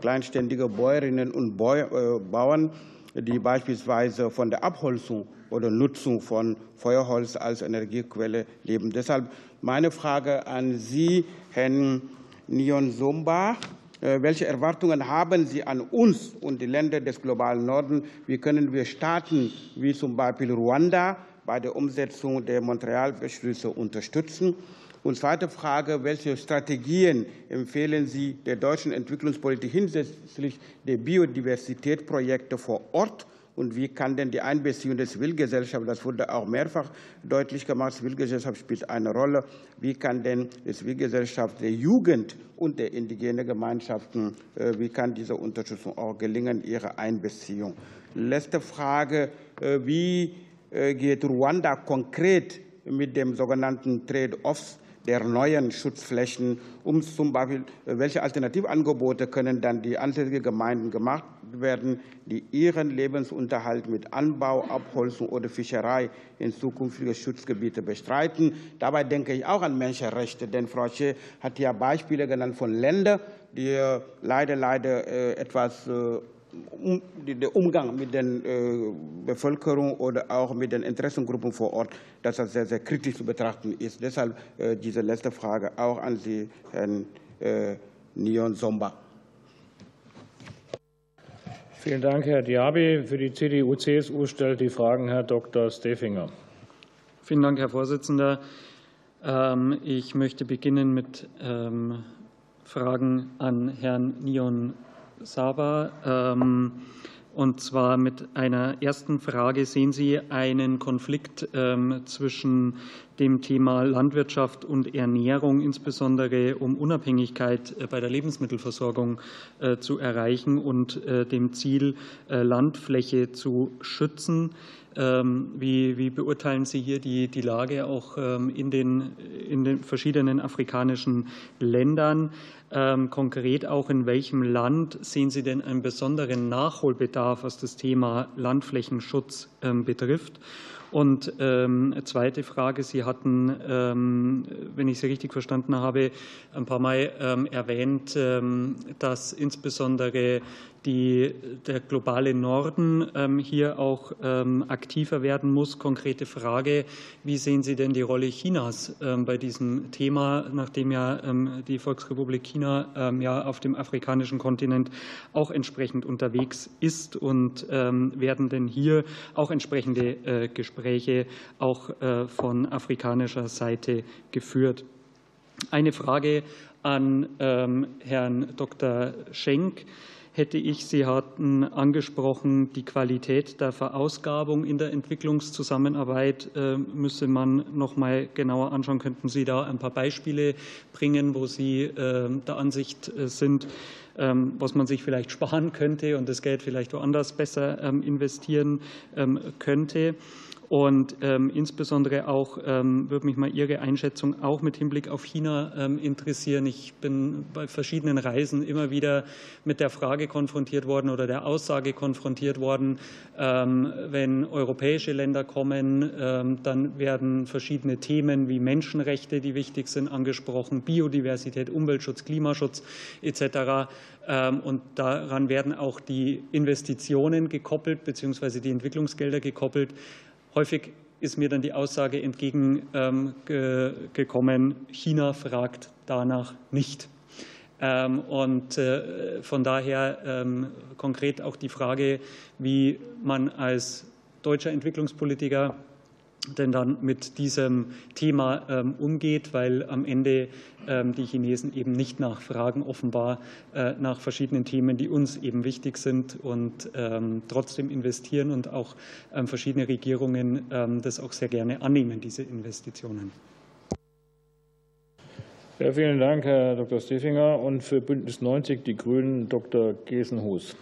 [SPEAKER 9] kleinständigen Bäuerinnen und Bauern, die beispielsweise von der Abholzung oder Nutzung von Feuerholz als Energiequelle leben. Deshalb meine Frage an Sie, Herrn Nion Somba. Welche Erwartungen haben Sie an uns und die Länder des globalen Norden? Wie können wir Staaten wie zum Beispiel Ruanda bei der Umsetzung der Montreal-Beschlüsse unterstützen? Und zweite Frage, welche Strategien empfehlen Sie der deutschen Entwicklungspolitik hinsichtlich der Biodiversitätsprojekte vor Ort? Und wie kann denn die Einbeziehung der Zivilgesellschaft, das wurde auch mehrfach deutlich gemacht, Zivilgesellschaft spielt eine Rolle, wie kann denn die Zivilgesellschaft der Jugend und der indigenen Gemeinschaften, äh, wie kann diese Unterstützung auch gelingen, ihre Einbeziehung? Letzte Frage, äh, wie äh, geht Ruanda konkret mit dem sogenannten Trade-offs der neuen Schutzflächen, um zum Beispiel, welche Alternativangebote können dann die ansässigen Gemeinden gemacht werden, die ihren Lebensunterhalt mit Anbau, Abholzung oder Fischerei in zukünftige Schutzgebiete bestreiten. Dabei denke ich auch an Menschenrechte, denn Frau Schee hat ja Beispiele genannt von Ländern, die leider, leider äh, etwas äh, der Umgang mit der äh, Bevölkerung oder auch mit den Interessengruppen vor Ort, dass das sehr, sehr kritisch zu betrachten ist. Deshalb äh, diese letzte Frage auch an Sie, Herrn äh, Nion Somba.
[SPEAKER 1] Vielen Dank, Herr Diaby. Für die CDU-CSU stellt die Fragen Herr Dr. Stefinger.
[SPEAKER 5] Vielen Dank, Herr Vorsitzender. Ähm, ich möchte beginnen mit ähm, Fragen an Herrn Nion Saba. Ähm, und zwar mit einer ersten Frage. Sehen Sie einen Konflikt ähm, zwischen dem Thema Landwirtschaft und Ernährung, insbesondere um Unabhängigkeit äh, bei der Lebensmittelversorgung äh, zu erreichen und äh, dem Ziel, Landfläche zu schützen? Ähm, wie, wie, beurteilen Sie hier die, die Lage auch in den, in den verschiedenen afrikanischen Ländern? Ähm, konkret auch in welchem Land sehen Sie denn einen besonderen Nachholbedarf, was das Thema Landflächenschutz ähm, betrifft? Und ähm, zweite Frage, Sie hatten, ähm, wenn ich Sie richtig verstanden habe, ein paar Mal ähm, erwähnt, ähm, dass insbesondere die, der globale Norden ähm, hier auch ähm, aktiver werden muss. Konkrete Frage, wie sehen Sie denn die Rolle Chinas ähm, bei diesem Thema, nachdem ja die Volksrepublik China ja auf dem afrikanischen Kontinent auch entsprechend unterwegs ist und werden denn hier auch entsprechende äh, Gespräche auch äh, von afrikanischer Seite geführt? Eine Frage an Herrn Dr. Schenk hätte ich. Sie hatten angesprochen, die Qualität der Verausgabung in der Entwicklungszusammenarbeit äh, müsse man noch mal genauer anschauen. Könnten Sie da ein paar Beispiele bringen, wo Sie äh, der Ansicht äh, sind, ähm, was man sich vielleicht sparen könnte und das Geld vielleicht woanders besser ähm, investieren ähm, könnte? Und ähm, insbesondere auch ähm, würde mich mal Ihre Einschätzung auch mit Hinblick auf China ähm, interessieren. Ich bin bei verschiedenen Reisen immer wieder mit der Frage konfrontiert worden oder der Aussage konfrontiert worden, ähm, wenn europäische Länder kommen, ähm, dann werden verschiedene Themen wie Menschenrechte, die wichtig sind, angesprochen, Biodiversität, Umweltschutz, Klimaschutz etc. Ähm, und daran werden auch die Investitionen gekoppelt, beziehungsweise die Entwicklungsgelder gekoppelt. Häufig ist mir dann die Aussage entgegengekommen, China fragt danach nicht. Ähm, und äh, von daher ähm, konkret auch die Frage, wie man als deutscher Entwicklungspolitiker denn dann mit diesem Thema ähm, umgeht, weil am Ende ähm, die Chinesen eben nicht nachfragen, offenbar äh, nach verschiedenen Themen, die uns eben wichtig sind und ähm, trotzdem investieren und auch verschiedene Regierungen das auch sehr gerne annehmen, diese Investitionen.
[SPEAKER 1] Ja, vielen Dank, Herr Dr. Stefinger. Und für Bündnis 90 die Grünen Dr. Gesenhus.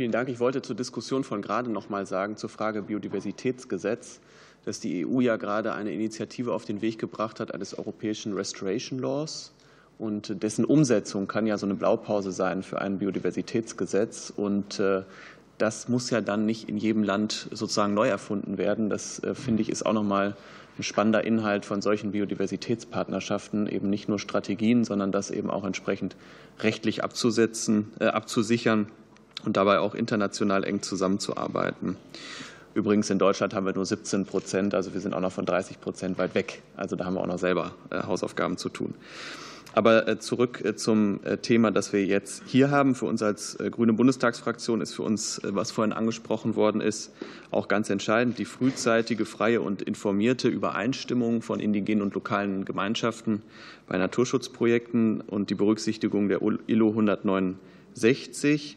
[SPEAKER 6] Vielen Dank. Ich wollte zur Diskussion von gerade noch mal sagen, zur Frage Biodiversitätsgesetz, dass die EU ja gerade eine Initiative auf den Weg gebracht hat eines europäischen Restoration Laws. Und dessen Umsetzung kann ja so eine Blaupause sein für ein Biodiversitätsgesetz. Und äh, das muss ja dann nicht in jedem Land sozusagen neu erfunden werden. Das äh, finde ich ist auch noch mal ein spannender Inhalt von solchen Biodiversitätspartnerschaften, eben nicht nur Strategien, sondern das eben auch entsprechend rechtlich abzusetzen, äh, abzusichern und dabei auch international eng zusammenzuarbeiten. Übrigens in Deutschland haben wir nur 17 Prozent, also wir sind auch noch von 30 Prozent weit weg. Also da haben wir auch noch selber äh, Hausaufgaben zu tun. Aber zurück zum Thema, das wir jetzt hier haben. Für uns als Grüne Bundestagsfraktion ist für uns, was vorhin angesprochen worden ist, auch ganz entscheidend die frühzeitige, freie und informierte Übereinstimmung von indigenen und lokalen Gemeinschaften bei Naturschutzprojekten und die Berücksichtigung der ILO 169.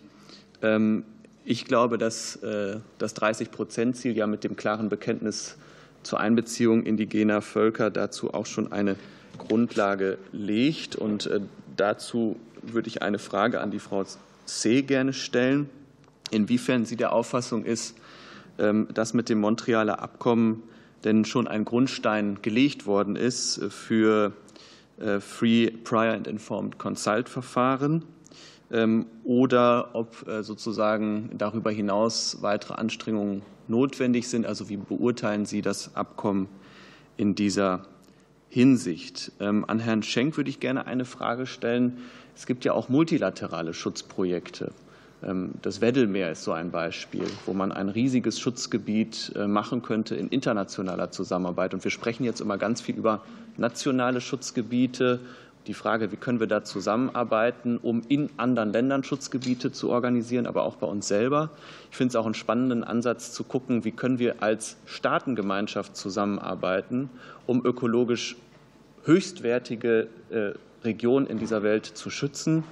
[SPEAKER 6] Ähm, ich glaube, dass das 30-Prozent-Ziel ja mit dem klaren Bekenntnis zur Einbeziehung indigener Völker dazu auch schon eine Grundlage legt. Und äh, dazu würde ich eine Frage an die Frau C. gerne stellen, inwiefern sie der Auffassung ist, ähm, dass mit dem Montrealer Abkommen denn schon ein Grundstein gelegt worden ist für äh, Free Prior and Informed Consult Verfahren ähm, oder ob äh, sozusagen darüber hinaus weitere Anstrengungen notwendig sind. Also wie beurteilen Sie das Abkommen in dieser Hinsicht. Ähm, an Herrn Schenk würde ich gerne eine Frage stellen. Es gibt ja auch multilaterale Schutzprojekte. Ähm, das Weddellmeer ist so ein Beispiel, wo man ein riesiges Schutzgebiet äh, machen könnte in internationaler Zusammenarbeit. Und wir sprechen jetzt immer ganz viel über nationale Schutzgebiete die Frage, wie können wir da zusammenarbeiten, um in anderen Ländern Schutzgebiete zu organisieren, aber auch bei uns selber. Ich finde es auch einen spannenden Ansatz zu gucken, wie können wir als Staatengemeinschaft zusammenarbeiten, um ökologisch höchstwertige äh, Regionen in dieser Welt zu schützen.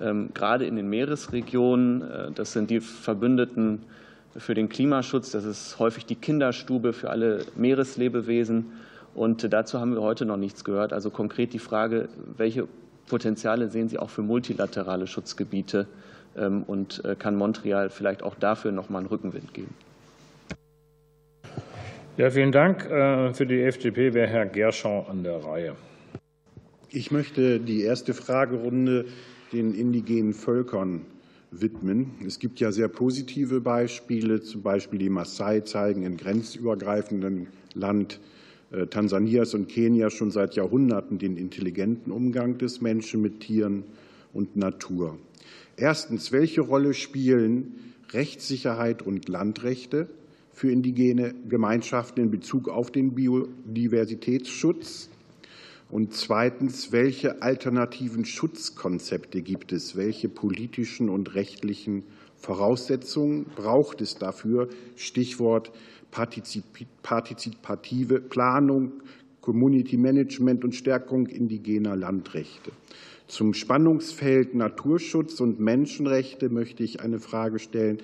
[SPEAKER 6] Ähm, gerade in den Meeresregionen, äh, das sind die Verbündeten für den Klimaschutz, das ist häufig die Kinderstube für alle Meereslebewesen. Und dazu haben wir heute noch nichts gehört. Also konkret die Frage, welche Potenziale sehen Sie auch für multilaterale Schutzgebiete? Ähm, und äh, kann Montreal vielleicht auch dafür noch mal einen Rückenwind geben?
[SPEAKER 1] Ja, vielen Dank. Äh, für die FDP wäre Herr Gerschau an der Reihe.
[SPEAKER 14] Ich möchte die erste Fragerunde den indigenen Völkern widmen. Es gibt ja sehr positive Beispiele, zum Beispiel die Maasai zeigen in grenzübergreifendem Land äh, Tansanias und Kenia schon seit Jahrhunderten den intelligenten Umgang des Menschen mit Tieren und Natur. Erstens, welche Rolle spielen Rechtssicherheit und Landrechte für indigene Gemeinschaften in Bezug auf den Biodiversitätsschutz? Und zweitens, welche alternativen Schutzkonzepte gibt es? Welche politischen und rechtlichen Voraussetzungen braucht es dafür? Stichwort partizipative Planung, Community Management und Stärkung indigener Landrechte. Zum Spannungsfeld Naturschutz und Menschenrechte möchte ich eine Frage stellen.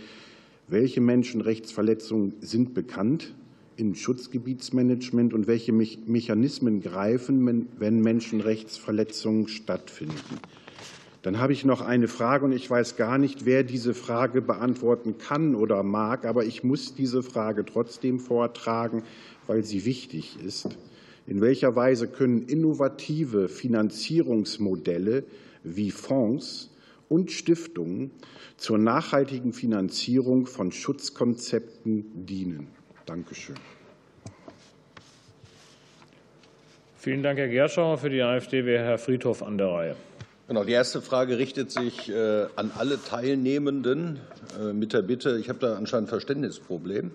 [SPEAKER 14] Welche Menschenrechtsverletzungen sind bekannt im Schutzgebietsmanagement und welche Mechanismen greifen, wenn Menschenrechtsverletzungen stattfinden? Dann habe ich noch eine Frage, und ich weiß gar nicht, wer diese Frage beantworten kann oder mag, aber ich muss diese Frage trotzdem vortragen, weil sie wichtig ist. In welcher Weise können innovative Finanzierungsmodelle wie Fonds und Stiftungen zur nachhaltigen Finanzierung von Schutzkonzepten dienen? Dankeschön.
[SPEAKER 1] Vielen Dank, Herr Gerschauer. Für die AfD wäre Herr Friedhoff an der Reihe.
[SPEAKER 7] Genau, die erste Frage richtet sich äh, an alle Teilnehmenden äh, mit der Bitte, ich habe da anscheinend ein Verständnisproblem.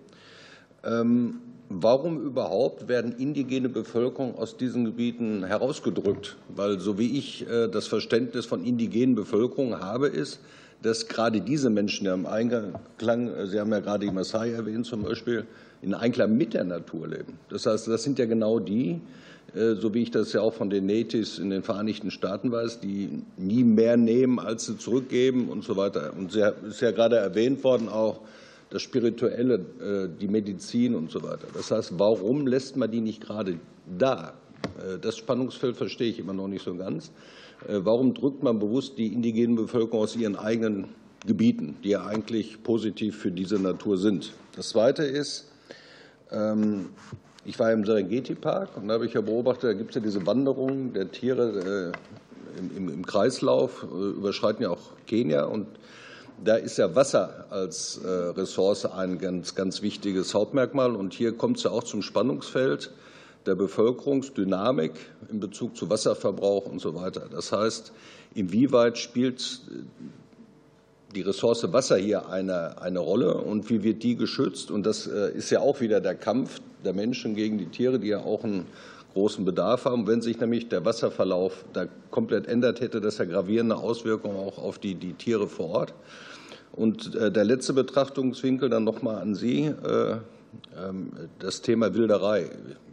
[SPEAKER 7] Ähm, warum überhaupt werden indigene Bevölkerung aus diesen Gebieten herausgedrückt? Weil so wie ich äh, das Verständnis von indigenen Bevölkerung habe, ist, dass gerade diese Menschen ja im Einklang, Sie haben ja gerade die Maasai erwähnt zum Beispiel, in Einklang mit der Natur leben. Das heißt, das sind ja genau die, so wie ich das ja auch von den Natives in den Vereinigten Staaten weiß, die nie mehr nehmen, als sie zurückgeben und so weiter. Und es ist ja gerade erwähnt worden auch das Spirituelle, äh, die Medizin und so weiter. Das heißt, warum lässt man die nicht gerade da? Äh, das Spannungsfeld verstehe ich immer noch nicht so ganz. Warum drückt man bewusst die indigenen Bevölkerung aus ihren eigenen Gebieten, die ja eigentlich positiv für diese Natur sind? Das Zweite ist, ähm, ich war im Serengeti-Park und da habe ich ja beobachtet, da gibt es ja diese Wanderungen der Tiere äh, im, im, Kreislauf, äh, überschreiten ja auch Kenia und da ist ja Wasser als äh, Ressource ein ganz, ganz wichtiges Hauptmerkmal. Und hier kommt es ja auch zum Spannungsfeld der Bevölkerungsdynamik in Bezug zu Wasserverbrauch und so weiter. Das heißt, inwieweit spielt die Ressource Wasser hier eine, eine Rolle und wie wird die geschützt? Und das ist ja auch wieder der Kampf der Menschen gegen die Tiere, die ja auch ein großen Bedarf haben. Wenn sich nämlich der Wasserverlauf da komplett ändert, hätte das ja gravierende Auswirkungen auch auf die, die Tiere vor Ort. Und äh, der letzte Betrachtungswinkel dann nochmal an Sie, äh, ähm, das Thema Wilderei.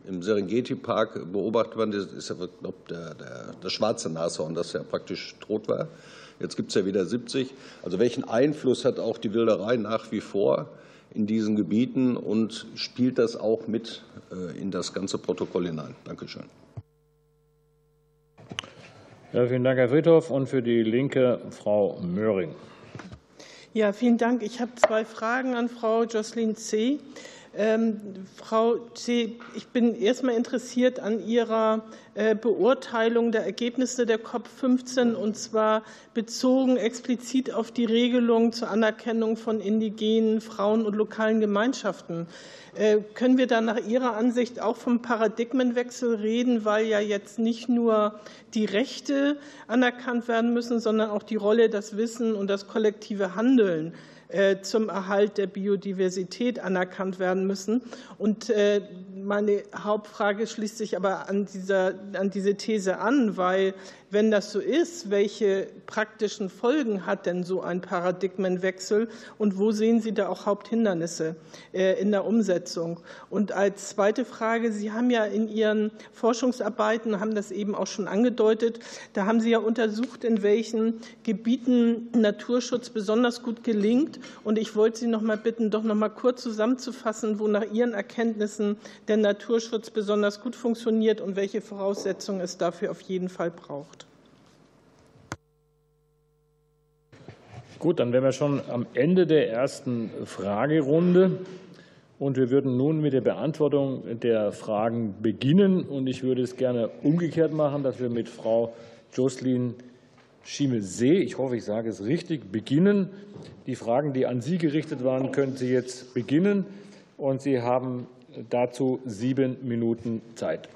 [SPEAKER 7] Im Serengeti-Park beobachtet man, das ist ja glaub, der, der, das schwarze Nashorn, das ja praktisch tot war. Jetzt gibt es ja wieder 70. Also welchen Einfluss hat auch die Wilderei nach wie vor in diesen Gebieten und spielt das auch mit äh, in das ganze Protokoll hinein? Dankeschön.
[SPEAKER 1] Ja, vielen Dank, Herr Friedhoff. Und für die Linke Frau Möhring.
[SPEAKER 8] Ja, vielen Dank. Ich habe zwei Fragen an Frau Jocelyn C. Ähm, Frau C., ich bin erst mal interessiert an Ihrer äh, Beurteilung der Ergebnisse der COP15 und zwar bezogen explizit auf die Regelung zur Anerkennung von indigenen Frauen und lokalen Gemeinschaften. Äh, können wir da nach Ihrer Ansicht auch vom Paradigmenwechsel reden, weil ja jetzt nicht nur die Rechte anerkannt werden müssen, sondern auch die Rolle, das Wissen und das kollektive Handeln zum Erhalt der Biodiversität anerkannt werden müssen. Und äh, meine Hauptfrage schließt sich aber an, dieser, an diese These an, weil wenn das so ist, welche praktischen Folgen hat denn so ein Paradigmenwechsel und wo sehen Sie da auch Haupthindernisse äh, in der Umsetzung? Und als zweite Frage, Sie haben ja in Ihren Forschungsarbeiten, haben das eben auch schon angedeutet, da haben Sie ja untersucht, in welchen Gebieten Naturschutz besonders gut gelingt. Und ich wollte Sie noch mal bitten, doch noch mal kurz zusammenzufassen, wo nach Ihren Erkenntnissen der Naturschutz besonders gut funktioniert und welche Voraussetzungen es dafür auf jeden Fall braucht.
[SPEAKER 1] Gut, dann wären wir schon am Ende der ersten Fragerunde. Und wir würden nun mit der Beantwortung der Fragen beginnen. Und ich würde es gerne umgekehrt machen, dass wir mit Frau Jocelyn Schiemel-See, ich hoffe, ich sage es richtig, beginnen. Die Fragen, die an Sie gerichtet waren, können Sie jetzt beginnen. Und Sie haben dazu sieben Minuten Zeit.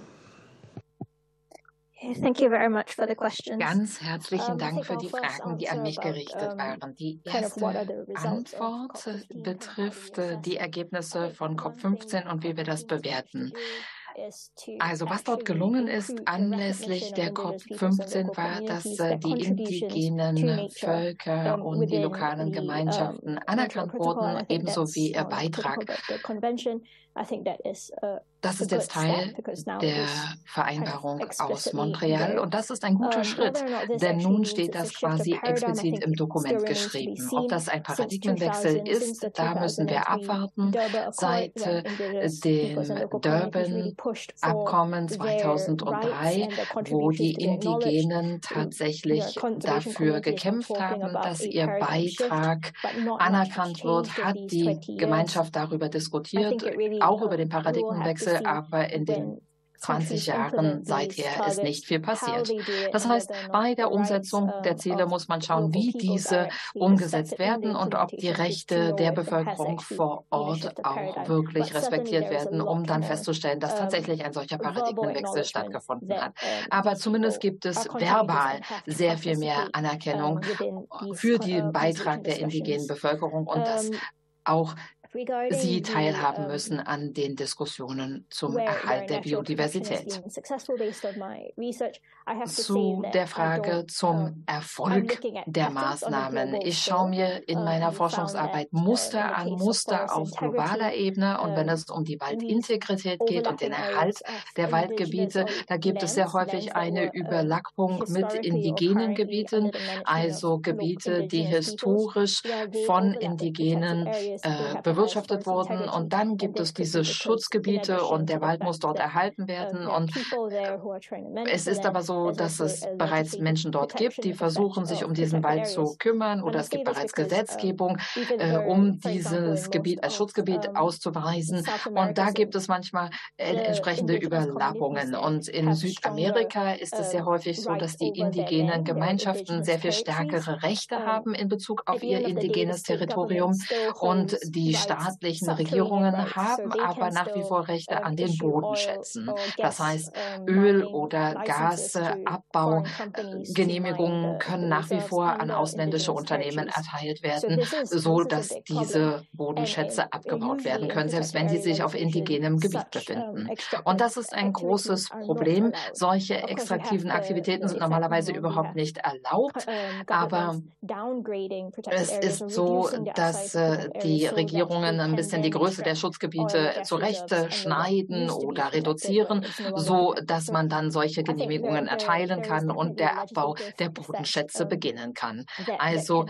[SPEAKER 15] Ganz herzlichen Dank für die Fragen, die an mich gerichtet waren. Die erste Antwort betrifft äh, die Ergebnisse von COP15 und wie wir das bewerten. Also was dort gelungen ist anlässlich der COP15 war, dass äh, die indigenen Völker und die lokalen Gemeinschaften anerkannt wurden, ebenso wie ihr Beitrag das ist jetzt Teil der Vereinbarung aus Montreal und das ist ein guter Schritt, denn nun steht das quasi explizit im Dokument geschrieben. Ob das ein Paradigmenwechsel ist, da müssen wir abwarten. Seit dem Durban-Abkommen 2003, wo die Indigenen tatsächlich dafür gekämpft haben, dass ihr Beitrag anerkannt wird, hat die Gemeinschaft darüber diskutiert, auch über den Paradigmenwechsel, aber in den 20 Jahren seither ist nicht viel passiert. Das heißt, bei der Umsetzung der Ziele muss man schauen, wie diese umgesetzt werden und ob die Rechte der Bevölkerung vor Ort auch wirklich respektiert werden, um dann festzustellen, dass tatsächlich ein solcher Paradigmenwechsel stattgefunden hat. Aber zumindest gibt es verbal sehr viel mehr Anerkennung für den Beitrag der indigenen Bevölkerung und das auch sie teilhaben müssen an den Diskussionen zum Erhalt der Biodiversität. Zu der Frage zum Erfolg der Maßnahmen. Ich schaue mir in meiner Forschungsarbeit Muster an, Muster auf globaler Ebene. Und wenn es um die Waldintegrität geht und den Erhalt der Waldgebiete, da gibt es sehr häufig eine Überlappung mit indigenen Gebieten, also Gebiete, die historisch von indigenen äh, bewirtschaftet wurden. Und dann gibt es diese Schutzgebiete und der Wald muss dort erhalten werden. Und es ist aber so, dass es bereits Menschen dort gibt, die versuchen, sich um diesen Wald zu kümmern oder es gibt bereits Gesetzgebung, äh, um dieses Gebiet als Schutzgebiet auszuweisen. Und da gibt es manchmal entsprechende Überlappungen. Und in Südamerika ist es sehr häufig so, dass die indigenen Gemeinschaften sehr viel stärkere Rechte haben in Bezug auf ihr indigenes Territorium und die staatlichen Regierungen haben aber nach wie vor Rechte an den Bodenschätzen. Das heißt, Öl- oder Gasabbaugenehmigungen können nach wie vor an ausländische Unternehmen erteilt werden, so dass diese Bodenschätze abgebaut werden können, selbst wenn sie sich auf indigenem Gebiet befinden. Und das ist ein großes Problem. Solche extraktiven Aktivitäten sind normalerweise überhaupt nicht erlaubt, aber es ist so, dass äh, die Regierungen ein bisschen die Größe der Schutzgebiete zurechtschneiden oder reduzieren, so dass man dann solche Genehmigungen erteilen kann und der Abbau der Bodenschätze beginnen kann. Also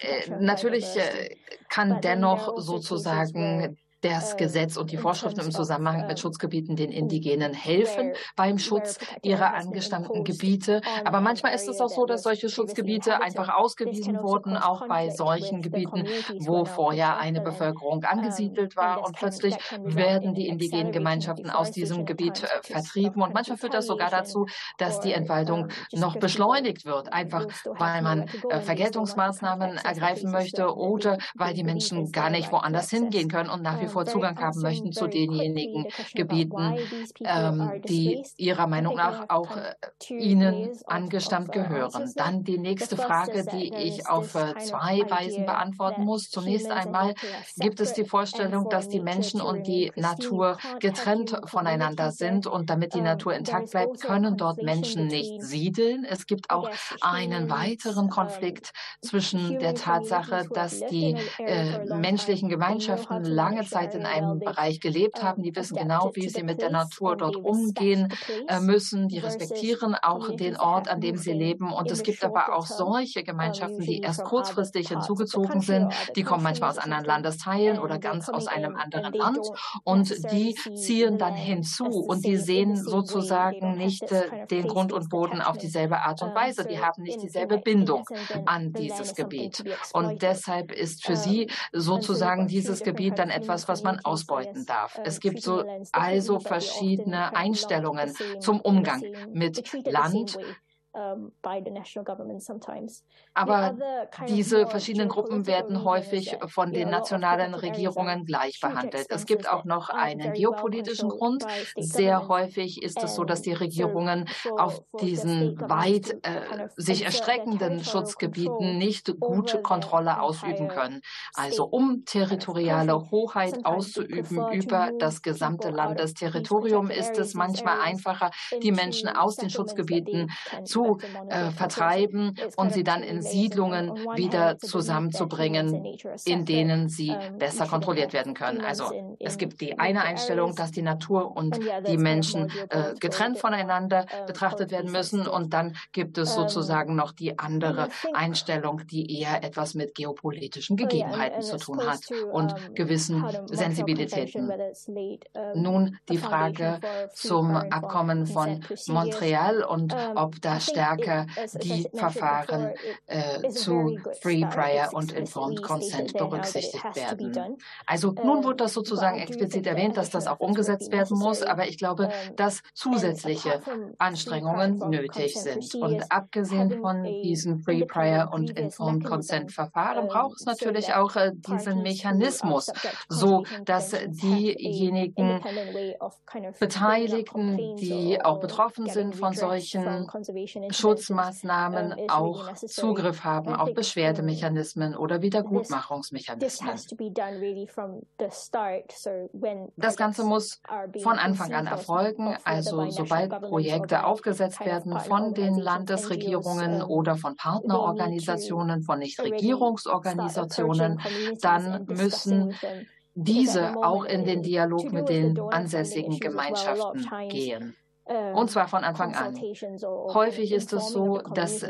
[SPEAKER 15] äh, natürlich äh, kann dennoch sozusagen das Gesetz und die Vorschriften im Zusammenhang mit Schutzgebieten den Indigenen helfen beim Schutz ihrer angestammten Gebiete. Aber manchmal ist es auch so, dass solche Schutzgebiete einfach ausgewiesen wurden, auch bei solchen Gebieten, wo vorher eine Bevölkerung angesiedelt war. Und plötzlich werden die indigenen Gemeinschaften aus diesem Gebiet äh, vertrieben. Und manchmal führt das sogar dazu, dass die Entwaldung noch beschleunigt wird, einfach weil man äh, Vergeltungsmaßnahmen ergreifen möchte oder weil die Menschen gar nicht woanders hingehen können und nach wie vor Zugang haben möchten zu denjenigen Gebieten, ähm, die ihrer Meinung nach auch äh, ihnen angestammt gehören. Dann die nächste Frage, die ich auf äh, zwei Weisen beantworten muss. Zunächst einmal gibt es die Vorstellung, dass die Menschen und die Natur getrennt voneinander sind und damit die Natur intakt bleibt, können dort Menschen nicht siedeln. Es gibt auch einen weiteren Konflikt zwischen der Tatsache, dass die äh, menschlichen Gemeinschaften lange Zeit Zeit in einem Bereich gelebt haben. Die wissen genau, wie sie mit der Natur dort umgehen äh, müssen. Die respektieren auch den Ort, an dem sie leben. Und es gibt aber auch solche Gemeinschaften, die erst kurzfristig hinzugezogen sind. Die kommen manchmal aus anderen Landesteilen oder ganz aus einem anderen Land. Und die ziehen dann hinzu und die sehen sozusagen nicht den Grund und Boden auf dieselbe Art und Weise. Die haben nicht dieselbe Bindung an dieses Gebiet. Und deshalb ist für sie sozusagen dieses Gebiet dann etwas, was man ausbeuten darf. Es gibt so also verschiedene Einstellungen zum Umgang mit Land aber diese verschiedenen Gruppen werden häufig von den nationalen Regierungen gleich behandelt. Es gibt auch noch einen geopolitischen Grund. Sehr häufig ist es so, dass die Regierungen auf diesen weit äh, sich erstreckenden Schutzgebieten nicht gute Kontrolle ausüben können. Also um territoriale Hoheit auszuüben über das gesamte Landesterritorium ist es manchmal einfacher, die Menschen aus den Schutzgebieten zu zu äh, vertreiben und sie dann in Siedlungen wieder zusammenzubringen, in denen sie besser kontrolliert werden können. Also es gibt die eine Einstellung, dass die Natur und die Menschen äh, getrennt voneinander betrachtet werden müssen und dann gibt es sozusagen noch die andere Einstellung, die eher etwas mit geopolitischen Gegebenheiten zu tun hat und gewissen Sensibilitäten. Nun die Frage zum Abkommen von Montreal und ob das stärker die Verfahren äh, zu Free, Prior und Informed Consent berücksichtigt werden. Also nun wird das sozusagen explizit erwähnt, dass das auch umgesetzt werden muss, aber ich glaube, dass zusätzliche Anstrengungen nötig sind. Und abgesehen von diesen Free, Prior und Informed Consent Verfahren braucht es natürlich auch äh, diesen Mechanismus, so dass diejenigen Beteiligten, die auch betroffen sind von solchen Schutzmaßnahmen auch Zugriff haben auf Beschwerdemechanismen oder Wiedergutmachungsmechanismen. Das Ganze muss von Anfang an erfolgen, also sobald Projekte aufgesetzt werden von den Landesregierungen oder von Partnerorganisationen, von Nichtregierungsorganisationen, dann müssen diese auch in den Dialog mit den ansässigen Gemeinschaften gehen. Und zwar von Anfang an. Häufig ist es so, dass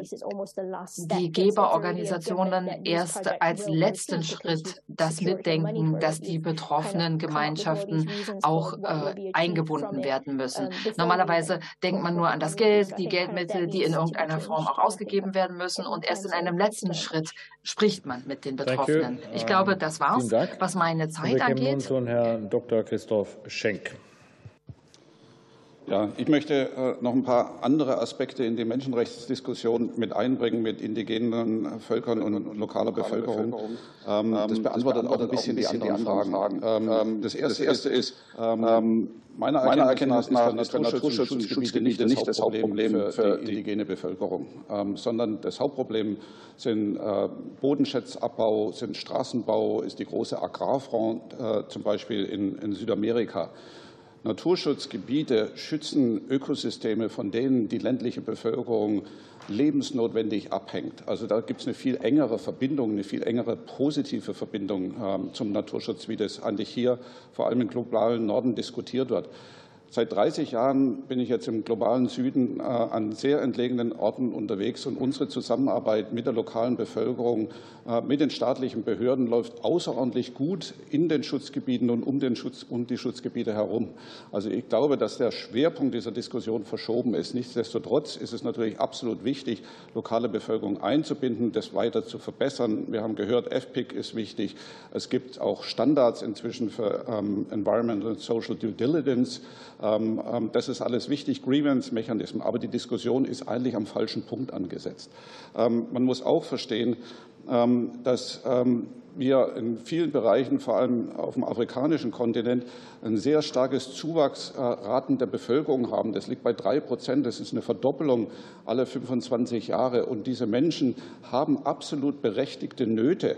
[SPEAKER 15] die Geberorganisationen erst als letzten Schritt das mitdenken, dass die betroffenen Gemeinschaften auch äh, eingebunden werden müssen. Normalerweise denkt man nur an das Geld, die Geldmittel, die in irgendeiner Form auch ausgegeben werden müssen. Und erst in einem letzten Schritt spricht man mit den Betroffenen. Ich glaube, das war's, was meine Zeit angeht. Wir
[SPEAKER 1] nun zu Herrn Dr. Christoph Schenk.
[SPEAKER 11] Ja, ich möchte äh, noch ein paar andere Aspekte in die Menschenrechtsdiskussion mit einbringen mit indigenen Völkern und lokaler Bevölkerung. Ähm, das beantwortet auch ein bisschen die anderen Fragen. Ähm, ähm, das erste ist, meiner Erkenntnis nach ist der Naturschutz und Schutzgebiete nicht das Hauptproblem für die indigene Bevölkerung, sondern das Hauptproblem sind äh, Bodenschätzabbau, sind Straßenbau, ist die große Agrarfront äh, zum Beispiel in Südamerika. Naturschutzgebiete schützen Ökosysteme, von denen die ländliche Bevölkerung lebensnotwendig abhängt. Also da gibt es eine viel engere Verbindung, eine viel engere positive Verbindung ähm, zum Naturschutz, wie das eigentlich hier vor allem im globalen Norden diskutiert wird. Seit 30 Jahren bin ich jetzt im globalen Süden äh, an sehr entlegenen Orten unterwegs und unsere Zusammenarbeit mit der lokalen Bevölkerung, äh, mit den staatlichen Behörden läuft außerordentlich gut in den Schutzgebieten und um, den Schutz, um die Schutzgebiete herum. Also ich glaube, dass der Schwerpunkt dieser Diskussion verschoben ist. Nichtsdestotrotz ist es natürlich absolut wichtig, lokale Bevölkerung einzubinden, das weiter zu verbessern. Wir haben gehört, FPIC ist wichtig. Es gibt auch Standards inzwischen für ähm, Environmental and Social Due Diligence. Ähm, ähm, das ist alles wichtig, Grievance-Mechanismen, aber die Diskussion ist eigentlich am falschen Punkt angesetzt. Ähm, man muss auch verstehen, dass wir in vielen Bereichen, vor allem auf dem afrikanischen Kontinent, ein sehr starkes Zuwachsraten der Bevölkerung haben. Das liegt bei drei Prozent. Das ist eine Verdoppelung alle 25 Jahre. Und diese Menschen haben absolut berechtigte Nöte.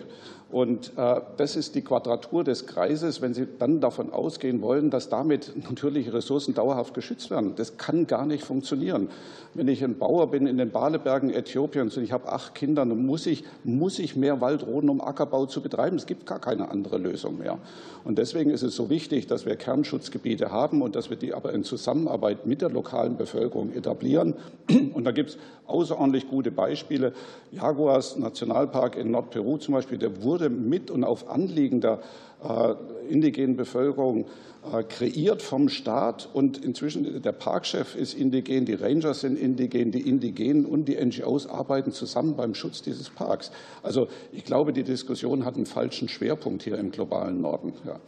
[SPEAKER 11] Und äh, das ist die Quadratur des Kreises, wenn Sie dann davon ausgehen wollen, dass damit natürliche Ressourcen dauerhaft geschützt werden. Das kann gar nicht funktionieren. Wenn ich ein Bauer bin in den Balebergen Äthiopiens und ich habe acht Kinder, dann muss ich, muss ich mehr Wald roden, um Ackerbau zu betreiben. Es gibt gar keine andere Lösung mehr. Und deswegen ist es so wichtig, dass wir Kernschutzgebiete haben und dass wir die aber in Zusammenarbeit mit der lokalen Bevölkerung etablieren. Und da gibt es außerordentlich gute Beispiele. Jaguars Nationalpark in Nordperu zum Beispiel, der wurde mit und auf Anliegen der äh, indigenen Bevölkerung äh, kreiert vom Staat. Und inzwischen der Parkchef ist indigen, die Rangers sind indigen, die Indigenen und die NGOs arbeiten zusammen beim Schutz dieses Parks. Also ich glaube, die Diskussion hat einen falschen Schwerpunkt hier im globalen Norden. Ja.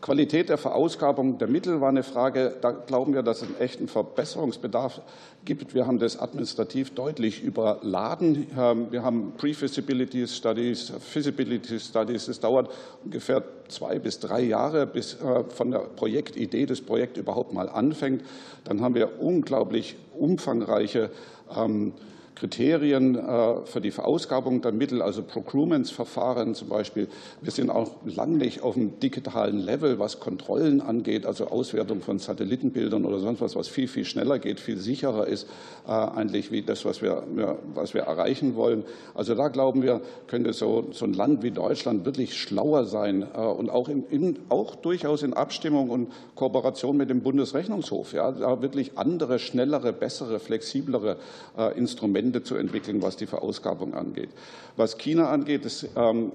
[SPEAKER 11] Qualität der Verausgabung der Mittel war eine Frage. Da glauben wir, dass es einen echten Verbesserungsbedarf gibt. Wir haben das administrativ deutlich überladen. Ähm, wir haben Pre-Feasibility Studies, Feasibility Studies. Es dauert ungefähr zwei bis drei Jahre, bis äh, von der Projektidee das Projekt überhaupt mal anfängt. Dann haben wir unglaublich umfangreiche ähm, Kriterien äh, für die Verausgabung der Mittel, also Procurements-Verfahren zum Beispiel. Wir sind auch lang nicht auf dem digitalen Level, was Kontrollen angeht, also Auswertung von Satellitenbildern oder sonst was, was viel, viel schneller geht, viel sicherer ist äh, eigentlich wie das, was wir, was wir erreichen wollen. Also da glauben wir, könnte so, so ein Land wie Deutschland wirklich schlauer sein äh, und auch, in, in, auch durchaus in Abstimmung und Kooperation mit dem Bundesrechnungshof, ja, da wirklich andere, schnellere, bessere, flexiblere Instrumente Instrumente zu entwickeln, was die Verausgabung angeht. Was China angeht, ähm,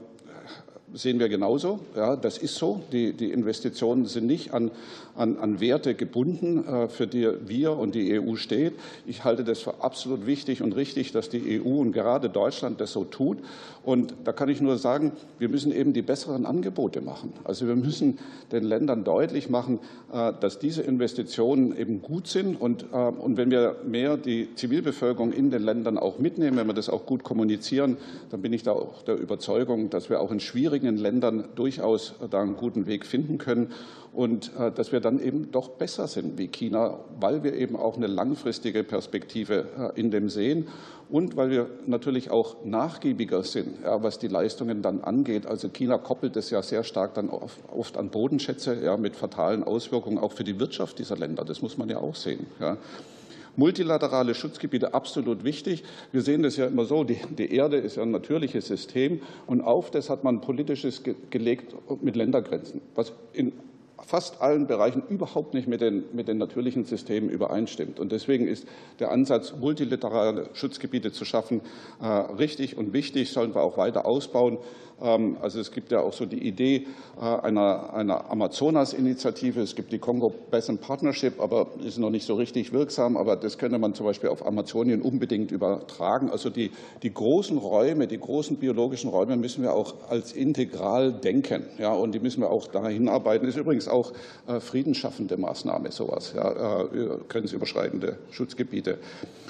[SPEAKER 11] sehen wir genauso. Ja, das ist so. Die, die Investitionen sind nicht an, an, an Werte gebunden, äh, für die wir und die EU steht. Ich halte das für absolut wichtig und richtig, dass die EU und gerade Deutschland das so tut. Und da kann ich nur sagen, wir müssen eben die besseren Angebote machen. Also wir müssen den Ländern deutlich machen, äh, dass diese Investitionen eben gut sind. Und, äh, und wenn wir mehr die Zivilbevölkerung in den Ländern auch mitnehmen, wenn wir das auch gut kommunizieren, dann bin ich da auch der Überzeugung, dass wir auch in schwierigen Ländern durchaus da einen guten Weg finden können und äh, dass wir dann eben doch besser sind wie China, weil wir eben auch eine langfristige Perspektive in dem sehen und weil wir natürlich auch nachgiebiger sind, ja, was die Leistungen dann angeht. Also China koppelt es ja sehr stark dann oft an Bodenschätze ja, mit fatalen Auswirkungen auch für die Wirtschaft dieser Länder. Das muss man ja auch sehen. Ja. Multilaterale Schutzgebiete absolut wichtig. Wir sehen das ja immer so, die, die, Erde ist ja ein natürliches System und auf das hat man politisches gelegt mit Ländergrenzen, was in fast allen Bereichen überhaupt nicht mit den, mit den natürlichen Systemen übereinstimmt. Und deswegen ist der Ansatz, multilaterale Schutzgebiete zu schaffen, äh, richtig und wichtig, sollen wir auch weiter ausbauen. Ähm, also es gibt ja auch so die Idee äh, einer, einer Amazonas-Initiative. Es gibt die Congo Basin Partnership, aber ist noch nicht so richtig wirksam. Aber das könnte man zum Beispiel auf Amazonien unbedingt übertragen. Also die, die großen Räume, die großen biologischen Räume müssen wir auch als integral denken. Ja, und die müssen wir auch dahin arbeiten. Ist übrigens auch friedensschaffende Maßnahme, sowas, ja, grenzüberschreitende Schutzgebiete.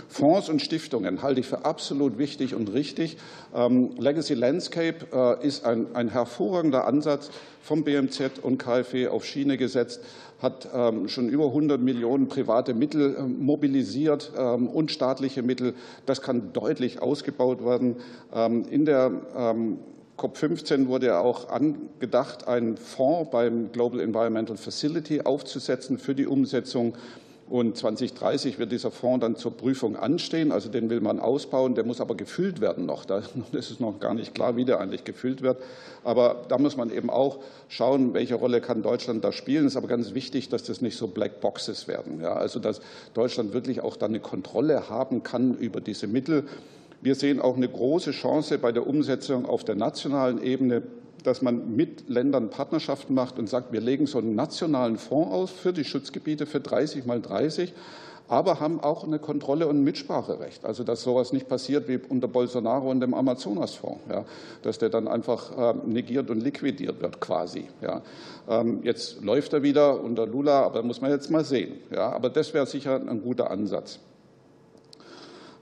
[SPEAKER 11] Fonds und Stiftungen halte ich für absolut wichtig und richtig. Ähm, Legacy Landscape ist ein, ein hervorragender Ansatz vom BMZ und KfW auf Schiene gesetzt, hat ähm, schon über 100 Millionen private Mittel ähm, mobilisiert ähm, und staatliche Mittel. Das kann deutlich ausgebaut werden. In der COP15 wurde auch angedacht, einen Fonds beim Global Environmental Facility aufzusetzen für die Umsetzung und 2030 wird dieser Fonds dann zur Prüfung anstehen. Also den will man ausbauen. Der muss aber gefüllt werden noch. Da ist noch gar nicht klar, wie der eigentlich gefüllt wird. Aber da muss man eben auch schauen, welche Rolle kann Deutschland da spielen. Es ist aber ganz wichtig, dass das nicht so Black Boxes werden. Ja, also dass Deutschland wirklich auch dann eine Kontrolle haben kann über diese Mittel. Wir sehen auch eine große Chance bei der Umsetzung auf der nationalen Ebene dass man mit Ländern Partnerschaften macht und sagt, wir legen so einen nationalen Fonds aus für die Schutzgebiete für 30 mal 30 aber haben auch eine Kontrolle und ein Mitspracherecht. Also dass sowas nicht passiert wie unter Bolsonaro und dem Amazonasfonds, ja, dass der dann einfach ähm, negiert und liquidiert wird quasi. Ja. Ähm, jetzt läuft er wieder unter Lula, aber muss man jetzt mal sehen. Ja. Aber das wäre sicher ein guter Ansatz.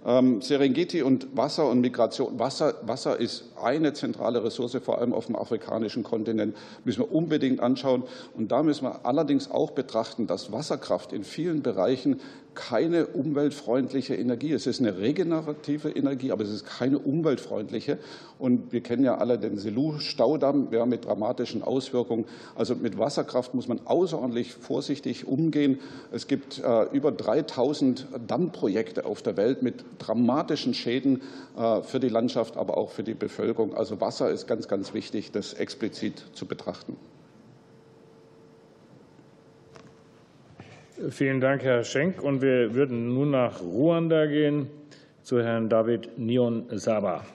[SPEAKER 11] Ähm, Serengeti und Wasser und Migration. Wasser, Wasser ist eine zentrale Ressource, vor allem auf dem afrikanischen Kontinent, müssen wir unbedingt anschauen. Und da müssen wir allerdings auch betrachten, dass Wasserkraft in vielen Bereichen keine umweltfreundliche Energie. Es ist eine regenerative Energie, aber es ist keine umweltfreundliche. Und wir kennen ja alle den Selou-Staudamm ja, mit dramatischen Auswirkungen. Also mit Wasserkraft muss man außerordentlich vorsichtig umgehen. Es gibt äh, über 3000 Dammprojekte auf der Welt mit dramatischen Schäden äh, für die Landschaft, aber auch für die Bevölkerung. Also Wasser ist ganz, ganz wichtig, das explizit zu betrachten.
[SPEAKER 1] Vielen Dank, Herr Schenk. Und wir würden nun nach Ruanda gehen zu Herrn David Nion Saba.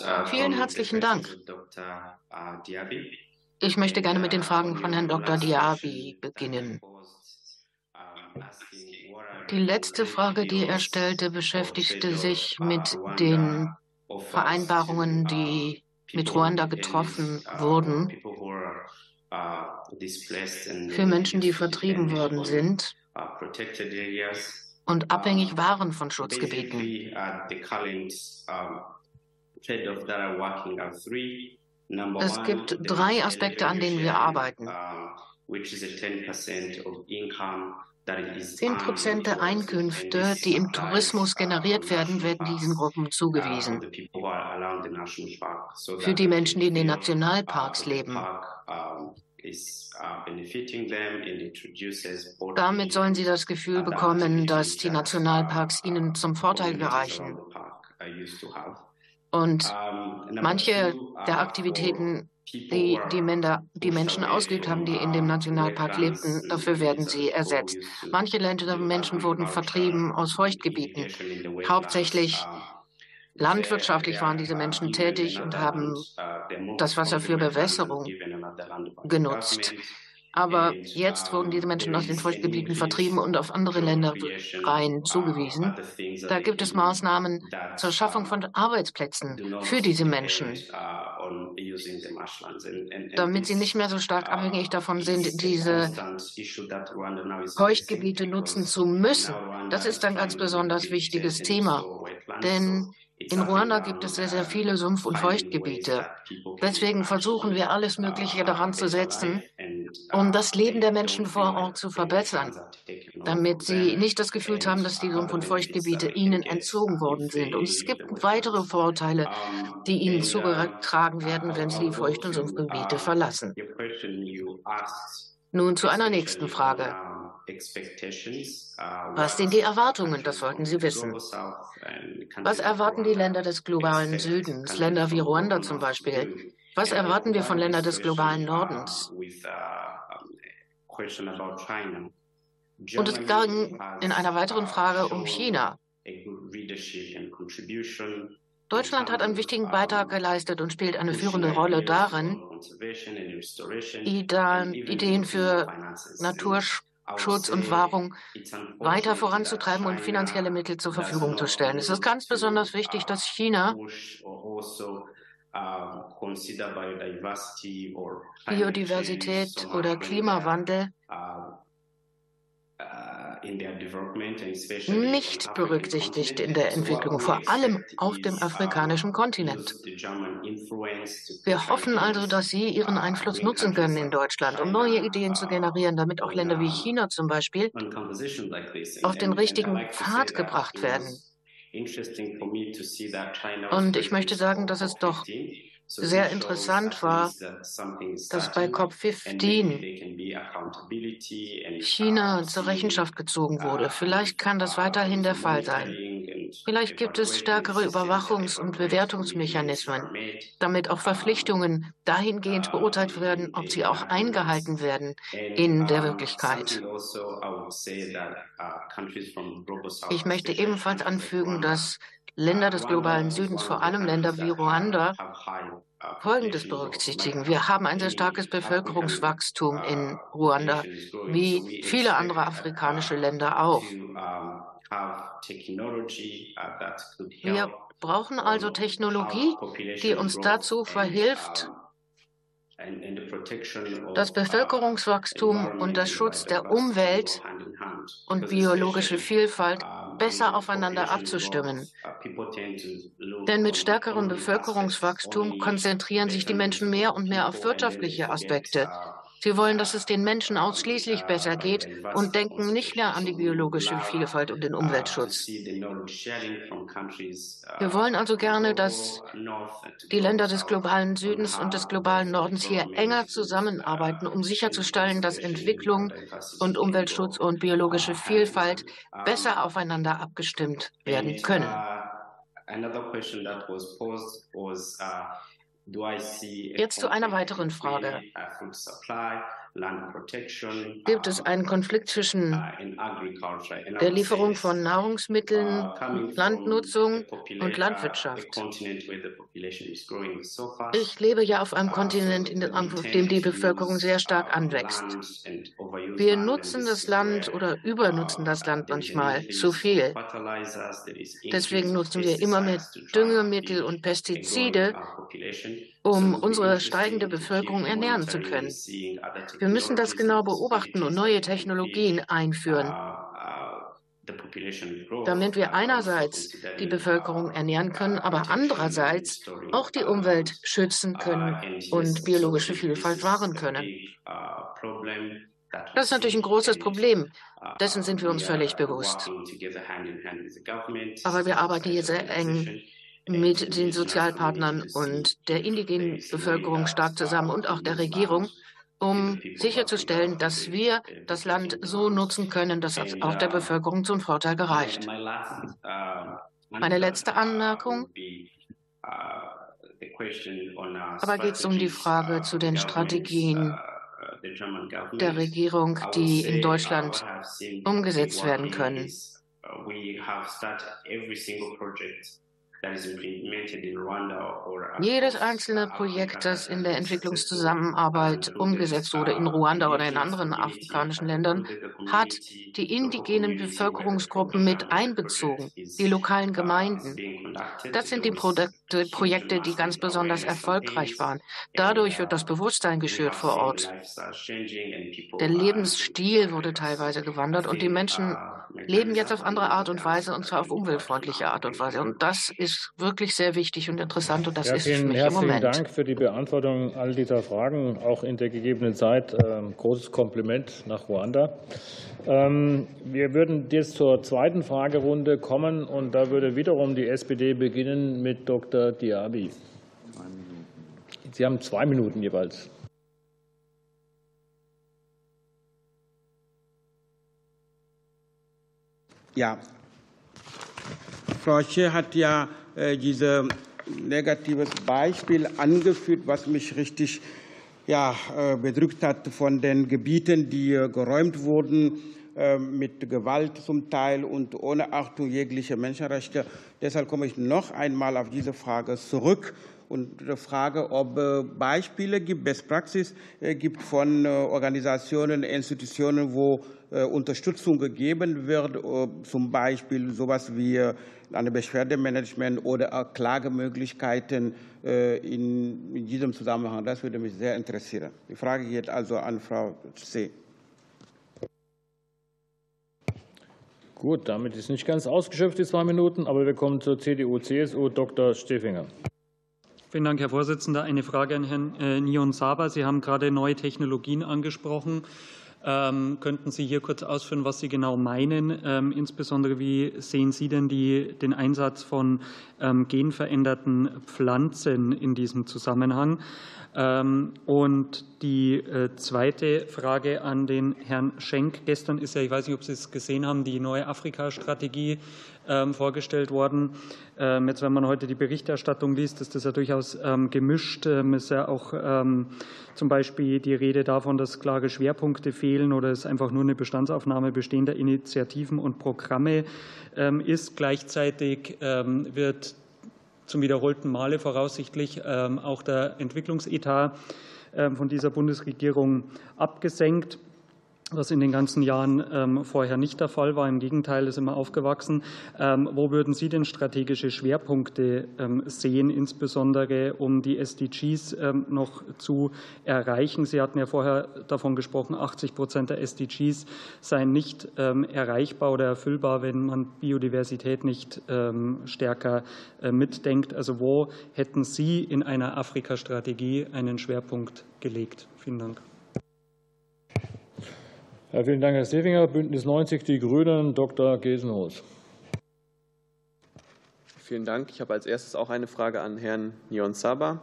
[SPEAKER 10] Uh, Vielen herzlichen Dank. Ich möchte gerne mit den Fragen von Herrn Dr. Diaby beginnen. Die letzte Frage, die er stellte, beschäftigte sich mit den Vereinbarungen, die mit Ruanda getroffen wurden, für Menschen, die vertrieben worden sind und abhängig waren von Schutzgebieten. Es gibt drei Aspekte, an denen wir arbeiten. 10 Prozent der Einkünfte, die im Tourismus generiert werden, werden diesen Gruppen zugewiesen. Für die Menschen, die in den Nationalparks leben. Damit sollen sie das Gefühl bekommen, dass die Nationalparks ihnen zum Vorteil gereichen. Und manche der Aktivitäten die die, Männer, die Menschen ausgeübt haben, die in dem Nationalpark lebten. Dafür werden sie ersetzt. Manche Länder Menschen wurden vertrieben aus Feuchtgebieten. Hauptsächlich landwirtschaftlich waren diese Menschen tätig und haben das Wasser für Bewässerung genutzt. Aber jetzt wurden diese Menschen aus den Feuchtgebieten vertrieben und auf andere Länder rein zugewiesen. Da gibt es Maßnahmen zur Schaffung von Arbeitsplätzen für diese Menschen, damit sie nicht mehr so stark abhängig davon sind, diese Feuchtgebiete nutzen zu müssen. Das ist ein ganz besonders wichtiges Thema. Denn in Ruanda gibt es sehr, sehr viele Sumpf- und Feuchtgebiete. Deswegen versuchen wir alles Mögliche daran zu setzen, um das Leben der Menschen vor Ort zu verbessern, damit sie nicht das Gefühl haben, dass die Sumpf- und Feuchtgebiete ihnen entzogen worden sind. Und es gibt weitere Vorteile, die ihnen zugetragen werden, wenn sie die Feucht- und Sumpfgebiete verlassen. Nun zu einer nächsten Frage. Was sind die Erwartungen? Das wollten Sie wissen. Was erwarten die Länder des globalen Südens, Länder wie Ruanda zum Beispiel? Was erwarten wir von Ländern des globalen Nordens? Und es ging in einer weiteren Frage um China. Deutschland hat einen wichtigen Beitrag geleistet und spielt eine führende Rolle darin, Ideen für Naturschutz Schutz und Wahrung weiter voranzutreiben und finanzielle Mittel zur Verfügung zu stellen. Es ist ganz besonders wichtig, dass China Biodiversität oder Klimawandel nicht berücksichtigt in der Entwicklung, vor allem auf dem afrikanischen Kontinent. Wir hoffen also, dass Sie Ihren Einfluss nutzen können in Deutschland, um neue Ideen zu generieren, damit auch Länder wie China zum Beispiel auf den richtigen Pfad gebracht werden. Und ich möchte sagen, dass es doch sehr interessant war, dass bei COP15 China zur Rechenschaft gezogen wurde. Vielleicht kann das weiterhin der Fall sein. Vielleicht gibt es stärkere Überwachungs- und Bewertungsmechanismen, damit auch Verpflichtungen dahingehend beurteilt werden, ob sie auch eingehalten werden in der Wirklichkeit. Ich möchte ebenfalls anfügen, dass Länder des globalen Südens, vor allem Länder wie Ruanda, Folgendes berücksichtigen. Wir haben ein sehr starkes Bevölkerungswachstum in Ruanda, wie viele andere afrikanische Länder auch. Wir brauchen also Technologie, die uns dazu verhilft, das Bevölkerungswachstum und der Schutz der Umwelt und biologische Vielfalt besser aufeinander abzustimmen. Denn mit stärkerem Bevölkerungswachstum konzentrieren sich die Menschen mehr und mehr auf wirtschaftliche Aspekte. Sie wollen, dass es den Menschen ausschließlich besser geht und denken nicht mehr an die biologische Vielfalt und den Umweltschutz. Wir wollen also gerne, dass die Länder des globalen Südens und des globalen Nordens hier enger zusammenarbeiten, um sicherzustellen, dass Entwicklung und Umweltschutz und biologische Vielfalt besser aufeinander abgestimmt werden können. Jetzt zu einer weiteren Frage. Gibt es einen Konflikt zwischen uh, der Lieferung von Nahrungsmitteln, uh, Landnutzung und Landwirtschaft? Ich lebe ja auf einem Kontinent, auf dem die Bevölkerung sehr stark anwächst. Wir nutzen das Land oder übernutzen das Land manchmal zu viel. Deswegen nutzen wir immer mehr Düngemittel und Pestizide, um unsere steigende Bevölkerung ernähren zu können. Wir müssen das genau beobachten und neue Technologien einführen, damit wir einerseits die Bevölkerung ernähren können, aber andererseits auch die Umwelt schützen können und biologische Vielfalt wahren können. Das ist natürlich ein großes Problem. Dessen sind wir uns völlig bewusst. Aber wir arbeiten hier sehr eng mit den Sozialpartnern und der indigenen Bevölkerung stark zusammen und auch der Regierung, um sicherzustellen, dass wir das Land so nutzen können, dass es auch der Bevölkerung zum Vorteil gereicht. Meine letzte Anmerkung. Aber geht es um die Frage zu den Strategien der Regierung, die in Deutschland umgesetzt werden können. Jedes einzelne Projekt, das in der Entwicklungszusammenarbeit umgesetzt wurde, in Ruanda oder in anderen afrikanischen Ländern, hat die indigenen Bevölkerungsgruppen mit einbezogen, die lokalen Gemeinden. Das sind die Produkte, Projekte, die ganz besonders erfolgreich waren. Dadurch wird das Bewusstsein geschürt vor Ort. Der Lebensstil wurde teilweise gewandert und die Menschen leben jetzt auf andere Art und Weise, und zwar auf umweltfreundliche Art und Weise. Und das ist wirklich sehr wichtig und interessant und das
[SPEAKER 1] ja,
[SPEAKER 10] ist für mich
[SPEAKER 1] im
[SPEAKER 10] Moment.
[SPEAKER 1] Vielen Dank für die Beantwortung all dieser Fragen, auch in der gegebenen Zeit. Ähm, großes Kompliment nach Ruanda. Ähm, wir würden jetzt zur zweiten Fragerunde kommen und da würde wiederum die SPD beginnen mit Dr. Diaby. Sie haben zwei Minuten jeweils.
[SPEAKER 9] Ja, Frau Sche hat ja dieses negatives Beispiel angeführt, was mich richtig ja, äh, bedrückt hat von den Gebieten, die äh, geräumt wurden mit Gewalt zum Teil und ohne Achtung jeglicher Menschenrechte. Deshalb komme ich noch einmal auf diese Frage zurück und frage, ob Beispiele gibt, Best Practice gibt von Organisationen, Institutionen, wo Unterstützung gegeben wird, zum Beispiel sowas wie eine Beschwerdemanagement oder Klagemöglichkeiten in diesem Zusammenhang. Das würde mich sehr interessieren. Die Frage geht also an Frau C.
[SPEAKER 1] Gut, damit ist nicht ganz ausgeschöpft, die zwei Minuten, aber wir kommen zur CDU-CSU. Dr. Stefinger.
[SPEAKER 5] Vielen Dank, Herr Vorsitzender. Eine Frage an Herrn äh, Nion Saba. Sie haben gerade neue Technologien angesprochen. Ähm, könnten Sie hier kurz ausführen, was Sie genau meinen? Ähm, insbesondere, wie sehen Sie denn die, den Einsatz von ähm, genveränderten Pflanzen in diesem Zusammenhang? Ähm, und die äh, zweite Frage an den Herrn Schenk. Gestern ist ja, ich weiß nicht, ob Sie es gesehen haben, die neue Afrika-Strategie vorgestellt worden. Ähm, jetzt, wenn man heute die Berichterstattung liest, ist das ja durchaus gemischt. Es ist ja auch zum Beispiel die Rede davon, dass klare Schwerpunkte fehlen oder es einfach nur eine Bestandsaufnahme bestehender Initiativen und Programme ist. Gleichzeitig wird zum wiederholten Male voraussichtlich ähm, auch der Entwicklungsetat ähm, von dieser Bundesregierung abgesenkt was in den ganzen Jahren ähm, vorher nicht der Fall war. Im Gegenteil, ist immer aufgewachsen. Ähm, wo würden Sie denn strategische Schwerpunkte ähm, sehen, insbesondere um die SDGs noch zu erreichen? Sie hatten ja vorher davon gesprochen, 80 Prozent der SDGs seien nicht erreichbar oder erfüllbar, wenn man Biodiversität nicht stärker äh, mitdenkt. Also wo hätten Sie in einer Afrika-Strategie einen Schwerpunkt gelegt? Vielen Dank.
[SPEAKER 1] Ja, vielen Dank, Herr Stefinger. Bündnis 90, die Grünen, Dr. Gesenhus.
[SPEAKER 6] Vielen Dank. Ich habe als erstes auch eine Frage an Herrn Saba.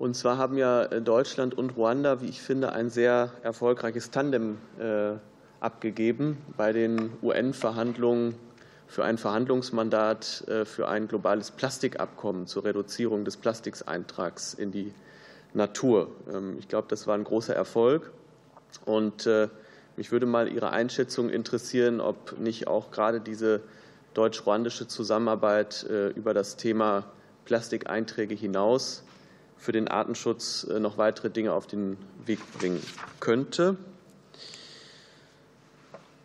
[SPEAKER 6] Und zwar haben ja Deutschland und Ruanda, wie ich finde, ein sehr erfolgreiches Tandem äh, abgegeben bei den UN-Verhandlungen für ein Verhandlungsmandat äh, für ein globales Plastikabkommen zur Reduzierung des Plastikeintrags in die Natur. Ähm, ich glaube, das war ein großer Erfolg. Und äh, mich würde mal Ihre Einschätzung interessieren, ob nicht auch gerade diese deutsch-ruandische Zusammenarbeit äh, über das Thema Plastikeinträge hinaus für den Artenschutz äh, noch weitere Dinge auf den Weg bringen könnte.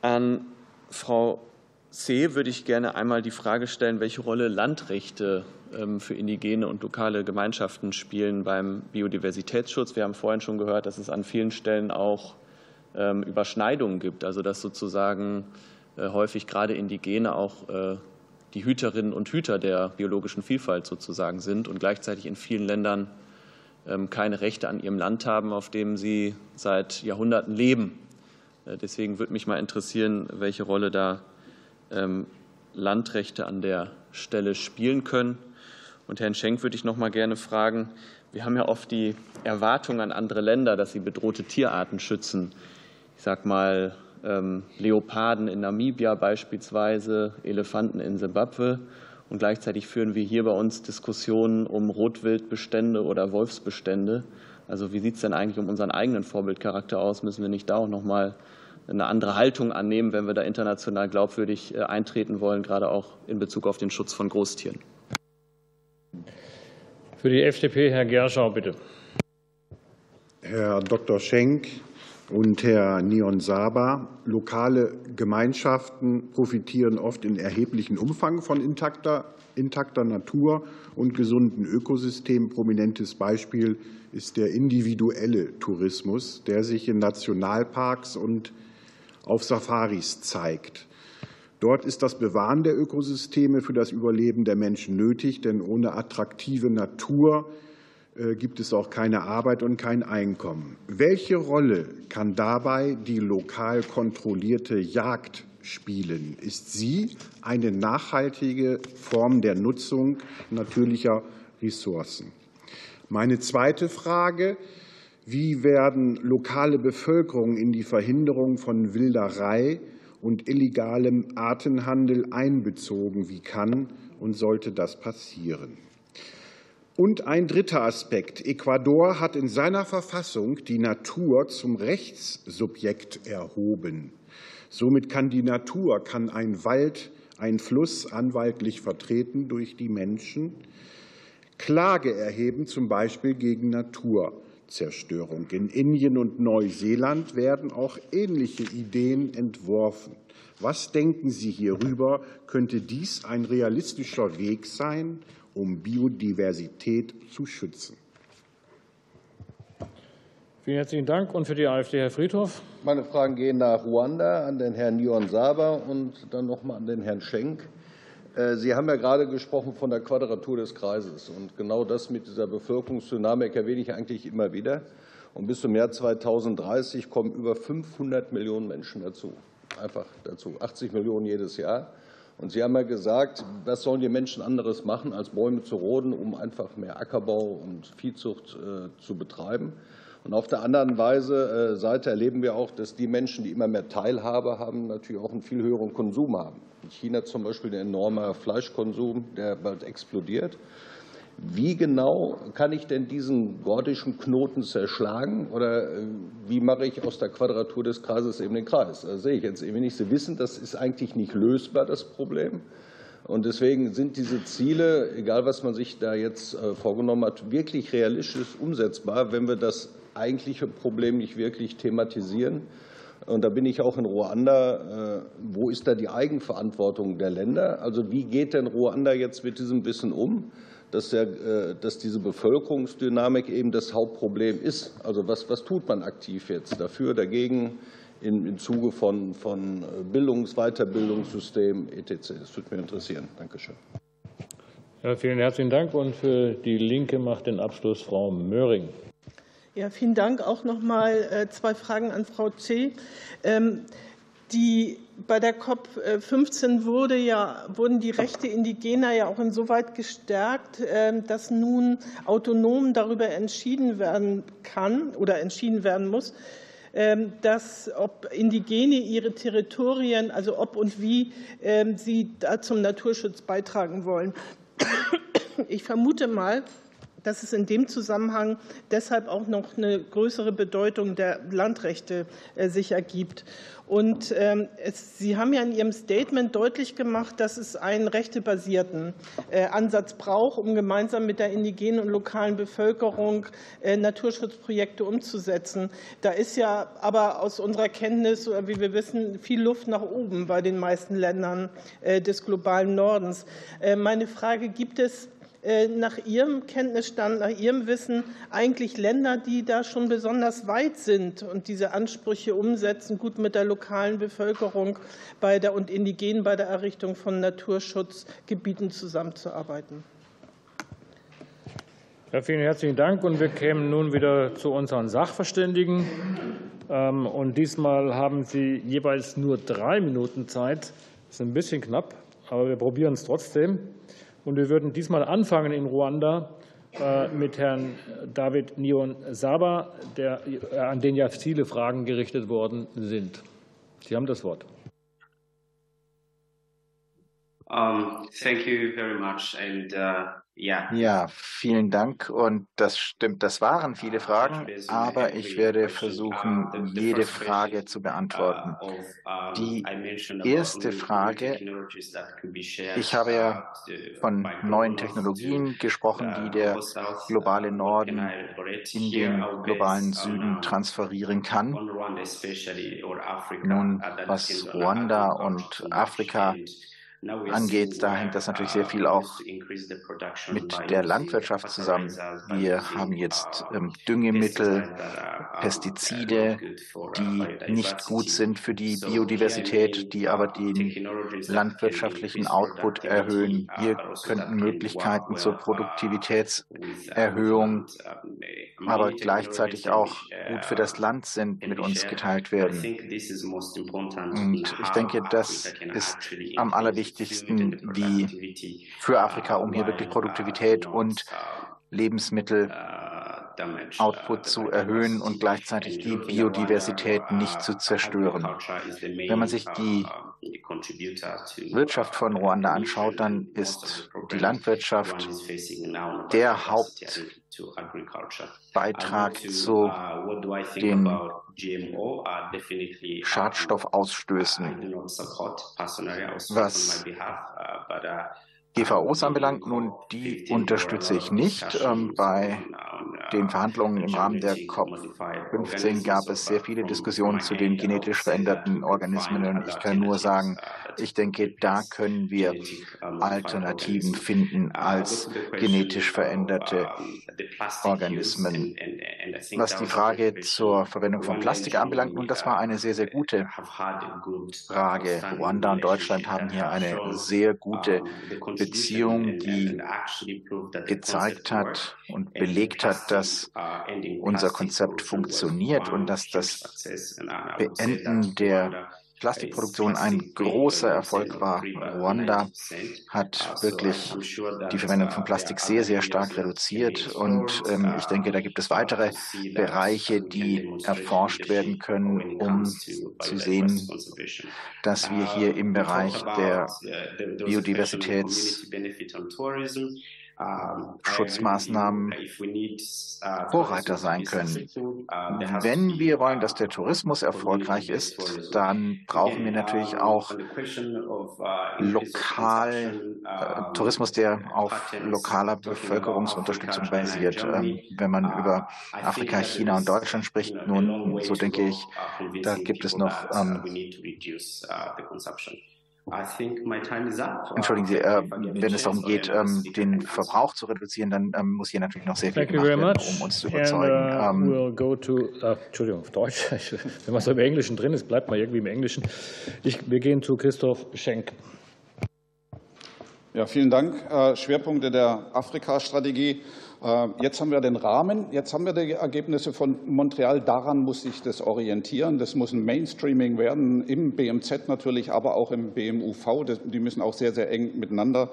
[SPEAKER 6] An Frau C. würde ich gerne einmal die Frage stellen, welche Rolle Landrechte ähm, für indigene und lokale Gemeinschaften spielen beim Biodiversitätsschutz. Wir haben vorhin schon gehört, dass es an vielen Stellen auch Überschneidungen gibt, also dass sozusagen äh, häufig gerade Indigene auch äh, die Hüterinnen und Hüter der biologischen Vielfalt sozusagen sind und gleichzeitig in vielen Ländern ähm, keine Rechte an ihrem Land haben, auf dem sie seit Jahrhunderten leben. Äh, deswegen würde mich mal interessieren, welche Rolle da ähm, Landrechte an der Stelle spielen können. Und Herrn Schenk würde ich noch mal gerne fragen. Wir haben ja oft die Erwartung an andere Länder, dass sie bedrohte Tierarten schützen ich sag mal, ähm, Leoparden in Namibia beispielsweise, Elefanten in Simbabwe. Und gleichzeitig führen wir hier bei uns Diskussionen um Rotwildbestände oder Wolfsbestände. Also wie sieht es denn eigentlich um unseren eigenen Vorbildcharakter aus? Müssen wir nicht da auch noch mal eine andere Haltung annehmen, wenn wir da international glaubwürdig äh, eintreten wollen, gerade auch in Bezug auf den Schutz von Großtieren?
[SPEAKER 1] Für die FDP Herr Gerschau, bitte.
[SPEAKER 14] Herr Dr. Schenk, und Herr Nion Saba. Lokale Gemeinschaften profitieren oft in erheblichem Umfang von intakter, intakter Natur und gesunden Ökosystemen. Prominentes Beispiel ist der individuelle Tourismus, der sich in Nationalparks und auf Safaris zeigt. Dort ist das Bewahren der Ökosysteme für das Überleben der Menschen nötig, denn ohne attraktive Natur gibt es auch keine Arbeit und kein Einkommen. Welche Rolle kann dabei die lokal kontrollierte Jagd spielen? Ist sie eine nachhaltige Form der Nutzung natürlicher Ressourcen? Meine zweite Frage. Wie werden lokale Bevölkerung in die Verhinderung von Wilderei und illegalem Artenhandel einbezogen? Wie kann und sollte das passieren? Und ein dritter Aspekt. Ecuador hat in seiner Verfassung die Natur zum Rechtssubjekt erhoben. Somit kann die Natur, kann ein Wald, ein Fluss anwaltlich vertreten durch die Menschen. Klage erheben, zum Beispiel gegen Naturzerstörung. In Indien und Neuseeland werden auch ähnliche Ideen entworfen. Was denken Sie hierüber? Könnte dies ein realistischer Weg sein, um Biodiversität zu schützen?
[SPEAKER 1] Vielen herzlichen Dank. Und für die AfD Herr Friedhoff.
[SPEAKER 7] Meine Fragen gehen nach Ruanda an den Herrn Nion Saba und dann noch mal an den Herrn Schenk. Äh, Sie haben ja gerade gesprochen von der Quadratur des Kreises. Und genau das mit dieser Bevölkerungsdynamik erwähne ich eigentlich immer wieder. Und bis zum Jahr 2030 kommen über 500 Millionen Menschen dazu. Einfach dazu. 80 Millionen jedes Jahr. Und Sie haben ja gesagt, was sollen die Menschen anderes machen, als Bäume zu roden, um einfach mehr Ackerbau und Viehzucht äh, zu betreiben. Und auf der anderen Weise, äh, Seite erleben wir auch, dass die Menschen, die immer mehr Teilhabe haben, natürlich auch einen viel höheren Konsum haben. In China zum Beispiel der enorme Fleischkonsum, der bald explodiert. Wie genau kann ich denn diesen gordischen Knoten zerschlagen oder äh, wie mache ich aus der Quadratur des Kreises eben den Kreis? Das sehe ich jetzt eben nicht. Sie wissen, das ist eigentlich nicht lösbar, das Problem. Und deswegen sind diese Ziele, egal was man sich da jetzt äh, vorgenommen hat, wirklich realistisch umsetzbar, wenn wir das eigentliche Problem nicht wirklich thematisieren. Und da bin ich auch in Ruanda. Äh, wo ist da die Eigenverantwortung der Länder? Also wie geht denn Ruanda jetzt mit diesem Wissen um, dass, der, äh, dass diese Bevölkerungsdynamik eben das Hauptproblem ist? Also was, was tut man aktiv jetzt dafür, dagegen? im Zuge von, von Bildungs-, Weiterbildungssystemen etc. Das würde mich interessieren. Dankeschön.
[SPEAKER 1] Ja, vielen herzlichen Dank. Und für die Linke macht den Abschluss Frau Möhring.
[SPEAKER 8] Ja, vielen Dank. Auch noch mal äh, zwei Fragen an Frau C. Ähm, die, bei der COP15 wurde ja, wurden die Rechte Indigener ja auch insoweit gestärkt, ähm, dass nun autonom darüber entschieden werden kann oder entschieden werden muss, ähm, dass ob Indigene ihre Territorien, also ob und wie sie da zum Naturschutz beitragen wollen. Ich vermute mal, dass es in dem Zusammenhang deshalb auch noch eine größere Bedeutung der Landrechte äh, sich ergibt. Und ähm, es, Sie haben ja in Ihrem Statement deutlich gemacht, dass es einen rechtebasierten äh, Ansatz braucht, um gemeinsam mit der indigenen und lokalen Bevölkerung äh, Naturschutzprojekte umzusetzen. Da ist ja aber aus unserer Kenntnis, wie wir wissen, viel Luft nach oben bei den meisten Ländern des globalen Nordens. Meine Frage, gibt es nach Ihrem Kenntnisstand, nach Ihrem Wissen eigentlich Länder, die da schon besonders weit sind und diese Ansprüche umsetzen, gut mit der lokalen Bevölkerung bei der, und Indigenen bei der Errichtung von Naturschutzgebieten zusammenzuarbeiten?
[SPEAKER 1] Ja, vielen herzlichen Dank. Und wir kämen nun wieder zu unseren Sachverständigen. Ähm, und diesmal haben Sie jeweils nur drei Minuten Zeit. Das ist ein bisschen knapp, aber wir probieren es trotzdem. Und wir würden diesmal anfangen in Ruanda äh, mit Herrn David Nion Saba, der, äh, an den ja viele Fragen gerichtet worden sind. Sie haben das Wort.
[SPEAKER 10] Um, thank you very much. And uh,
[SPEAKER 13] ja. ja, vielen Dank. Und das stimmt, das waren viele Fragen, aber ich werde versuchen, jede Frage zu beantworten. Die erste Frage, ich habe ja von neuen Technologien gesprochen, die der globale Norden in den globalen Süden transferieren kann. Nun, was Ruanda und Afrika angeht, da hängt das natürlich sehr viel auch mit der Landwirtschaft zusammen. Wir haben jetzt ähm, Düngemittel, Pestizide, die nicht gut sind für die Biodiversität, die aber den landwirtschaftlichen Output erhöhen. Hier könnten Möglichkeiten zur Produktivitätserhöhung, aber gleichzeitig auch gut für das Land sind, mit uns geteilt werden. Und ich denke, das ist am allerwichtigsten wichtigsten, wie für Afrika, um hier wirklich Produktivität und Lebensmittel Output zu erhöhen und gleichzeitig die Biodiversität nicht zu zerstören. Wenn man sich die Wirtschaft von Ruanda anschaut, dann ist die Landwirtschaft der Hauptbeitrag zu den Schadstoffausstößen, was GVOs anbelangt, nun, die unterstütze ich nicht. Ähm, bei den Verhandlungen im Rahmen der COP15 gab es sehr viele Diskussionen zu den genetisch veränderten Organismen. Und ich kann nur sagen, ich denke, da können wir Alternativen finden als genetisch veränderte Organismen. Was die Frage zur Verwendung von Plastik anbelangt, nun, das war eine sehr, sehr gute Frage. Ruanda und Deutschland haben hier eine sehr gute Beziehung, die gezeigt hat und belegt hat, dass unser Konzept funktioniert und dass das Beenden der Plastikproduktion ein großer Erfolg war. Ruanda hat wirklich die Verwendung von Plastik sehr, sehr stark reduziert. Und ähm, ich denke, da gibt es weitere Bereiche, die erforscht werden können, um zu sehen, dass wir hier im Bereich der Biodiversitäts Schutzmaßnahmen Vorreiter sein können. Wenn wir wollen, dass der Tourismus erfolgreich ist, dann brauchen wir natürlich auch lokal äh, Tourismus, der auf lokaler Bevölkerungsunterstützung basiert. Ähm, wenn man über Afrika, China und Deutschland spricht, nun, so denke ich, da gibt es noch ähm, Entschuldigen Sie, äh, wenn es darum geht, ähm, den Verbrauch zu reduzieren, dann ähm, muss hier natürlich noch sehr viel gemacht werden, um uns zu überzeugen.
[SPEAKER 1] And, uh, we'll go to, uh, Entschuldigung, auf Deutsch. wenn man so im Englischen drin ist, bleibt man irgendwie im Englischen. Ich, wir gehen zu Christoph Schenk.
[SPEAKER 11] Ja, vielen Dank. Äh, Schwerpunkte der Afrika-Strategie. Äh, jetzt haben wir den Rahmen, jetzt haben wir die Ergebnisse von Montreal. Daran muss sich das orientieren. Das muss ein Mainstreaming werden, im BMZ natürlich, aber auch im BMUV. Die müssen auch sehr, sehr eng miteinander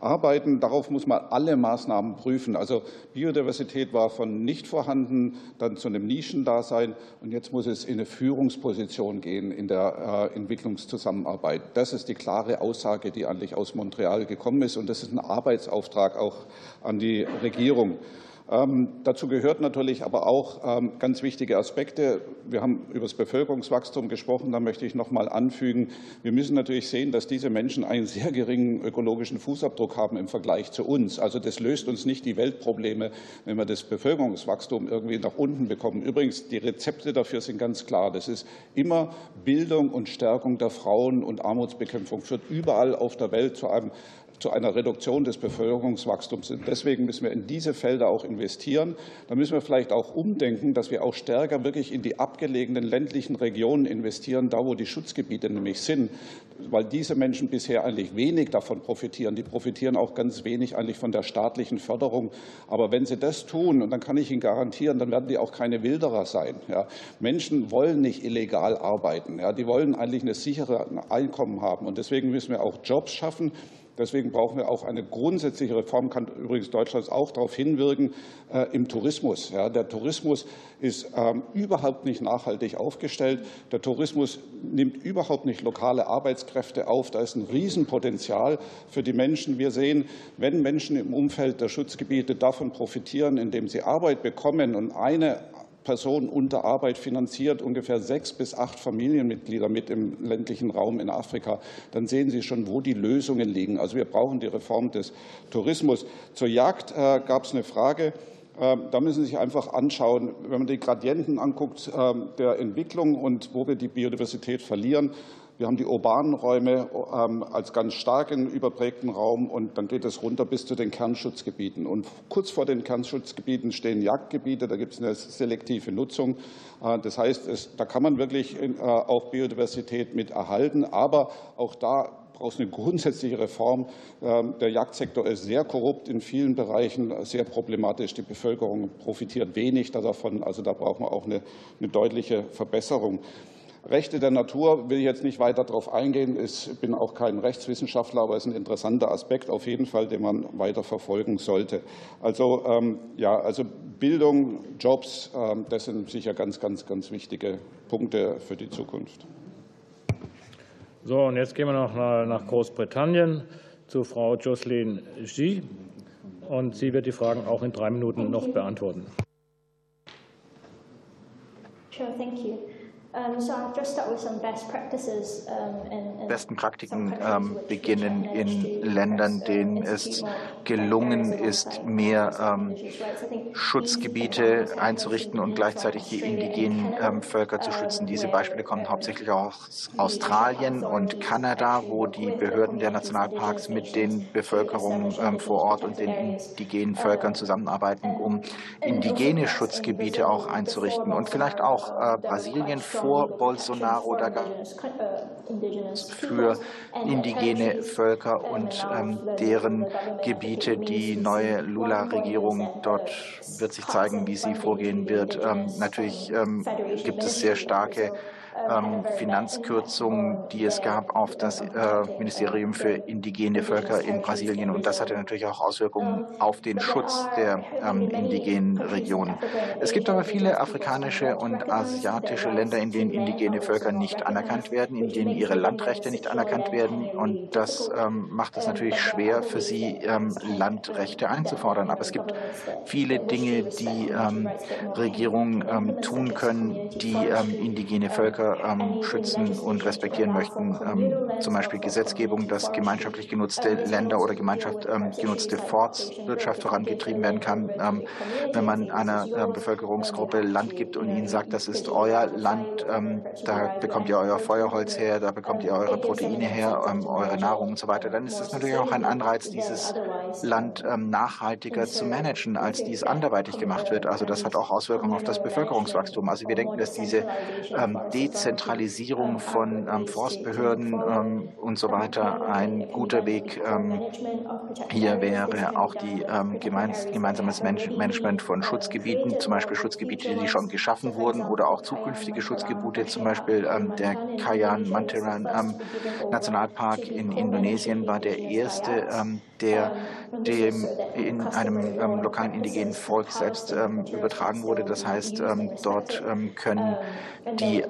[SPEAKER 11] arbeiten. Darauf muss man alle Maßnahmen prüfen. Also Biodiversität war von nicht vorhanden, dann zu einem Nischendasein und jetzt muss es in eine Führungsposition gehen in der äh, Entwicklungszusammenarbeit. Das ist die klare Aussage, die eigentlich aus Montreal gekommen ist und das ist ein Arbeitsauftrag auch an die Regierung. Ähm, dazu gehört natürlich aber auch ähm, ganz wichtige Aspekte. Wir haben über das Bevölkerungswachstum gesprochen. Da möchte ich noch mal anfügen, wir müssen natürlich sehen, dass diese Menschen einen sehr geringen ökologischen Fußabdruck haben im Vergleich zu uns. Also das löst uns nicht die Weltprobleme, wenn wir das Bevölkerungswachstum irgendwie nach unten bekommen. Übrigens, die Rezepte dafür sind ganz klar. Das ist immer Bildung und Stärkung der Frauen und Armutsbekämpfung führt überall auf der Welt zu einem zu einer Reduktion des Bevölkerungswachstums sind. Deswegen müssen wir in diese Felder auch investieren. Da müssen wir vielleicht auch umdenken, dass wir auch stärker wirklich in die abgelegenen ländlichen Regionen investieren, da wo die Schutzgebiete nämlich sind, weil diese Menschen bisher eigentlich wenig davon profitieren. Die profitieren auch ganz wenig eigentlich von der staatlichen Förderung. Aber wenn sie das tun, und dann kann ich Ihnen garantieren, dann werden die auch keine Wilderer sein. Ja. Menschen wollen nicht illegal arbeiten. Ja. Die wollen eigentlich eine sichere Einkommen haben. Und deswegen müssen wir auch Jobs schaffen. Deswegen brauchen wir auch eine grundsätzliche Reform, kann übrigens Deutschland auch darauf hinwirken, äh, im Tourismus. Ja, der Tourismus ist ähm, überhaupt nicht nachhaltig aufgestellt. Der Tourismus nimmt überhaupt nicht lokale Arbeitskräfte auf. Da ist ein Riesenpotenzial für die Menschen. Wir sehen, wenn Menschen im Umfeld der Schutzgebiete davon profitieren, indem sie Arbeit bekommen und eine Personen unter Arbeit finanziert, ungefähr sechs bis acht Familienmitglieder mit im ländlichen Raum in Afrika, dann sehen Sie schon, wo die Lösungen liegen. Also wir brauchen die Reform des Tourismus. Zur Jagd äh, gab es eine Frage. Äh, da müssen Sie sich einfach anschauen, wenn man die Gradienten anguckt äh, der Entwicklung und wo wir die Biodiversität verlieren, wir haben die urbanen Räume ähm, als ganz starken überprägten Raum und dann geht es runter bis zu den Kernschutzgebieten. Und kurz vor den Kernschutzgebieten stehen Jagdgebiete, da gibt es eine selektive Nutzung. Äh, das heißt, es, da kann man wirklich äh, auch Biodiversität mit erhalten, aber auch da braucht es eine grundsätzliche Reform. Ähm, der Jagdsektor ist sehr korrupt in vielen Bereichen, sehr problematisch. Die Bevölkerung profitiert wenig davon. Also da brauchen wir auch eine, eine deutliche Verbesserung. Rechte der Natur will ich jetzt nicht weiter darauf eingehen. Ich bin auch kein Rechtswissenschaftler, aber es ist ein interessanter Aspekt auf jeden Fall, den man weiter verfolgen sollte. Also, ähm, ja, also Bildung, Jobs, ähm, das sind sicher ganz, ganz, ganz wichtige Punkte für die Zukunft.
[SPEAKER 1] So, und jetzt gehen wir noch nach Großbritannien zu Frau Jocelyn G. Und sie wird die Fragen auch in drei Minuten noch beantworten.
[SPEAKER 16] Sure, thank you.
[SPEAKER 13] Besten Praktiken ähm, beginnen in Ländern, denen es gelungen ist, mehr ähm, Schutzgebiete einzurichten und gleichzeitig die indigenen ähm, Völker zu schützen. Diese Beispiele kommen hauptsächlich aus Australien und Kanada, wo die Behörden der Nationalparks mit den Bevölkerungen vor Ort und den indigenen Völkern zusammenarbeiten, um indigene Schutzgebiete auch einzurichten. Und vielleicht auch äh, Brasilien vor Bolsonaro, da gab für indigene Völker und ähm, deren Gebiete. Die neue Lula-Regierung dort wird sich zeigen, wie sie vorgehen wird. Ähm, natürlich ähm, gibt es sehr starke ähm, Finanzkürzungen, die es gab auf das äh, Ministerium für indigene Völker in Brasilien. Und das hatte natürlich auch Auswirkungen auf den Schutz der ähm, indigenen Regionen. Es gibt aber viele afrikanische und asiatische Länder, in denen indigene Völker nicht anerkannt werden, in denen ihre Landrechte nicht anerkannt werden. Und das ähm, macht es natürlich schwer für sie, Landrechte einzufordern. Aber es gibt viele Dinge, die Regierungen tun können, die indigene Völker ähm, schützen und respektieren möchten. Ähm, zum Beispiel Gesetzgebung, dass gemeinschaftlich genutzte Länder oder gemeinschaftlich ähm, genutzte Forstwirtschaft vorangetrieben werden kann. Ähm, wenn man einer äh, Bevölkerungsgruppe Land gibt und ihnen sagt, das ist euer Land, ähm, da bekommt ihr euer Feuerholz her, da bekommt ihr eure Proteine her, ähm, eure Nahrung und so weiter, dann ist das natürlich auch ein Anreiz, dieses Land nachhaltiger zu managen, als dies anderweitig gemacht wird. Also das hat auch Auswirkungen auf das Bevölkerungswachstum. Also wir denken, dass diese ähm, Dezentralisierung von ähm, Forstbehörden ähm, und so weiter ein guter Weg ähm, hier wäre. Auch die ähm, gemeins gemeinsames Management von Schutzgebieten, zum Beispiel Schutzgebiete, die schon geschaffen wurden oder auch zukünftige Schutzgebiete, zum Beispiel ähm, der Kayan Mantaran Nationalpark in Indonesien war der erste, der dem in einem lokalen indigenen Volk selbst übertragen wurde. Das heißt, dort können die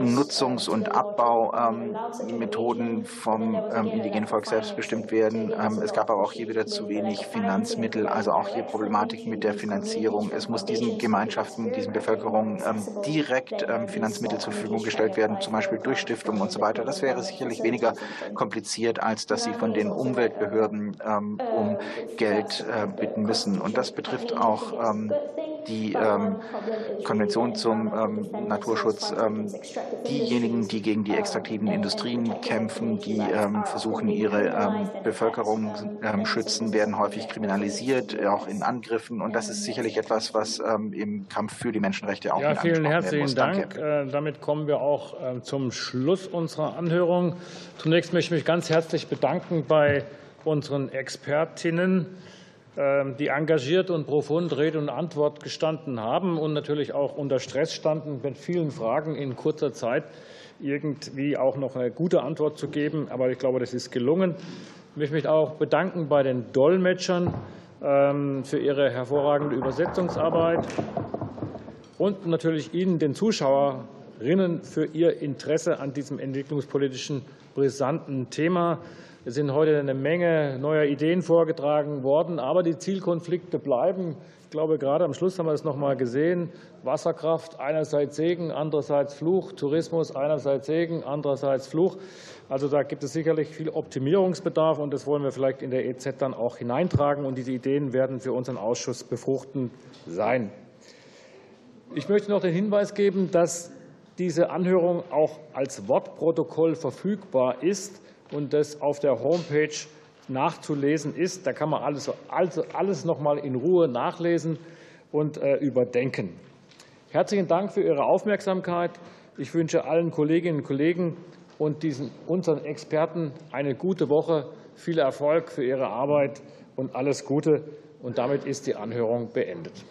[SPEAKER 13] Nutzungs- und Abbaumethoden vom ähm, indigenen Volk selbst bestimmt werden. Ähm, es gab aber auch hier wieder zu wenig Finanzmittel, also auch hier Problematik mit der Finanzierung. Es muss diesen Gemeinschaften, diesen Bevölkerungen ähm, direkt Finanzmittel zur Verfügung gestellt werden, zum Beispiel durch Stiftungen und so weiter. Das wäre sicherlich weniger kompliziert, als dass sie von den Umweltbehörden um Geld äh, bitten müssen. Und das betrifft auch die ähm, Konvention zum ähm, Naturschutz. Ähm, diejenigen, die gegen die extraktiven Industrien kämpfen, die ähm, versuchen, ihre ähm, Bevölkerung ähm, schützen, werden häufig kriminalisiert, auch in Angriffen. Und das ist sicherlich etwas, was im Kampf für die Menschenrechte auch
[SPEAKER 1] ja, vielen herzlichen Dank. Äh, damit kommen wir auch äh, zum Schluss unserer Anhörung. Zunächst möchte ich mich ganz herzlich bedanken bei unseren Expertinnen. Ähm, die engagiert und profund Rede und Antwort gestanden haben und natürlich auch unter Stress standen, mit vielen Fragen in kurzer Zeit irgendwie auch noch eine gute Antwort zu geben. Aber ich glaube, das ist gelungen. Ich möchte mich auch bedanken bei den Dolmetschern ähm, für ihre hervorragende Übersetzungsarbeit und natürlich Ihnen, den Zuschauerinnen, für Ihr Interesse an diesem entwicklungspolitischen brisanten Thema. Es sind heute eine Menge neuer Ideen vorgetragen worden, aber die Zielkonflikte bleiben. Ich glaube, gerade am Schluss haben wir es noch mal gesehen. Wasserkraft, einerseits Segen, andererseits Fluch. Tourismus, einerseits Segen, andererseits Fluch. Also da gibt es sicherlich viel Optimierungsbedarf, und das wollen wir vielleicht in der EZ dann auch hineintragen. Und diese Ideen werden für unseren Ausschuss befruchtend sein. Ich möchte noch den Hinweis geben, dass diese Anhörung auch als Wortprotokoll verfügbar ist und das auf der Homepage nachzulesen ist. Da kann man alles, also alles noch mal in Ruhe nachlesen und äh, überdenken. Herzlichen Dank für Ihre Aufmerksamkeit. Ich wünsche allen Kolleginnen und Kollegen und diesen, unseren Experten eine gute Woche, viel Erfolg für Ihre Arbeit und alles Gute. Und damit ist die Anhörung beendet.